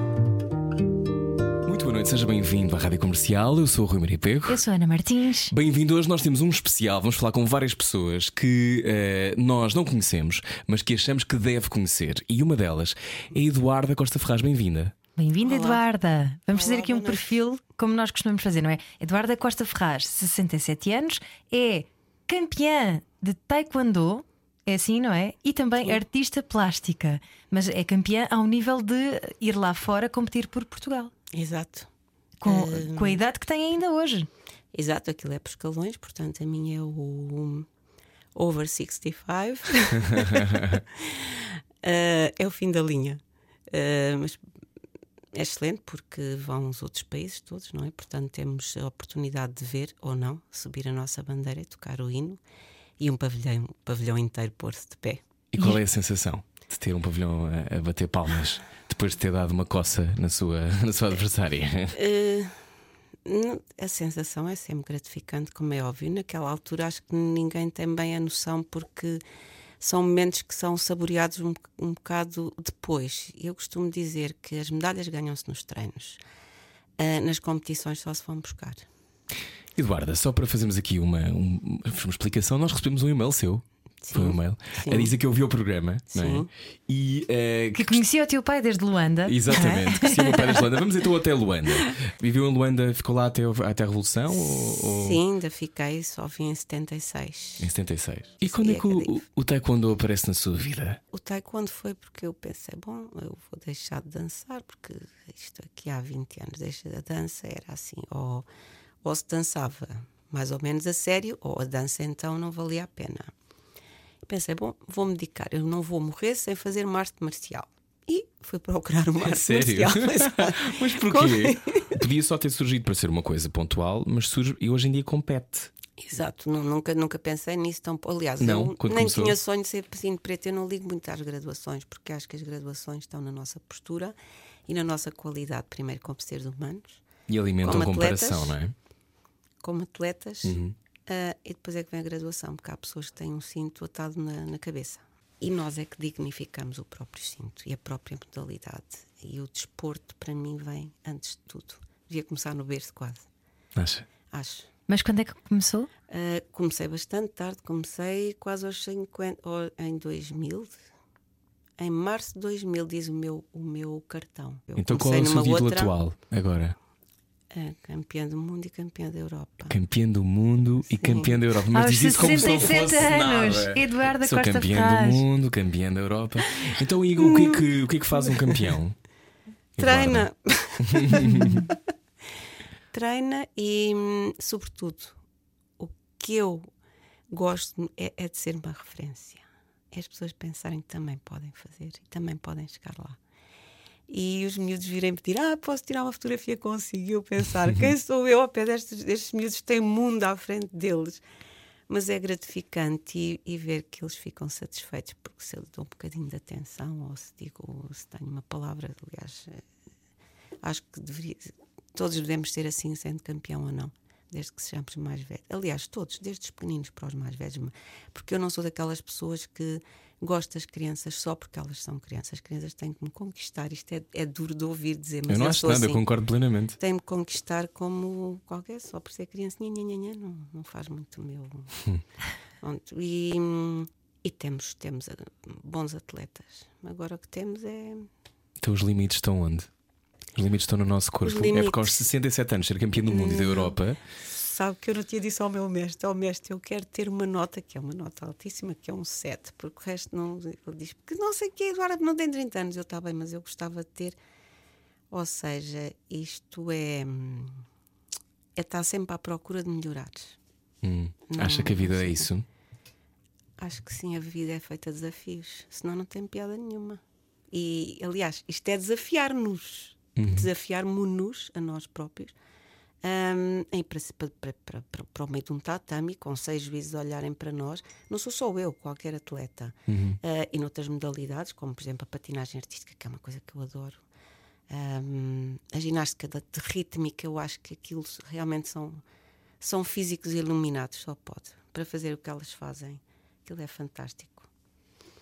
Noite, seja bem-vindo à Rádio Comercial. Eu sou o Rui Maria Pego. Eu sou a Ana Martins. Bem-vindo. Hoje nós temos um especial. Vamos falar com várias pessoas que eh, nós não conhecemos, mas que achamos que deve conhecer. E uma delas é a Eduarda Costa Ferraz. Bem-vinda. Bem-vinda, Eduarda. Vamos fazer Olá, aqui um perfil como nós costumamos fazer, não é? Eduarda Costa Ferraz, 67 anos, é campeã de Taekwondo. É assim, não é? E também artista plástica. Mas é campeã ao nível de ir lá fora competir por Portugal. Exato. Com, Hum. com a idade que tem ainda hoje. Exato, aquilo é por escalões, portanto a minha é o over 65. Eh, é o fim da linha. Eh, mas é excelente porque vão os outros países todos, não é? Portanto, temos a oportunidade de ver ou não subir a nossa bandeira e tocar o hino e um pavilhão, um pavilhão inteiro pôr-se de pé. E qual é a sensação de ter um pavilhão a, a bater palmas depois de ter dado uma coça na sua, na sua adversária? Eh, a sensação é sempre gratificante, como é óbvio. Naquela altura acho que ninguém tem bem a noção porque são momentos que são saboreados um, um bocado depois. Eu costumo dizer que as medalhas ganham-se nos treinos. Ah, nas competições só se vão buscar. Eduarda, só para fazermos aqui uma, um- uma explicação, nós recebemos um e-mail seu. Foi um e-mail Sim. a dizer que ouviu o programa, não é? Sim. E eh, Que conhecia o teu pai desde Luanda. Exatamente, que se chama Pérez de Luanda. Vamos então até Luanda. Viveu em Luanda, ficou lá até, até a Revolução? Ou, ou- Sim, ainda fiquei, só vim em 76. Em 76. E quando é que o, o, o Taekwondo aparece na sua vida? O taekwondo foi porque eu pensei, bom, eu vou deixar de dançar, porque isto aqui há 20 anos, deixa a dança, era assim, ou, ou se dançava mais ou menos a sério, ou a dança então não valia a pena. Pensei, bom, vou-me dedicar, eu não vou morrer sem fazer uma arte marcial. E fui procurar uma arte Sério? marcial. Mas porquê? Podia só ter surgido para ser uma coisa pontual, mas surge e hoje em dia compete. Exato, nu- nunca, nunca pensei nisso tão. Aliás, Não, eu nem começou? tinha sonho de ser piscino preto. Eu não ligo muito às graduações, porque acho que as graduações estão na nossa postura e na nossa qualidade, primeiro, como seres humanos, E alimentam Como a comparação, atletas. não é? como atletas, Uhum. Ah, e depois é que vem a graduação, porque há pessoas que têm um cinto atado na, na cabeça. E nós é que dignificamos o próprio cinto e a própria modalidade. E o desporto, para mim, vem antes de tudo. Devia começar no berço, quase, Acha? acho. Mas quando é que começou? Uh, comecei bastante tarde, comecei quase aos 50, ou em 2000. Em março de 2000, diz o meu, o meu cartão. Eu Então qual é o seu título outra, atual agora? Campeã do mundo e campeã da Europa. Campeã do mundo e campeã da Europa. Mas Aos diz isso como se não 67 fosse anos, nada. Eduarda Sou Costa campeã Ferraz. do mundo, campeã da Europa. Então, Igor, o que é que, o que, é que faz um campeão? Treina! Treina e, hum, sobretudo, o que eu gosto é, é de ser uma referência. É as pessoas pensarem que também podem fazer e também podem chegar lá. E os miúdos virem pedir: Ah, posso tirar uma fotografia consigo? E eu pensar: quem sou eu ao pé destes, destes miúdos têm mundo à frente deles? Mas é gratificante e, e ver que eles ficam satisfeitos porque se eu lhe dou um bocadinho de atenção ou se digo, ou se tenho uma palavra, aliás, eh, acho que deveria, todos devemos ser assim, sendo campeão ou não, desde que sejamos mais velhos. Aliás, todos, desde os pequeninos para os mais velhos, porque eu não sou daquelas pessoas que gosto das crianças só porque elas são crianças. As crianças têm que me conquistar. Isto é, é duro de ouvir dizer, mas eu não eu acho nada, eu assim. concordo plenamente. Tem-me conquistar como qualquer, só por ser criança, nha, nha, nha, não, não faz muito o meu. Pronto, e, e temos, temos eh, bons atletas. Agora o que temos é. Então os limites estão onde? Os limites estão no nosso corpo. Os É porque limites- aos 67 anos ser campeão do mundo e da. Europa. Sabe que eu não tinha dito ao meu mestre, ao mestre, eu quero ter uma nota que é uma nota altíssima, que é um 7, porque o resto não. Ele diz, porque não sei o que, agora não tem 30 anos, eu está bem, mas eu gostava de ter. Ou seja, isto é. É estar sempre à procura de melhorares. Hum. Não, Acha que a vida é isso? Acho que sim, a vida é feita de desafios, senão não tem piada nenhuma. E, aliás, isto é desafiar-nos, desafiar-nos a nós próprios. Hum, em para, para, para, para, para o meio de um tatame, com seis juízes olharem para nós, não sou só eu, qualquer atleta. Ah, e noutras modalidades, como por exemplo a patinagem artística, que é uma coisa que eu adoro. Hum, a ginástica da- de rítmica, eu acho que aquilo realmente são, são físicos iluminados, só pode, para fazer o que elas fazem. Aquilo é fantástico.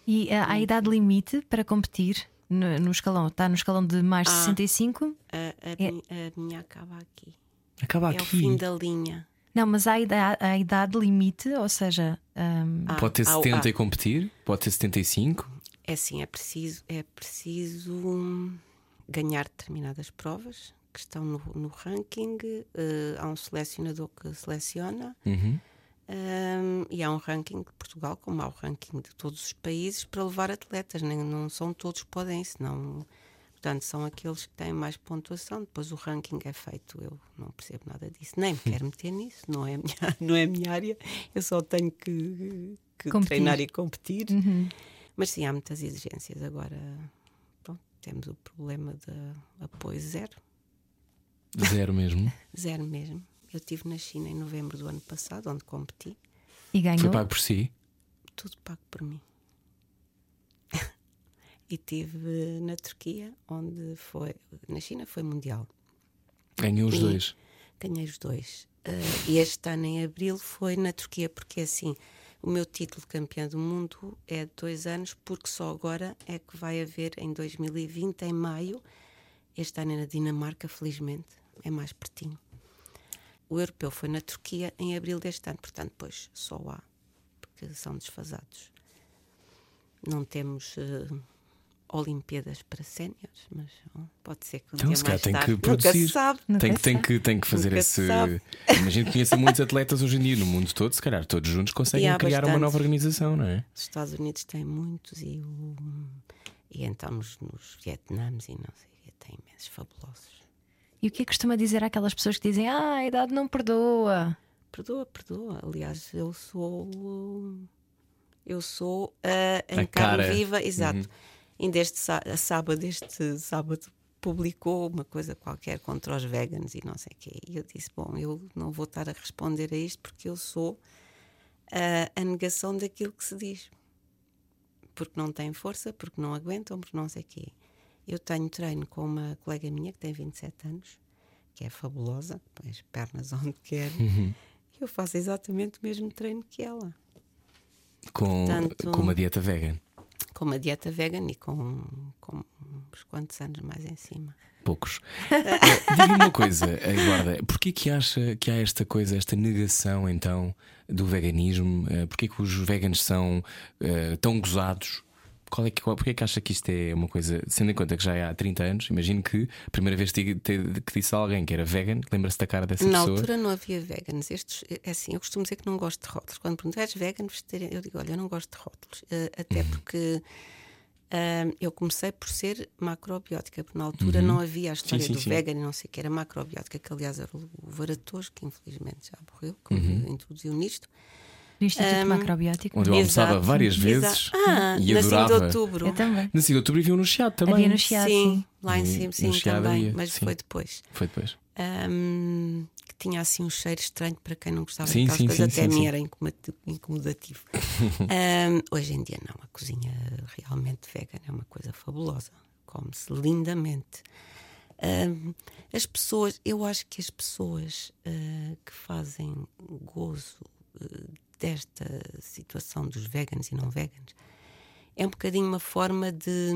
E ah, há idade limite para competir no, no escalão? Está no escalão de mais de Ah. 65? A, a, É. a minha acaba aqui. Acaba É o aqui. fim da linha. Não, mas há idade, há idade limite, ou seja, hum, Ah, Pode ter há o- 70 ah, e competir, pode ter 75. É assim, é preciso, é preciso hum, ganhar determinadas provas que estão no, no ranking. eh, há um selecionador que seleciona. Uhum. hum, e há um ranking de Portugal, como há o ranking de todos os países, para levar atletas. Nem, não são todos que podem, senão. Portanto, são aqueles que têm mais pontuação. Depois o ranking é feito. Eu não percebo nada disso. Nem me quero meter nisso. Não é a minha, não é a minha área. Eu só tenho que, que treinar e competir. uhum. Mas sim, há muitas exigências. Agora, pronto, temos o problema de apoio zero. Zero mesmo. Zero mesmo. Eu estive na China em novembro do ano passado, onde competi. e ganhou. Foi pago por si. Tudo pago por mim. E estive na Turquia, onde foi. Na China foi mundial. Ganhou os E- dois. Ganhei os dois. Ah, e este ano, em abril, foi na Turquia, porque assim, o meu título de campeã do mundo é de dois anos, porque só agora é que vai haver, em 2020, em maio, este ano é na Dinamarca, felizmente, é mais pertinho. O europeu foi na Turquia em abril deste ano, portanto, depois só há, porque são desfasados. Não temos eh, Olimpíadas para séniores, mas ó, pode ser que um Então, dia se calhar mais tem que tarde, produzir. Nunca se sabe. Nunca Tem, que- tem, que, tem que fazer esse. Imagino que conheça muitos atletas hoje em dia no mundo todo, se calhar todos juntos conseguem criar uma bastantes. nova organização, não é? Os Estados Unidos têm muitos e, o, e então nos, nos Vietnãs e não sei, tem imensos fabulosos. E o que é que costuma dizer àquelas pessoas que dizem ah, a idade não perdoa? Perdoa, perdoa. Aliás, eu sou. Eu sou a, em A carne cara. viva, exato. Uhum. Ainda este sábado, este sábado, publicou uma coisa qualquer contra os veganos e não sei o quê. E eu disse: Bom, eu não vou estar a responder a isto porque eu sou a, a negação daquilo que se diz. Porque não têm força, porque não aguentam, porque não sei o quê. Eu tenho treino com uma colega minha que tem 27 anos, que é fabulosa, põe as pernas onde quer. Uhum. Eu faço exatamente o mesmo treino que ela, Com, Portanto- com uma dieta vegan. Com uma dieta vegan e com, com uns quantos anos mais em cima. Poucos. Eh, Diga-me uma coisa, Eduarda, porquê que acha que há esta coisa, esta negação então do veganismo? Eh, Porquê que os veganos são eh, tão gozados? Qual é que, qual, porquê que acha que isto é uma coisa, sendo em conta que já é há 30 anos, imagino que a primeira vez que, que, disse a alguém que era vegan, lembra-se da cara dessa Na pessoa? altura não havia veganos. Estes, é assim, eu costumo dizer que não gosto de rótulos. Quando perguntam, és vegan, vegetariano? Eu digo, olha, eu não gosto de rótulos. Eh, até Uhum. porque ah, eu comecei por ser macrobiótica, porque na altura não havia a história Uhum. sim, do sim. vegan e não sei o que, era macrobiótica, que aliás era o Varatoso, que infelizmente já morreu, que Uhum. introduziu nisto. No Instituto Ahm, Macrobiótico? Onde eu almoçava Exato, várias exato. vezes Ah, e na 5 de outubro. Eu também. Na 5 de outubro e viu no Chiado também. Havia no Chiado, sim, sim. lá em cima, sim, Chiado também, havia, mas sim. foi depois. Foi depois. Ahm, que tinha assim um cheiro estranho para quem não gostava Sim, daquelas sim, coisas, sim, até a sim, mim sim. era incomodativo. Ahm, hoje em dia não, a cozinha realmente vegana é uma coisa fabulosa, come-se lindamente. Ahm, as pessoas, eu acho que as pessoas ah, que fazem gozo ah, desta situação dos veganos e não veganos, é um bocadinho uma forma de.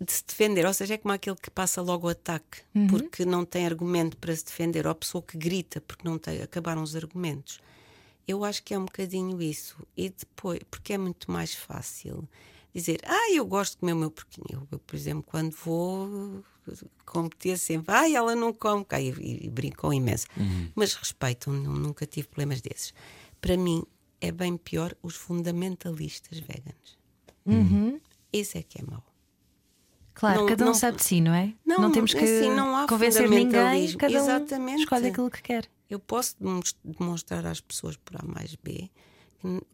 de se defender, ou seja, é como aquele que passa logo o ataque porque não tem argumento para se defender, ou a pessoa que grita porque não tem, acabaram os argumentos. Eu acho que é um bocadinho isso. E depois, porque é muito mais fácil dizer, ah, eu gosto de comer o meu porquinho. Eu, por exemplo, quando vou competir sempre, ah, ela não come, cá, e, e, e brincam imenso. Mas respeitam, nu- nunca tive problemas desses. Para mim, é bem pior os fundamentalistas veganos. Isso é que é mau. Claro, Não- cada um não- sabe de si, não é? Não, temos é que assim, não há convencer ninguém, fundamentalismo. cada um Exatamente. escolhe aquilo que quer. Eu posso demons- demonstrar às pessoas por A mais B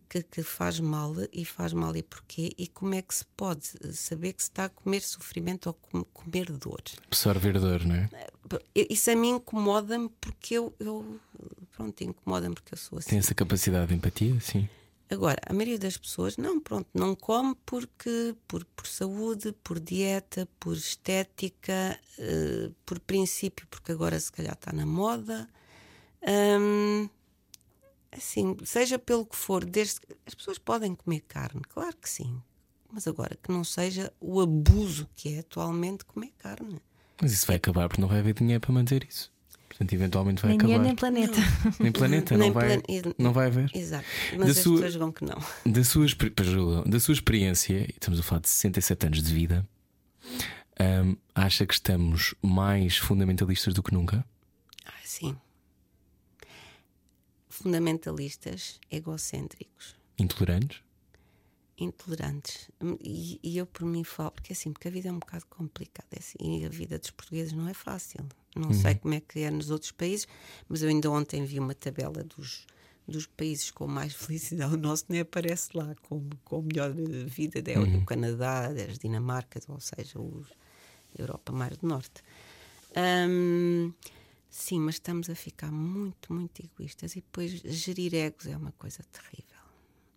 que, que faz mal e faz mal e porquê e como é que se pode saber que se está a comer sofrimento ou com- comer dor. Absorver dor, não é? Isso a mim incomoda-me porque eu, eu pronto, incomoda-me porque eu sou assim. Tem essa capacidade de empatia, sim. Agora, a maioria das pessoas não, pronto, não come porque por, por saúde, por dieta, por estética, eh, por princípio, porque agora se calhar está na moda. Hum, assim, seja pelo que for, desde as pessoas podem comer carne, claro que sim. Mas agora que não seja o abuso que é atualmente comer carne. Mas isso vai acabar porque não vai haver dinheiro para manter isso. Portanto, eventualmente vai Nem acabar. dinheiro nem planeta. Nem planeta, Nem não, vai, plan- não vai haver. Exato. Da Mas as sua- pessoas vão que não. Da sua, da sua experiência, e estamos a falar de 67 anos de vida, hum, acha que estamos mais fundamentalistas do que nunca? Ah, sim. Fundamentalistas, egocêntricos. Intolerantes? intolerantes. E, e eu por mim falo, porque assim, porque a vida é um bocado complicada é assim, e a vida dos portugueses não é fácil. Não sei como é que é nos outros países, mas eu ainda ontem vi uma tabela dos, dos países com mais felicidade. O nosso nem aparece lá com, com melhor vida, é o do Canadá, das Dinamarcas, ou seja, os Europa mais do Norte. Hum, sim, mas estamos a ficar muito, muito egoístas e depois gerir egos é uma coisa terrível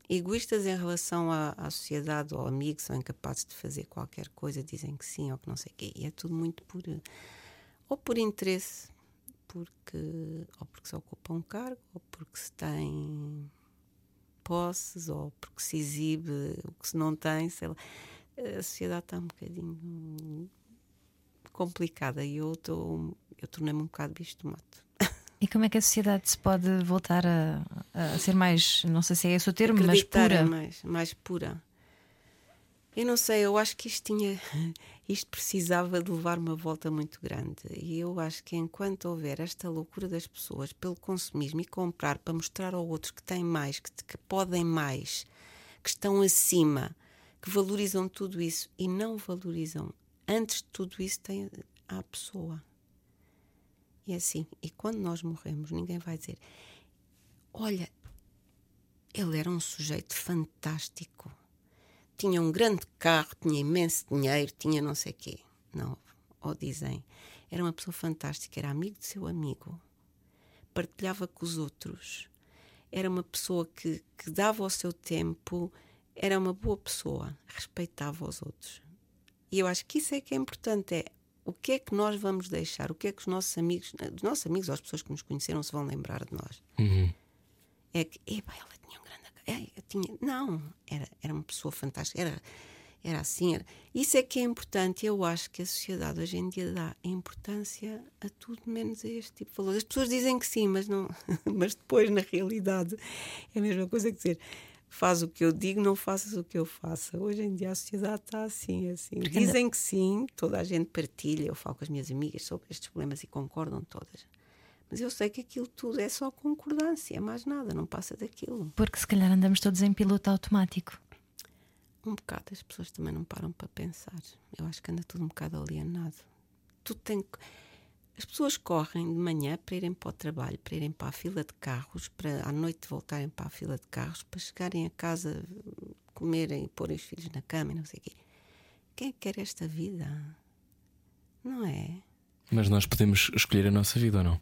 egoístas em relação à, à sociedade ou amigos, são incapazes de fazer qualquer coisa, dizem que sim ou que não sei o quê. E é tudo muito por. ou por interesse, porque, ou porque se ocupa um cargo, ou porque se tem posses, ou porque se exibe o que se não tem, sei lá. A sociedade está um bocadinho complicada e eu, tô, eu tornei-me um bocado bicho de mato. E como é que a sociedade se pode voltar a, a ser mais, não sei se é esse o termo, mas acreditar pura? mais, mais pura. Eu não sei, eu acho que isto tinha, isto precisava de levar uma volta muito grande. E eu acho que enquanto houver esta loucura das pessoas pelo consumismo e comprar para mostrar ao outro que têm mais, que, que podem mais, que estão acima, que valorizam tudo isso e não valorizam, antes de tudo isso, tem a pessoa. E é assim, e quando nós morremos, ninguém vai dizer: Olha, ele era um sujeito fantástico. Tinha um grande carro, tinha imenso dinheiro, tinha não sei quê. Não, ou dizem, era uma pessoa fantástica, era amigo do seu amigo, partilhava com os outros, era uma pessoa que, que dava o seu tempo, era uma boa pessoa, respeitava os outros. E eu acho que isso é que é importante, é o que é que nós vamos deixar, o que é que os nossos amigos, os nossos amigos ou as pessoas que nos conheceram se vão lembrar de nós. É que, epá, ela tinha um grande. É, tinha, não, era, era uma pessoa fantástica, era, era assim. Era. Isso é que é importante. Eu acho que a sociedade hoje em dia dá importância a tudo menos a este tipo de valores. As pessoas dizem que sim, mas, não, mas depois, na realidade, é a mesma coisa que dizer. Faz o que eu digo, não faças o que eu faça. Hoje em dia a sociedade está assim, assim. Dizem que sim, toda a gente partilha. Eu falo com as minhas amigas sobre estes problemas e concordam todas. Mas eu sei que aquilo tudo é só concordância, mais nada, não passa daquilo. Porque se calhar andamos todos em piloto automático. Um bocado as pessoas também não param para pensar. Eu acho que anda tudo um bocado alienado. Tudo tem que- As pessoas correm de manhã para irem para o trabalho, para irem para a fila de carros, para à noite voltarem para a fila de carros, para chegarem a casa, comerem e porem os filhos na cama e não sei o quê. Quem é que quer esta vida? Não é? Mas nós podemos escolher a nossa vida ou não?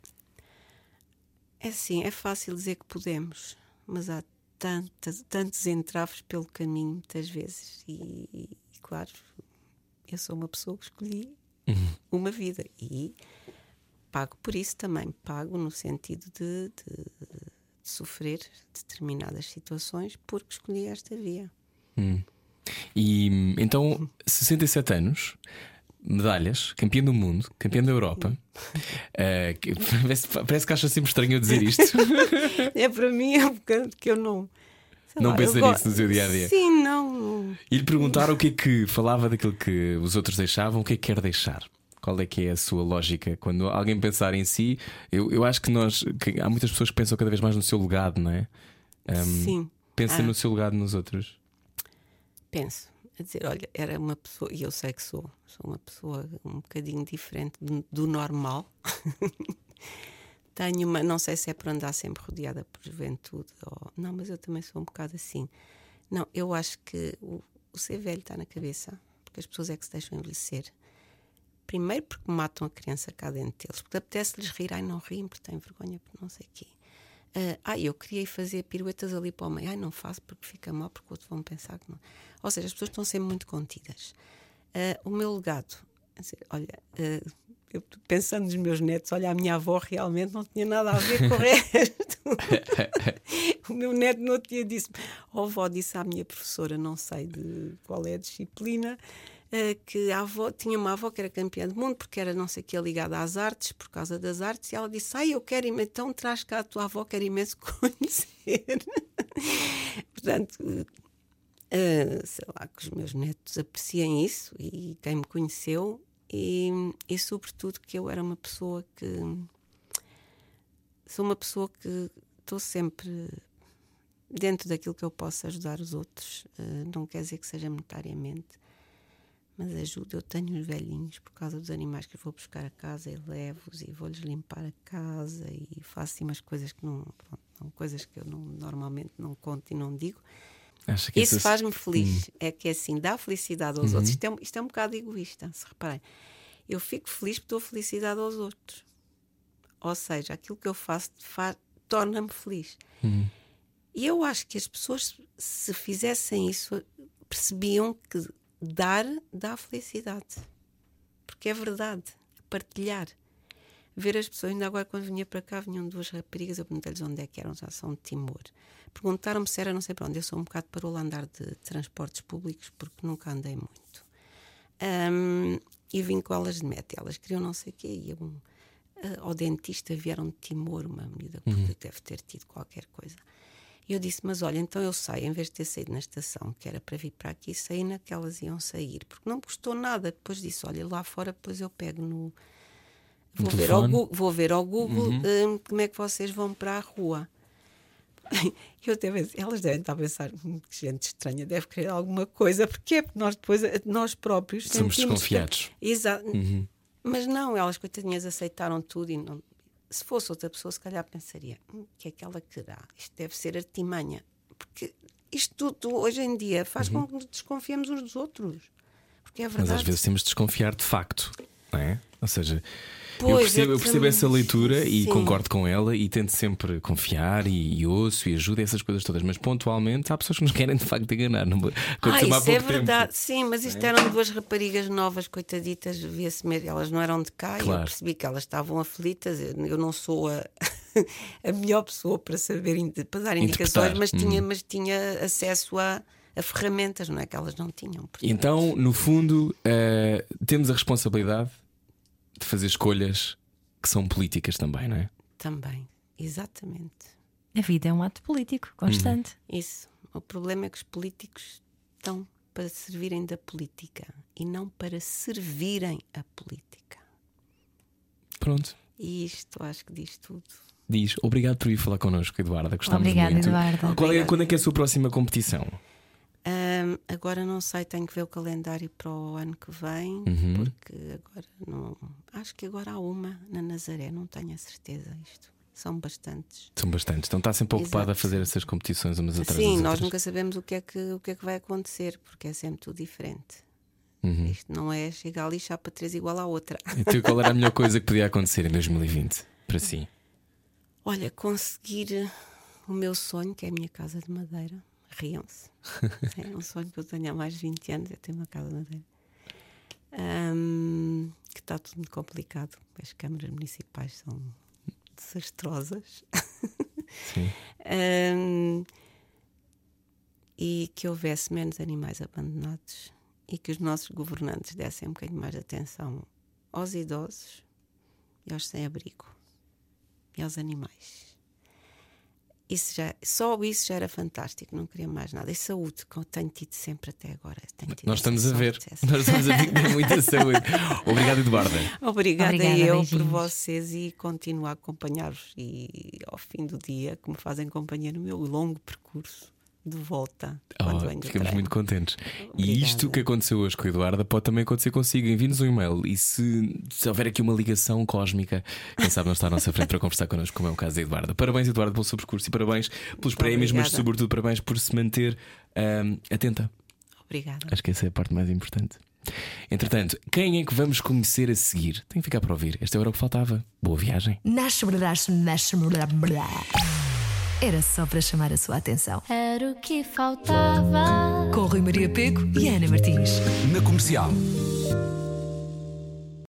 É assim, é fácil dizer que podemos, mas há tantas, tantos entraves pelo caminho, muitas vezes. E, e, claro, eu sou uma pessoa que escolhi uma vida e pago por isso também. Pago no sentido de, de- de sofrer determinadas situações porque escolhi esta via. E então, 67 anos, medalhas, campeã do mundo, campeã da Europa. Eh, que- parece, parece que acha sempre estranho eu dizer isto. É para mim é um bocado que eu não. Não lá, pensa nisso no seu dia-a-dia? Sim, não. E lhe perguntaram o que é que falava daquilo que os outros deixavam, o que é que quer deixar. Qual é que é a sua lógica? Quando alguém pensar em si, eu, eu acho que nós que há muitas pessoas que pensam cada vez mais no seu legado, não é? Ahm, Sim. Pensa Ah. no seu legado nos outros. penso a dizer, olha, era uma pessoa, e eu sei que sou, sou uma pessoa um bocadinho diferente do, do normal. Tenho uma, não sei se é por andar sempre rodeada por juventude ou não, mas eu também sou um bocado assim. Não, eu acho que o, o ser velho está na cabeça, porque as pessoas é que se deixam envelhecer. Primeiro porque matam a criança cá dentro deles, porque apetece-lhes rir, ai não riem porque têm vergonha, porque não sei o quê. Ah, ai, eu queria fazer piruetas ali para o meio. Ai, não faço porque fica mal, porque outros vão pensar que não. Ou seja, as pessoas estão sempre muito contidas. Ah, o meu legado, dizer, olha, ah, eu pensando nos meus netos, olha, a minha avó realmente não tinha nada a ver com o resto. o meu neto outro dia disse: oh, avó, disse à minha professora, não sei de qual é a disciplina. Ah, Que a avó tinha uma avó que era campeã do mundo porque era não sei o que ligada às artes, por causa das artes, e ela disse: Ai, eu quero imenso, então traz cá a tua avó, quero imenso conhecer. Portanto, ah, sei lá, que os meus netos apreciem isso e quem me conheceu, e, e sobretudo que eu era uma pessoa que. Sou uma pessoa que estou sempre dentro daquilo que eu posso ajudar os outros. Ah, não quer dizer que seja monetariamente, mas ajuda. Eu tenho os velhinhos por causa dos animais que eu vou buscar a casa e levo-os e vou-lhes limpar a casa e faço assim umas coisas que não. Pronto, coisas que eu não, normalmente não conto e não digo. Isso essas- faz-me feliz. É que é assim, dá felicidade aos outros. Isto é, um- isto é um bocado egoísta, se reparem. Eu fico feliz porque dou felicidade aos outros. Ou seja, aquilo que eu faço fa- torna-me feliz. E eu acho que as pessoas, se fizessem isso, percebiam que dar dá felicidade. Porque é verdade. Partilhar. Ver as pessoas, ainda agora quando vinha para cá, vinham duas raparigas, eu perguntei-lhes onde é que eram, já são de Timor. Perguntaram-me se era não sei para onde. Eu sou um bocado parou a andar de transportes públicos porque nunca andei muito. Ahm, e vim com elas de meta. Elas queriam não sei o quê. E eu, ah, ao dentista vieram de Timor, uma medida que deve ter tido qualquer coisa. E eu disse: Mas olha, então eu saio, em vez de ter saído na estação, que era para vir para aqui, saí naquelas iam sair, porque não custou nada. Depois disse: Olha, lá fora, depois eu pego no. Vou, ver ao? Google, vou ver ao Google hum, como é que vocês vão para a rua. Eu até penso, elas devem estar a pensar, "Hum, que gente estranha, deve querer alguma coisa, porque é porque nós depois, nós próprios, Somos sentimos que- desconfiados. Exato. Mas não, elas coitadinhas aceitaram tudo e não. Se fosse outra pessoa, se calhar pensaria: "Hum, o que é que ela querá? Isto deve ser artimanha. Porque isto tudo hoje em dia faz com que desconfiemos uns dos outros. Porque é Mas verdade. às vezes temos de desconfiar de facto, não é? Ou seja, eu Pois, percebo, eu eu percebo essa leitura e sim. concordo com ela e tento sempre confiar e, e ouço e ajudo essas coisas todas, mas pontualmente há pessoas que nos querem de facto enganar. Não... Ah, isso é pouco tempo. verdade. Sim, mas isto eram duas raparigas novas, coitaditas, via-se mesmo, elas não eram de cá e Claro. eu percebi que elas estavam aflitas. Eu eu não sou a, a melhor pessoa para saber, para dar indicações, Interpretar. mas tinha, Hum. mas tinha acesso a, a ferramentas, não é? Que elas não tinham. portanto. Então, no fundo, eh, temos a responsabilidade de fazer escolhas que são políticas também, não é? Também, exatamente. A vida é um ato político constante. Isso. O problema é que os políticos estão para servirem da política e não para servirem a política. Pronto. E isto acho que diz tudo. Diz, obrigado por vir falar connosco, Eduarda. Gostámos Obrigada, muito. Eduarda. Qual é, quando é que é a sua próxima competição? Ahm, agora não sei, tenho que ver o calendário para o ano que vem, Uhum. porque agora não. Acho que agora há uma na Nazaré, não tenho a certeza. Isto são bastantes. São bastantes. Então está sempre ocupada a fazer essas competições umas atrás Sim, nós outras. nunca sabemos o que, é que, o que é que vai acontecer, porque é sempre tudo diferente. Uhum. Isto não é chegar ali chapa três igual à outra. Então, qual era a melhor coisa que podia acontecer em 2020 para si? Olha, conseguir o meu sonho, que é a minha casa de madeira. Riam-se. É um sonho que eu tenho há mais de 20 anos, é ter uma casa de madeira. Ahm, que está tudo muito complicado. As câmaras municipais são desastrosas. Sim. Ahm, e que houvesse menos animais abandonados e que os nossos governantes dessem um bocadinho mais de atenção aos idosos e aos sem-abrigo e aos animais. Isso já, só isso já era fantástico, não queria mais nada. E saúde, que eu tenho tido sempre até agora. Tenho tido Nós estamos a ver. essa- Nós estamos a ver que tem muita saúde. Obrigado, Eduarda. Obrigada, Obrigada, eu beijinhos. por vocês e continuo a acompanhar-vos e ao fim do dia que me fazem companhia no meu longo percurso de volta. Oh, ficamos muito contentes. E Obrigada. isto que aconteceu hoje com a Eduarda pode também acontecer consigo. Envie-nos um e-mail e se, se houver aqui uma ligação cósmica, quem sabe não está à nossa frente para conversar connosco, como é o caso da Eduarda. Parabéns, Eduarda, pelo seu percurso e parabéns pelos prémios, mas obrigada. sobretudo parabéns por se manter ahm, atenta. Obrigada. Acho que essa é a parte mais importante. Entretanto, quem é que vamos conhecer a seguir? Tem que ficar para ouvir. Esta era o que faltava. Boa viagem. Era só para chamar a sua atenção. Era o que faltava. Com Rui Maria Peco e Ana Martins. Na comercial.